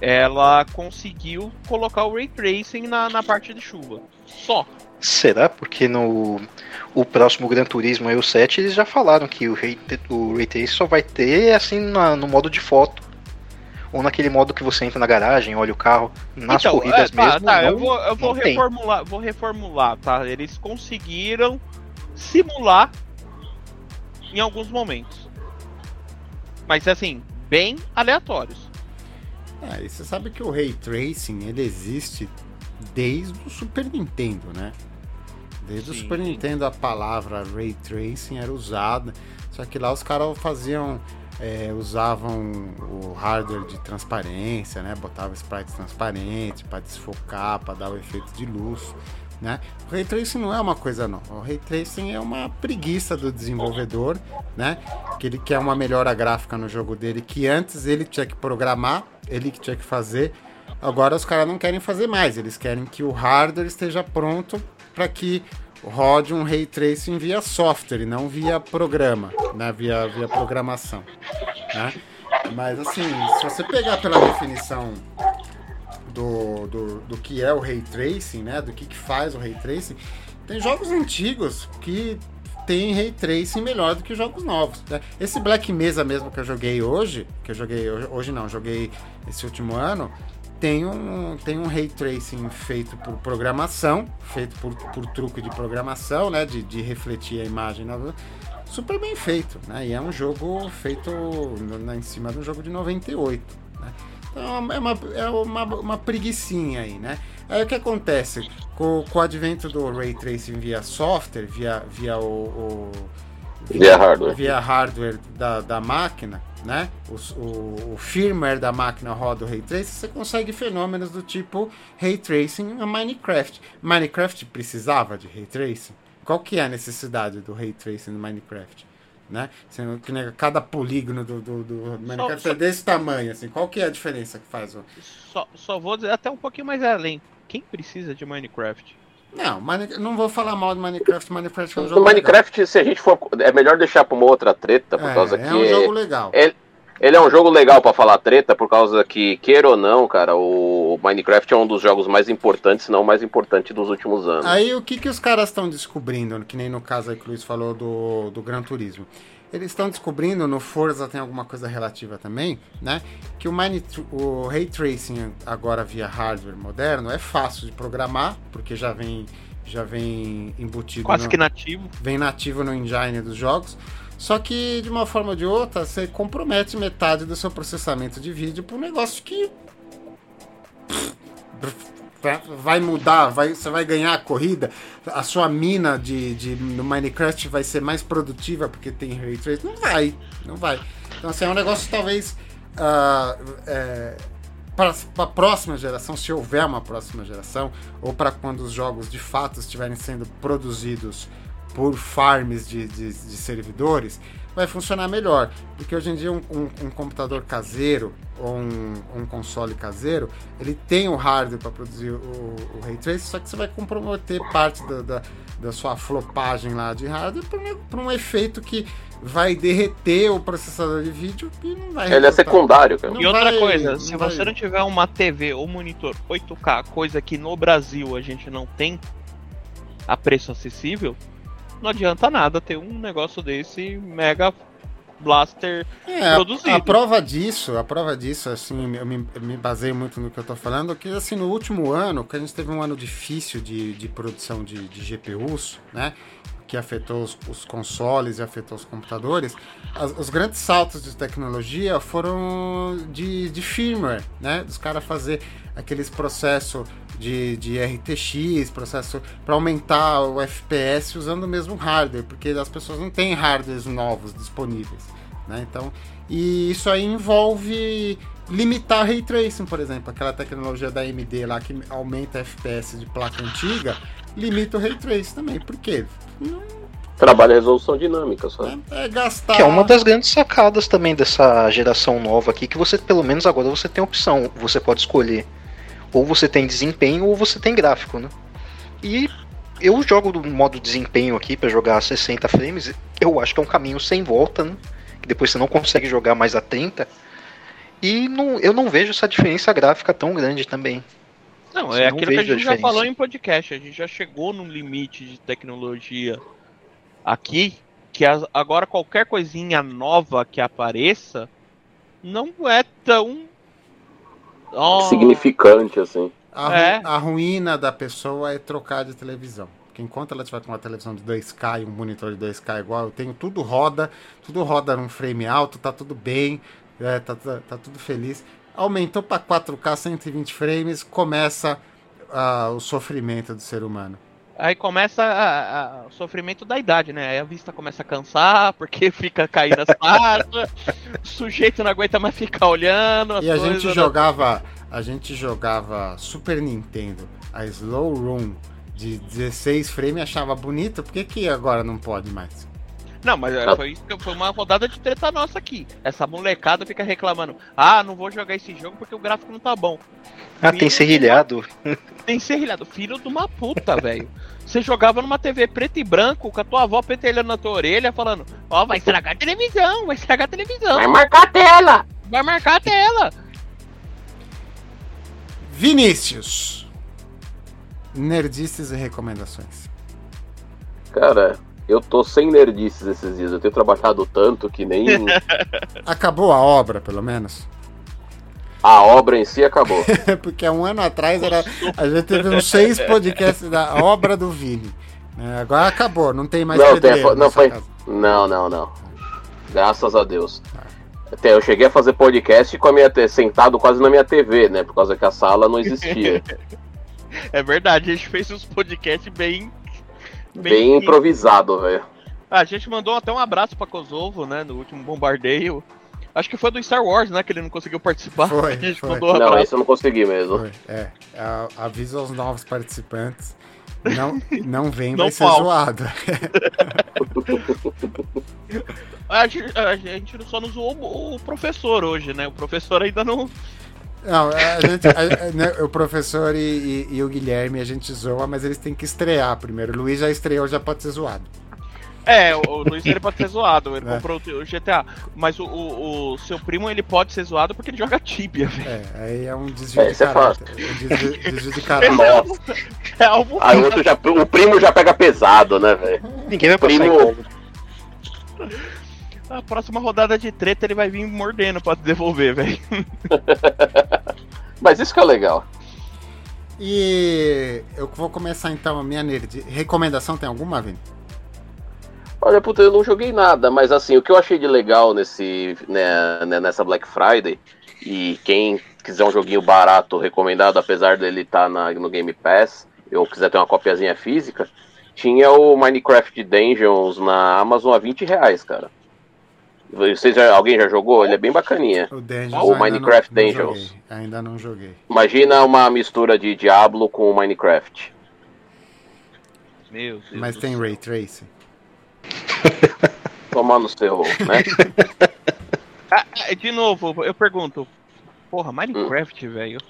ela conseguiu colocar o Ray Tracing na, na parte de chuva. Só. Será? Porque no o próximo Gran Turismo aí, o 7, eles já falaram que o Ray, o Ray Tracing só vai ter assim na- no modo de foto. Ou naquele modo que você entra na garagem, olha o carro. Nas Então, corridas é, tá, mesmo. tá, não, eu vou, eu vou não tem. reformular, vou reformular, tá? Eles conseguiram simular em alguns momentos. Mas assim, bem aleatórios. É, e você sabe que o Ray Tracing ele existe desde o Super Nintendo, né? Desde o Sim. Super Nintendo a palavra Ray Tracing era usada, só que lá os caras faziam, é, usavam o hardware de transparência, né? Botava sprites transparentes para desfocar, para dar o efeito de luz. Né? O Ray Tracing não é uma coisa nova. O Ray Tracing é uma preguiça do desenvolvedor, né? Que ele quer uma melhora gráfica no jogo dele, que antes ele tinha que programar, ele que tinha que fazer. Agora os caras não querem fazer mais, eles querem que o hardware esteja pronto para que rode um Ray Tracing via software e não via programa, né? Via, via programação, né? Mas assim, se você pegar pela definição do, do, do que é o Ray Tracing, né? Do que, que faz o Ray Tracing, tem jogos antigos que tem Ray Tracing melhor do que jogos novos. Né? Esse Black Mesa mesmo que eu joguei hoje, que eu joguei hoje não, joguei esse último ano, tem um, tem um ray tracing feito por programação, feito por, por truque de programação, né? De, de refletir a imagem na, super bem feito, né? E é um jogo feito em cima de um jogo de 98, né? Então é uma, é uma, uma preguiçinha aí, né? Aí o que acontece? Com, com o advento do Ray Tracing via software, via, via o, o via, hardware, via hardware da, da máquina, né? O, o, o, firmware da máquina roda o Ray Tracing, você consegue fenômenos do tipo Ray Tracing no Minecraft. Minecraft precisava de Ray Tracing? Qual que é a necessidade do Ray Tracing no Minecraft? Né? Que cada polígono do, do, do Minecraft só, é desse tamanho, assim. Qual que é a diferença que faz? Só, só vou dizer até um pouquinho mais além. Quem precisa de Minecraft? Não, não vou falar mal do Minecraft. Minecraft é um jogo Minecraft, legal. se a gente for. É melhor deixar pra uma outra treta, por é, causa que. É um jogo legal. Ele, ele é um jogo legal para falar treta, por causa que, queira ou não, cara, o Minecraft é um dos jogos mais importantes, se não o mais importante dos últimos anos. Aí o que, que os caras estão descobrindo, que nem no caso aí que o Luiz falou do, do Gran Turismo. Eles estão descobrindo, no Forza tem alguma coisa relativa também, né? Que o, Mine, o Ray Tracing agora via hardware moderno é fácil de programar, porque já vem, já vem embutido. Quase no, que nativo. Vem nativo no engine dos jogos. Só que, de uma forma ou de outra, você compromete metade do seu processamento de vídeo para um negócio que. Vai mudar, vai, você vai ganhar a corrida, a sua mina de, de, no Minecraft vai ser mais produtiva porque tem Ray Tracing. Não vai, não vai. Então, assim, é um negócio talvez. Uh, é, para a próxima geração, se houver uma próxima geração, ou para quando os jogos de fato estiverem sendo produzidos por farms de, de, de, servidores, vai funcionar melhor. Porque hoje em dia um, um, um computador caseiro ou um, um, console caseiro, ele tem o hardware para produzir o, o, Ray Tracing, só que você vai comprometer parte da, da, da sua flopagem lá de hardware para um efeito que vai derreter o processador de vídeo e não vai. Ele é secundário, cara. Não e outra vai, coisa, se vai... você não tiver uma TV ou monitor 8K, coisa que no Brasil a gente não tem a preço acessível, não adianta nada ter um negócio desse mega blaster é, produzido. A, a, prova disso, a prova disso, assim, eu me, eu me baseio muito no que eu tô falando, que assim, no último ano, que a gente teve um ano difícil de, de produção de, de GPUs, né? Que afetou os, os, consoles e afetou os computadores, as, os grandes saltos de tecnologia foram de, de firmware, né? Dos caras fazer aqueles processos de, de RTX, processo para aumentar o FPS usando o mesmo hardware, porque as pessoas não têm hardwares novos disponíveis. Né? Então, e isso aí envolve limitar ray tracing, por exemplo, aquela tecnologia da AMD lá que aumenta FPS de placa antiga, limita o ray tracing também. Por quê? Trabalha resolução dinâmica só. É, é, gastar. Que é uma das grandes sacadas também dessa geração nova aqui, que você, pelo menos agora, você tem opção. Você pode escolher ou você tem desempenho ou você tem gráfico, né? E eu jogo do modo desempenho aqui para jogar a 60 frames, eu acho que é um caminho sem volta, né? Que depois você não consegue jogar mais a 30. E não, eu não vejo essa diferença gráfica tão grande também. Não, é não aquilo que a gente a já falou em podcast. A gente já chegou num limite de tecnologia aqui que agora qualquer coisinha nova que apareça não é tão oh. significante, assim. A, é. a ruína da pessoa é trocar de televisão. Porque enquanto ela tiver com uma televisão de 2K e um monitor de 2K igual, eu tenho tudo roda, tudo roda num frame alto, tá tudo bem, é, tá, tá, tá, tudo feliz. Aumentou para 4K 120 frames, começa uh, o sofrimento do ser humano. Aí começa o sofrimento da idade, né? Aí a vista começa a cansar, porque fica caindo as partes, o sujeito não aguenta mais ficar olhando. e a gente jogava. A gente jogava Super Nintendo, a Slow Room de 16 frames achava bonito, por que, que agora não pode mais? Não, mas foi, foi uma rodada de treta nossa aqui. Essa molecada fica reclamando: ah, não vou jogar esse jogo porque o gráfico não tá bom. Ah, tem serrilhado. Tem serrilhado. Filho de uma puta, velho. Você jogava numa TV preto e branco com a tua avó pentelhando na tua orelha falando: Ó, oh, vai estragar a televisão, vai estragar a televisão. Vai marcar a tela. Vai marcar a tela. Vinícius. Nerdices e recomendações. Cara, eu tô sem nerdices esses dias. Eu tenho trabalhado tanto que nem. Acabou a obra, pelo menos? A obra em si acabou. Porque há um ano atrás era, a gente teve uns seis podcasts da obra do Vini. É, agora acabou, não tem mais não, tem, não, foi, não, não, não. Graças a Deus. Até eu cheguei a fazer podcast com a minha sentado quase na minha TV, né? Por causa que a sala não existia. é verdade, a gente fez uns podcasts bem. Bem, bem improvisado, velho. Ah, a gente mandou até um abraço pra Kosovo, né? No último bombardeio. Acho que foi do Star Wars, né? Que ele não conseguiu participar. Foi, a gente foi. mandou um Não, abraço. esse eu não consegui mesmo. Foi, é. Avisa aos novos participantes. Não, não vem, Não vai ser zoado. A gente, a gente só não zoou o o professor hoje, né? O professor ainda não. Não, a gente, a- né, o professor e, e- e o Guilherme a gente zoa, mas eles têm que estrear primeiro. O Luiz já estreou, já pode ser zoado. É, o, o Luiz ele pode ser zoado, ele É. comprou o, GTA. Mas o, o, o seu primo ele pode ser zoado porque ele joga Tibia, velho. É, aí é um desvio É, de isso é caráter. um desvio, desvio de caráter. Nossa. É algo. Aí o outro já, o primo já pega pesado, né, velho? Ninguém vai passar Primo- A próxima rodada de treta ele vai vir mordendo pra devolver, velho. Mas isso que é legal. E eu vou começar então a minha nerd. Recomendação tem alguma, Vini? Olha, puta, eu não joguei nada, mas assim, o que eu achei de legal nesse, né, né, nessa Black Friday, e quem quiser um joguinho barato, recomendado, apesar dele estar no Game Pass, ou quiser ter uma copiazinha física, tinha o Minecraft Dungeons na Amazon a 20 reais, cara. Vocês já, alguém já jogou? Ele é bem bacaninha. O O ainda Minecraft não, não Dungeons. joguei. Ainda não joguei. Imagina uma mistura de Diablo com Minecraft. Meu Deus. Mas tem. Ray Tracing. Tomar no seu, né? Ah, ah, de novo, eu pergunto. Porra, Minecraft, velho.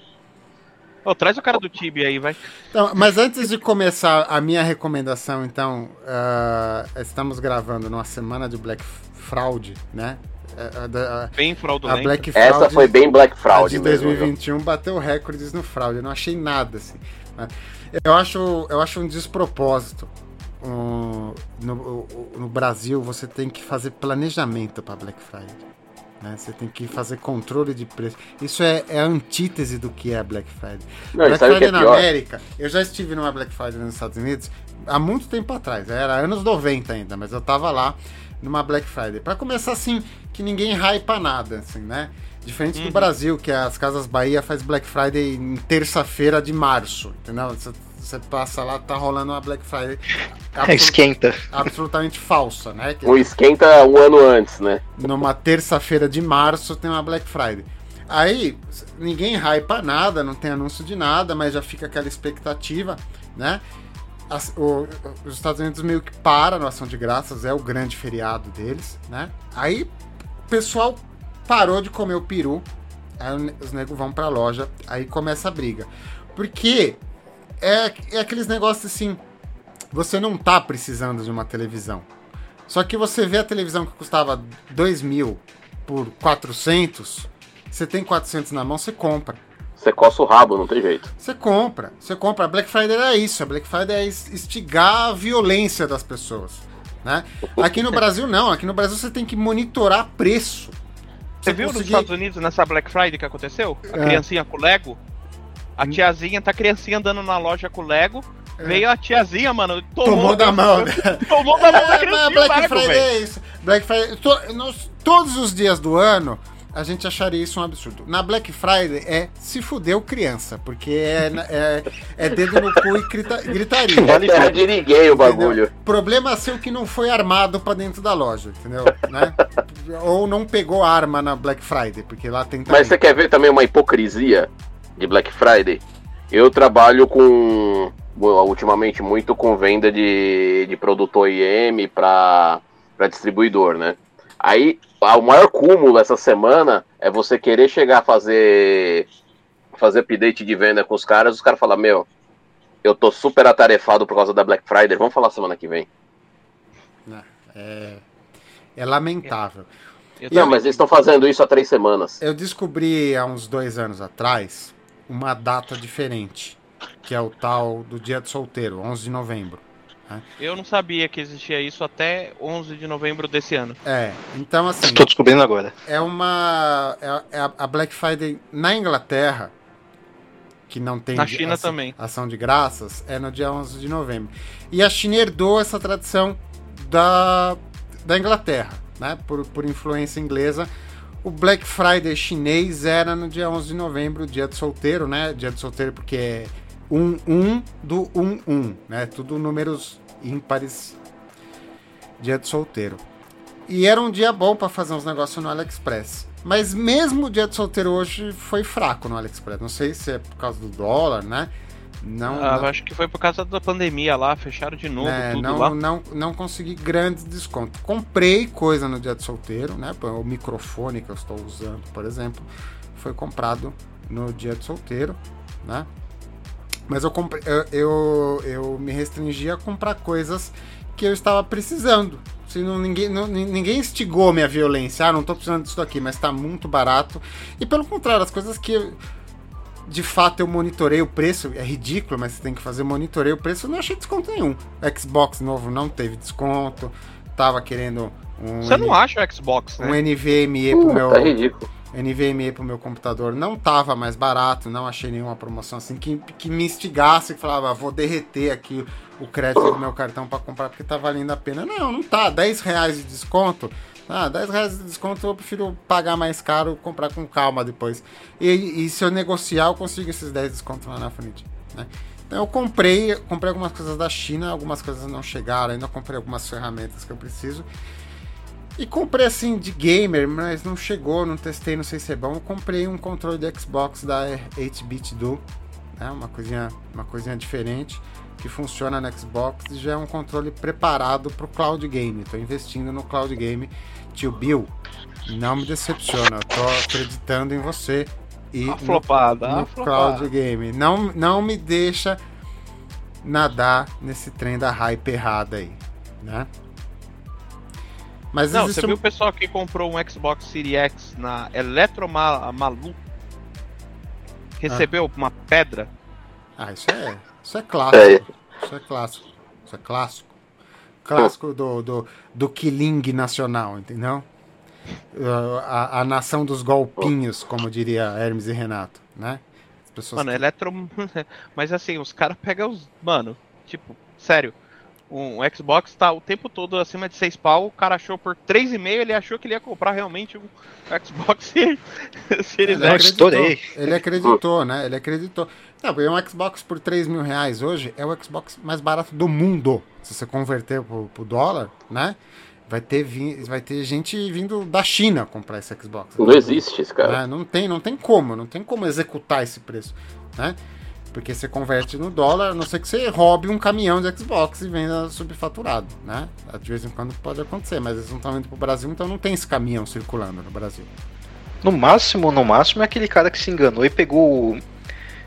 Ô, traz o cara do Tibia aí, vai. Então, mas antes de começar a minha recomendação, então, ah, estamos gravando numa semana de Black Fraud, né? A, a- a- Bem a fraudulento. Black Fraud Essa foi bem Black a Fraud de mesmo. viu? 2021 bateu recordes no fraude. Eu não achei nada assim. né? Eu acho, eu acho um despropósito. um, no, no Brasil, você tem que fazer planejamento para Black Friday. Né? Você tem que fazer controle de preço. Isso é, é a antítese do que é Black Friday. Não, Black Friday é na pior? América, eu já estive numa Black Friday nos Estados Unidos há muito tempo atrás, era anos 90 ainda, mas eu tava lá numa Black Friday. Pra começar assim, que ninguém hypa nada, assim, né? Diferente do Uhum. Brasil, que as Casas Bahia faz Black Friday em terça-feira de março, entendeu? Você, você passa lá, tá rolando uma Black Friday É, absolu- esquenta. absolutamente falsa, né? Que- Um esquenta um ano antes, né? numa terça-feira de março tem uma Black Friday. Aí, ninguém hypa nada, não tem anúncio de nada, mas já fica aquela expectativa, né? As- o- os Estados Unidos meio que para no Ação de Graças, é o grande feriado deles, né? Aí o pessoal parou de comer o peru, aí os negros vão pra loja, aí começa a briga. Porque é, é aqueles negócios assim, você não tá precisando de uma televisão. Só que você vê a televisão que custava 2 mil por 400, você tem 400 na mão, você compra. Você coça o rabo, não tem jeito. Você compra. Você compra. A Black Friday é isso. A Black Friday é instigar a violência das pessoas. Né? Aqui no Brasil, não. Aqui no Brasil você tem que monitorar preço. Você viu nos Estados Unidos nessa Black Friday que aconteceu? A É. criancinha com Lego? A tiazinha, tá criancinha andando na loja com Lego. Veio a tiazinha, mano, tomou, Tomou da mão. né? Tomou da mão da É, criancinha. mas Black Friday é isso. Black Friday. to- nos- todos os dias do ano, a gente acharia isso um absurdo. Na Black Friday é se fudeu criança, porque é, é, é dedo no cu e grita- gritaria. É terra de ninguém o bagulho. Entendeu? Problema seu que não foi armado pra dentro da loja, entendeu? Né? Ou não pegou arma na Black Friday, porque lá tem Mas você quer ver também uma hipocrisia de Black Friday? Eu trabalho com ultimamente muito com venda de, de produto OEM para distribuidor, né? Aí o maior cúmulo essa semana é você querer chegar a fazer fazer update de venda com os caras, os caras falam, meu, eu tô super atarefado por causa da Black Friday, vamos falar semana que vem. É, é lamentável. Eu Não, também- mas eles estão fazendo isso há três semanas. Eu descobri há uns dois anos atrás uma data diferente, que é o tal do Dia do Solteiro, 11 de novembro. Eu não sabia que existia isso até 11 de novembro desse ano. É, então assim, Estou descobrindo agora. é uma. É, é a- Black Friday na Inglaterra, que não tem Na China ação, também. ação de graças, é no dia 11 de novembro. E a China herdou essa tradição da, da Inglaterra, né? Por, por influência inglesa. O Black Friday chinês era no dia 11 de novembro, dia do solteiro, né? Dia do solteiro porque é 1, 1 do 1, 1, né? Tudo números ímpares. Dia do solteiro. E era um dia bom para fazer uns negócios no AliExpress. Mas mesmo o dia do solteiro hoje foi fraco no AliExpress. Não sei se é por causa do dólar, né? Não, Ah, não, Acho que foi por causa da pandemia lá, fecharam de novo é, tudo não, lá. não, não consegui grandes descontos. Comprei coisa no dia do solteiro, né? O microfone que eu estou usando, por exemplo, foi comprado no dia do solteiro, né? Mas eu, comprei, eu, eu, eu me restringi a comprar coisas que eu estava precisando. Se não, ninguém, não, ni- ninguém instigou minha violência. Ah, não tô precisando disso aqui, mas tá muito barato. E pelo contrário, as coisas que de fato eu monitorei o preço, é ridículo, mas você tem que fazer, monitorei o preço, eu não achei desconto nenhum. O Xbox novo não teve desconto. Tava querendo um, Você não acha o Xbox, um né? NVMe pro Uh, meu. tá ridículo. NVMe pro meu computador não tava mais barato, não achei nenhuma promoção assim que, que me instigasse, que falava, "Ah, vou derreter aqui o crédito do meu cartão para comprar porque tá valendo a pena. Não, não tá. 10 reais de desconto. Ah, 10 reais de desconto eu prefiro pagar mais caro, comprar com calma depois. E, e se eu negociar, eu consigo esses 10 descontos lá na frente. Né? Então eu comprei, comprei algumas coisas da China, algumas coisas não chegaram, ainda comprei algumas ferramentas que eu preciso. E comprei assim de gamer, mas não chegou, não testei, não sei se é bom. Eu comprei um controle de Xbox da 8-bit Duo, né? Uma coisinha, uma coisinha diferente que funciona no Xbox e já é um controle preparado para o cloud game. Estou investindo no cloud game. Tio Bill, não me decepciona. Eu tô acreditando em você e A no flopada, no a flopada. cloud game. Não, não me deixa nadar nesse trem da hype errada aí, né? Mas Não, você um- viu o pessoal que comprou um Xbox Series X na Eletromalu? Recebeu uma pedra? Ah, isso é, isso é clássico. É. Isso é clássico. Isso é clássico. Clássico do, do, do killing nacional, entendeu? Uh, A, a nação dos golpinhos, como diria Hermes e Renato, né? As pessoas Mano, que- Eletro. Mas assim, os caras pegam os. Mano, tipo, sério. Um Xbox tá o tempo todo acima de 6 pau, o cara achou por 3,5, ele achou que ele ia comprar realmente um Xbox Series Ele X. acreditou, ele acreditou, né? Ele acreditou. Não, um Xbox por 3 mil reais hoje é o Xbox mais barato do mundo. Se você converter pro, pro dólar, né? Vai ter, vi- vai ter gente vindo da China comprar esse Xbox. Não existe esse cara. né? Não tem, não tem como, não tem como executar esse preço, né? Porque você converte no dólar, a não ser que você roube um caminhão de Xbox e venda subfaturado, né? De vez em quando pode acontecer, mas eles não estão indo pro Brasil, então não tem esse caminhão circulando no Brasil. No máximo, no máximo é aquele cara que se enganou e pegou o-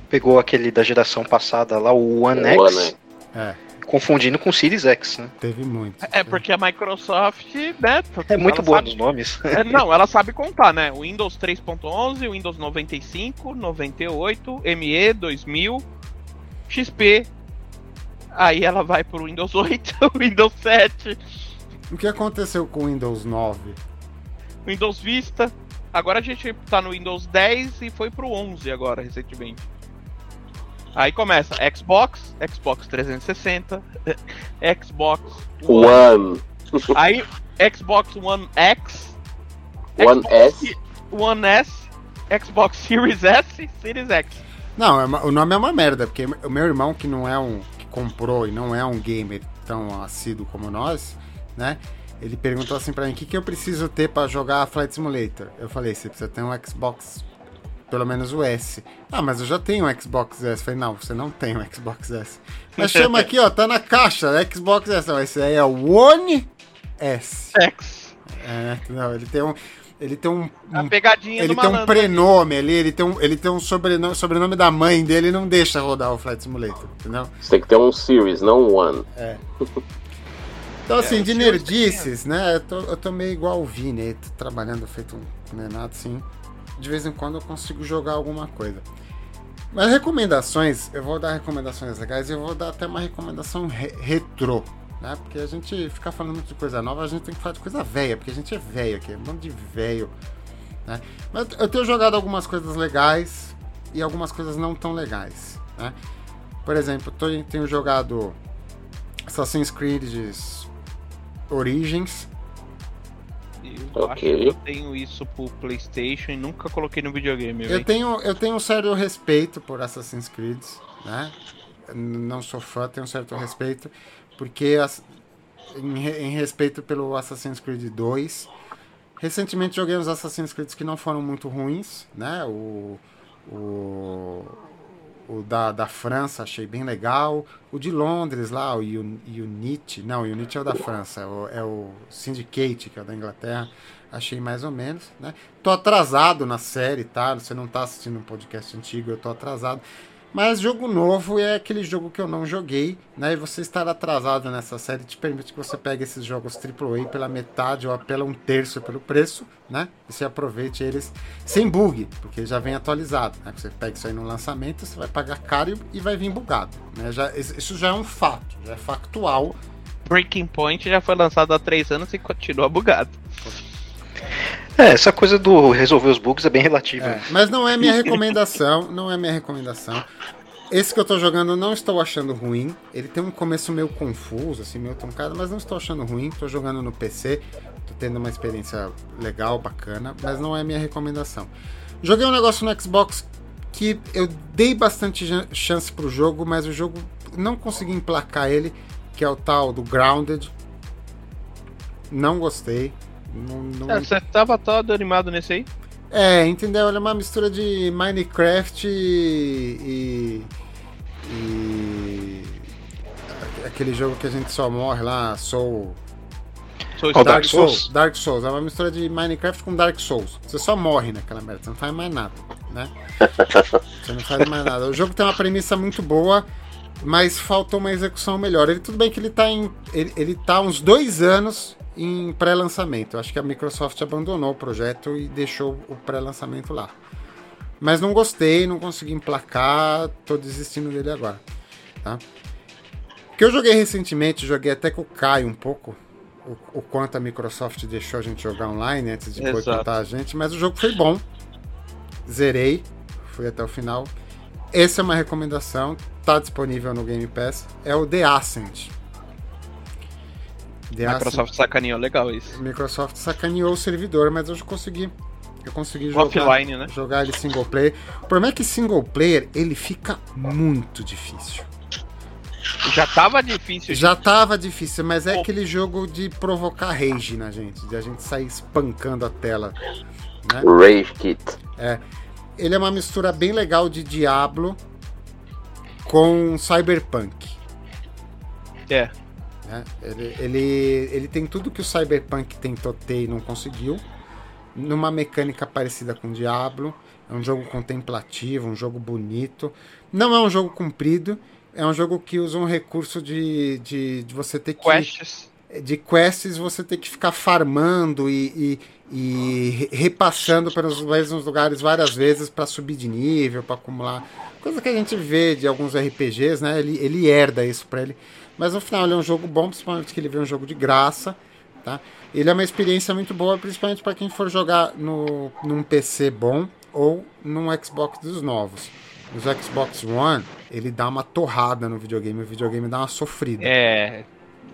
pegou aquele da geração passada lá, o One O X, One, É, confundindo com o Series X, né? teve muito. É porque a Microsoft, né? É muito boa sabe- nos nomes. É, não, ela sabe contar, né? O Windows 3.11, o Windows 95, 98, ME 2000, XP. Aí ela vai pro Windows 8, Windows 7, O que aconteceu com o Windows 9? Windows Vista. Agora a gente tá no Windows 10 e foi pro 11 agora, recentemente. Aí começa Xbox, Xbox 360, Xbox One, One. aí Xbox One X, One Xbox S. One S, Xbox Series S, Series X. Não, é uma- o nome é uma merda, porque o meu irmão, que não é um. que comprou e não é um gamer tão assíduo como nós, né? Ele perguntou assim pra mim: o que, que eu preciso ter pra jogar Flight Simulator? Eu falei: você precisa ter um Xbox pelo menos o S. Ah, mas eu já tenho um Xbox S. Falei, não, você não tem um Xbox S. Mas chama aqui, ó, tá na caixa, Xbox S. Não, esse aí é o One S. X. É, não, ele tem um. Ele tem um. A um- pegadinha ele do tem um prenome ali, ele tem um, ele tem um sobrenome, sobrenome da mãe dele e não deixa rodar o Flight Simulator, entendeu? Você tem que ter um Series, não um One. Então, assim, É, de nerdices, né? Eu tô, eu tô meio igual o Vini, aí, tô trabalhando feito um nenado, assim. De vez em quando eu consigo jogar alguma coisa. Mas recomendações, eu vou dar recomendações legais e eu vou dar até uma recomendação re retrô, né? Porque a gente ficar falando muito de coisa nova, a gente tem que falar de coisa velha, porque a gente é velho aqui, é um monte de velho, né? Mas eu tenho jogado algumas coisas legais e algumas coisas não tão legais, né? Por exemplo, tô, tenho jogado Assassin's Creed Origins, Eu acho Ok. que eu tenho isso pro Playstation e nunca coloquei no videogame, Eu tenho, eu tenho um certo respeito por Assassin's Creed, né? Não sou fã, tenho um certo respeito, porque as- em, em respeito pelo Assassin's Creed 2. Recentemente joguei uns Assassin's Creed que não foram muito ruins, né? O, o, o da, da França achei bem legal. O de Londres lá, o Un- Unity, não, o Unity é o da França, é o, é o Syndicate, que é o da Inglaterra. Achei mais ou menos, né? Tô atrasado na série, tá? Você não tá assistindo um podcast antigo, eu tô atrasado. Mas jogo novo é aquele jogo que eu não joguei, né? E você estar atrasado nessa série te permite que você pegue esses jogos AAA pela metade ou pela um terço pelo preço, né? E você aproveite eles sem bug, porque já vem atualizado, né? Você pega isso aí no lançamento, você vai pagar caro e vai vir bugado, né? Já, isso já é um fato, já é factual. Breaking Point já foi lançado há três anos e continua bugado. É, essa coisa do resolver os bugs é bem relativa. É, mas não é minha recomendação, não é minha recomendação. Esse que eu tô jogando não estou achando ruim. Ele tem um começo meio confuso, assim, meio truncado, mas não estou achando ruim. Tô jogando no PC, tô tendo uma experiência legal, bacana, mas não é minha recomendação. Joguei um negócio no Xbox que eu dei bastante chance pro jogo, mas o jogo não consegui emplacar ele, que é o tal do Grounded. Não gostei. Não, não- É, você tava todo animado nesse aí? é, entendeu? Ele é uma mistura de Minecraft e. e, e- aquele jogo que a gente só morre lá, Soul. Sou Ó, Dark Souls? Dark Souls. É uma mistura de Minecraft com Dark Souls. Você só morre naquela merda, você não faz mais nada, né? Você não faz mais nada. O jogo tem uma premissa muito boa, mas faltou uma execução melhor. Ele tudo bem que ele tá em. Ele, ele tá há uns dois anos em pré-lançamento. Acho que a Microsoft abandonou o projeto e deixou o pré-lançamento lá. Mas não gostei, não consegui emplacar, tô desistindo dele agora. Tá? O que eu joguei recentemente, joguei até com o Caio um pouco. O, o quanto a Microsoft deixou a gente jogar online antes de boicotar a gente, mas o jogo foi bom. Zerei, fui até o final. Essa é uma recomendação, tá disponível no Game Pass. É o The Ascent. The Microsoft sacaneou legal isso. Microsoft sacaneou o servidor, mas eu consegui. Eu consegui jogar, Offline, né? jogar ele single player. O problema é que single player ele fica muito difícil. Já tava difícil. Já tava difícil, mas é aquele jogo de provocar rage na gente, de a gente sair espancando a tela. Né? Rage Kit. Ele é uma mistura bem legal de Diablo com Cyberpunk. É. né? Ele, ele, ele tem tudo que o Cyberpunk tentou ter e não conseguiu. Numa mecânica parecida com Diablo. É um jogo contemplativo, um jogo bonito. Não é um jogo comprido. É um jogo que usa um recurso de, de, de você ter que. Quests. De quests você ter que ficar farmando e, e, e re- repassando pelos mesmos lugares várias vezes para subir de nível, para acumular. Coisa que a gente vê de alguns RPGs, né? Ele, ele herda isso para ele. Mas no final ele é um jogo bom, principalmente que ele vê um jogo de graça, tá? Ele é uma experiência muito boa, principalmente para quem for jogar no, num PC bom ou num Xbox dos novos. Nos Xbox One, ele dá uma torrada no videogame, o videogame dá uma sofrida. É.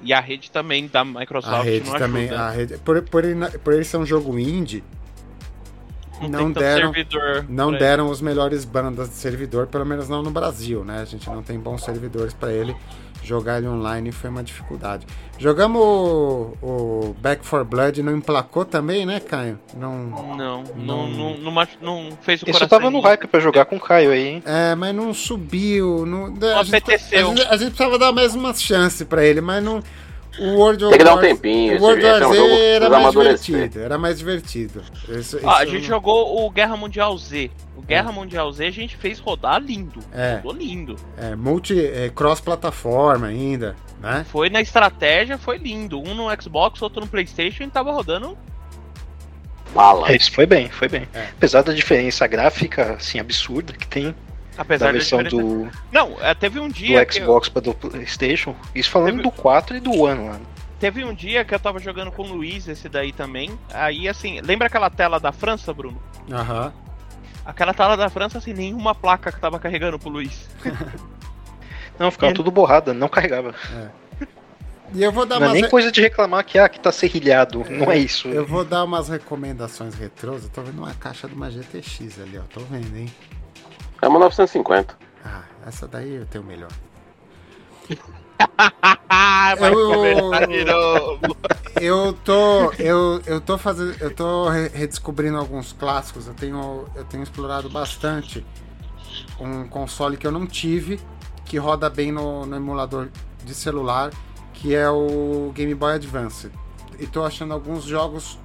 E a rede também da Microsoft a rede não também, ajuda. a rede, por, por, ele, por ele ser um jogo indie, Não, não deram- não deram os melhores bandas de servidor, pelo menos não no Brasil, né? A gente não tem bons servidores para ele jogar ele online foi uma dificuldade. Jogamos o, o Back 4 Blood, não emplacou também, né, Caio? Não, Não, Não. não, não, não, não fez o Isso coração. tava no hype pra jogar com o Caio aí, hein? é, mas não subiu. Não, a, gente, apeteceu. a, gente, a gente precisava dar mais uma chance pra ele, mas não. O World Tem que dar um tempinho, O World War é um Z era mais amadurecer. divertido. Era mais divertido. Isso- Ah, a isso gente não- jogou o Guerra Mundial Z. O Guerra Mundial Z a gente fez rodar lindo. É. Rodou lindo. É, multi, é, cross-plataforma ainda, né? Foi na estratégia, foi lindo. Um no Xbox, outro no Playstation e tava rodando. Bala. É, isso foi bem, foi bem. É. Apesar da diferença gráfica, assim, absurda que tem Apesar da versão do, Não, é, teve um dia. do que eu- Xbox pra do Playstation. Isso falando Teve- do 4 e do One lá. Teve um dia que eu tava jogando com o Luiz, esse daí também. Aí, assim, lembra aquela tela da França, Bruno? Aham. Aquela tela da França, assim, nenhuma placa que tava carregando pro Luiz. Não, ficava E- tudo borrada, não carregava. E eu vou dar Não é umas. nem re- coisa de reclamar que, ah, que tá serrilhado. Não é isso. Eu vou dar umas recomendações retrôs. Eu tô vendo uma caixa de uma GTX ali, ó. Tô vendo, hein? É uma 950. Ah, essa daí eu tenho melhor. Vai Eu-. Eu tô. Eu, eu tô fazendo. Eu tô re- redescobrindo alguns clássicos. Eu tenho, eu tenho explorado bastante um console que eu não tive, que roda bem no, no emulador de celular, que é o Game Boy Advance. E tô achando alguns jogos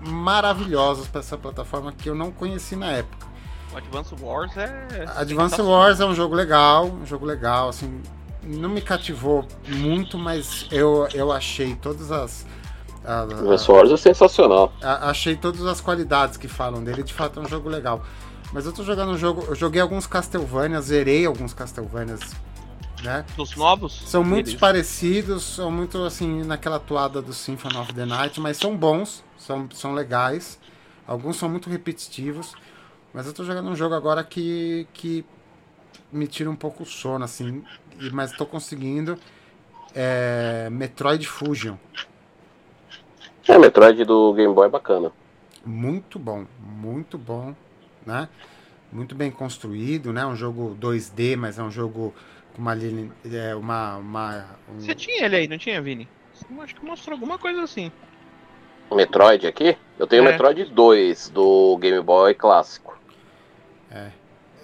maravilhosos para essa plataforma que eu não conheci na época. Advance Wars é. Advance Wars é um jogo legal, um jogo legal, assim, não me cativou muito, mas eu, eu achei todas as. Advance Wars é sensacional. a- achei todas as qualidades que falam dele, de fato é um jogo legal. Mas eu tô jogando um jogo, eu joguei alguns Castlevania, zerei alguns Castlevanias, né? Dos novos? São muito parecidos, são muito assim naquela toada do Symphony of the Night, mas são bons, são, são legais. Alguns são muito repetitivos, mas eu tô jogando um jogo agora que, que me tira um pouco o sono, assim, mas tô conseguindo. É, Metroid Fusion. É, Metroid do Game Boy é bacana. Muito bom, muito bom, né? Muito bem construído, né? Um jogo 2D, mas é um jogo com uma linha, é, uma, uma um- Você tinha ele aí, não tinha, Vini? Eu acho que mostrou alguma coisa assim. Metroid aqui? Eu tenho o É. Metroid 2 do Game Boy clássico.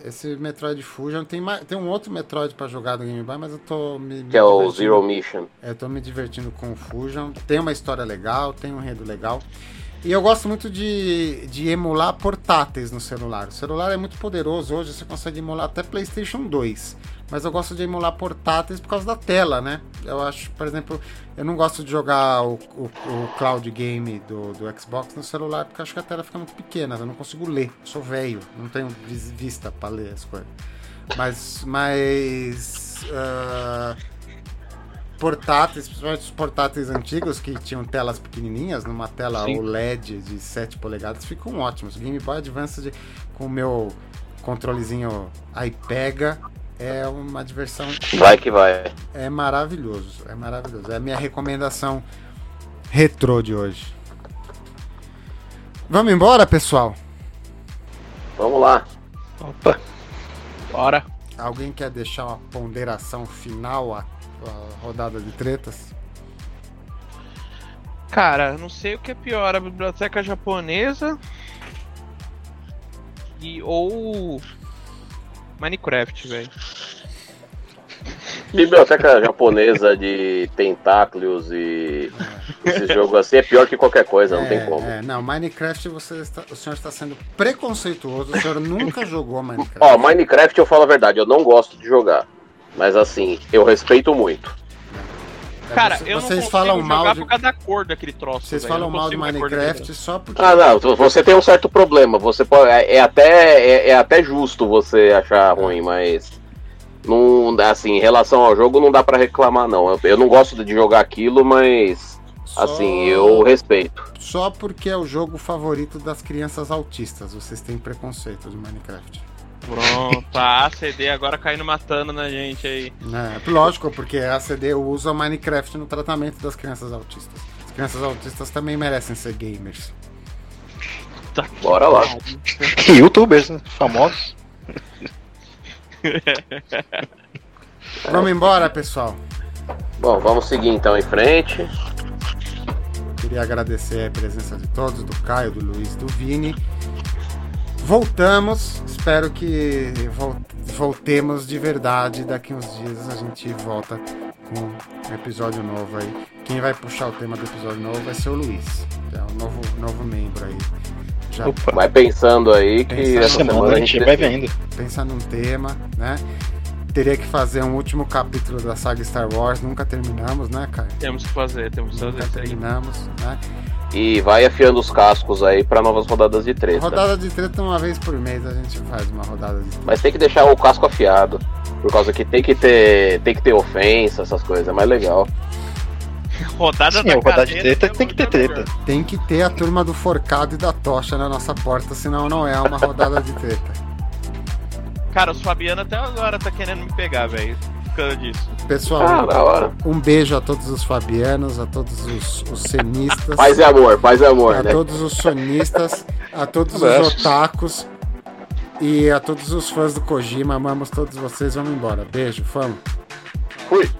Esse Metroid Fusion tem mais, tem um outro Metroid pra jogar do Game Boy, mas eu tô me, me Que é o. Zero Mission. Eu tô me divertindo com o Fusion. Tem uma história legal, tem um enredo legal. E eu gosto muito de, de emular portáteis no celular. O celular é muito poderoso hoje, você consegue emular até PlayStation 2. Mas eu gosto de emular portáteis por causa da tela, né? Eu acho, por exemplo, eu não gosto de jogar o, o, o cloud game do, do Xbox no celular porque eu acho que a tela fica muito pequena. Eu não consigo ler. Eu sou velho, não tenho vis- vista para ler as coisas. Mas. Mas. ah, portáteis, principalmente os portáteis antigos que tinham telas pequenininhas, numa tela Sim. OLED de 7 polegadas, ficam ótimos. Game Boy Advance com o meu controlezinho iPega é uma diversão, Vai que vai. é maravilhoso, é maravilhoso. É a minha recomendação retrô de hoje. Vamos embora, pessoal? Vamos lá. Opa, Bora. Alguém quer deixar uma ponderação final à, à rodada de tretas? Cara, não sei o que é pior, a biblioteca japonesa e ou Minecraft, velho. Biblioteca japonesa de tentáculos e esse jogo assim é pior que qualquer coisa, não é, tem como. é, não, Minecraft você está- o senhor está sendo preconceituoso, o senhor nunca jogou Minecraft. Ó, Minecraft eu falo a verdade, eu não gosto de jogar. Mas assim, eu respeito muito. Cara, você- eu não vocês consigo falam jogar mal de, por causa da cor daquele troço. vocês. Eu falam não mal de Minecraft só porque Ah, não, você tem um certo problema. Você pode, é, é até é, é até justo você achar ruim, mas não assim, em relação ao jogo não dá pra reclamar não. Eu, eu não gosto de jogar aquilo, mas só, assim, eu respeito. só porque é o jogo favorito das crianças autistas. Vocês têm preconceito de Minecraft. Pronto, a ACD agora caindo matando na gente aí. É, lógico, porque a CD usa o Minecraft no tratamento das crianças autistas. As crianças autistas também merecem ser gamers. Tá Bora lá. e youtubers, né? Famosos. Vamos embora, pessoal. Bom, vamos seguir então em frente. Queria agradecer a presença de todos, do Caio, do Luiz, do Vini. Voltamos, espero que vol- voltemos de verdade. Daqui uns dias a gente volta com um episódio novo aí. Quem vai puxar o tema do episódio novo vai ser o Luiz, que é o novo, novo membro aí. Já Opa, Vai pensando aí que Pensa essa semana semana a gente vai vendo. pensa num tema, né? Teria que fazer um último capítulo da saga Star Wars, nunca terminamos, né, Caio? Temos que fazer, temos que fazer Nunca isso aí. terminamos, né? E vai afiando os cascos aí pra novas rodadas de treta. Rodada de treta uma vez por mês a gente faz uma rodada de treta. Mas tem que deixar o casco afiado. Por causa que tem que ter. Tem que ter ofensa, essas coisas. É mais legal. Rodada Sim, da rodada de treta tem que ter treta. Tem que ter a turma do forcado e da tocha na nossa porta, senão não é uma rodada de treta. Cara, os Fabiano até agora tá querendo me pegar, velho. Por causa disso. Pessoal, Ah, um beijo a todos os fabianos, a todos os, os cenistas, Paz e amor, paz e amor, a né? todos os sonistas, a todos os otakus e a todos os fãs do Kojima. Amamos todos vocês. Vamos embora. Beijo, fama. Fui.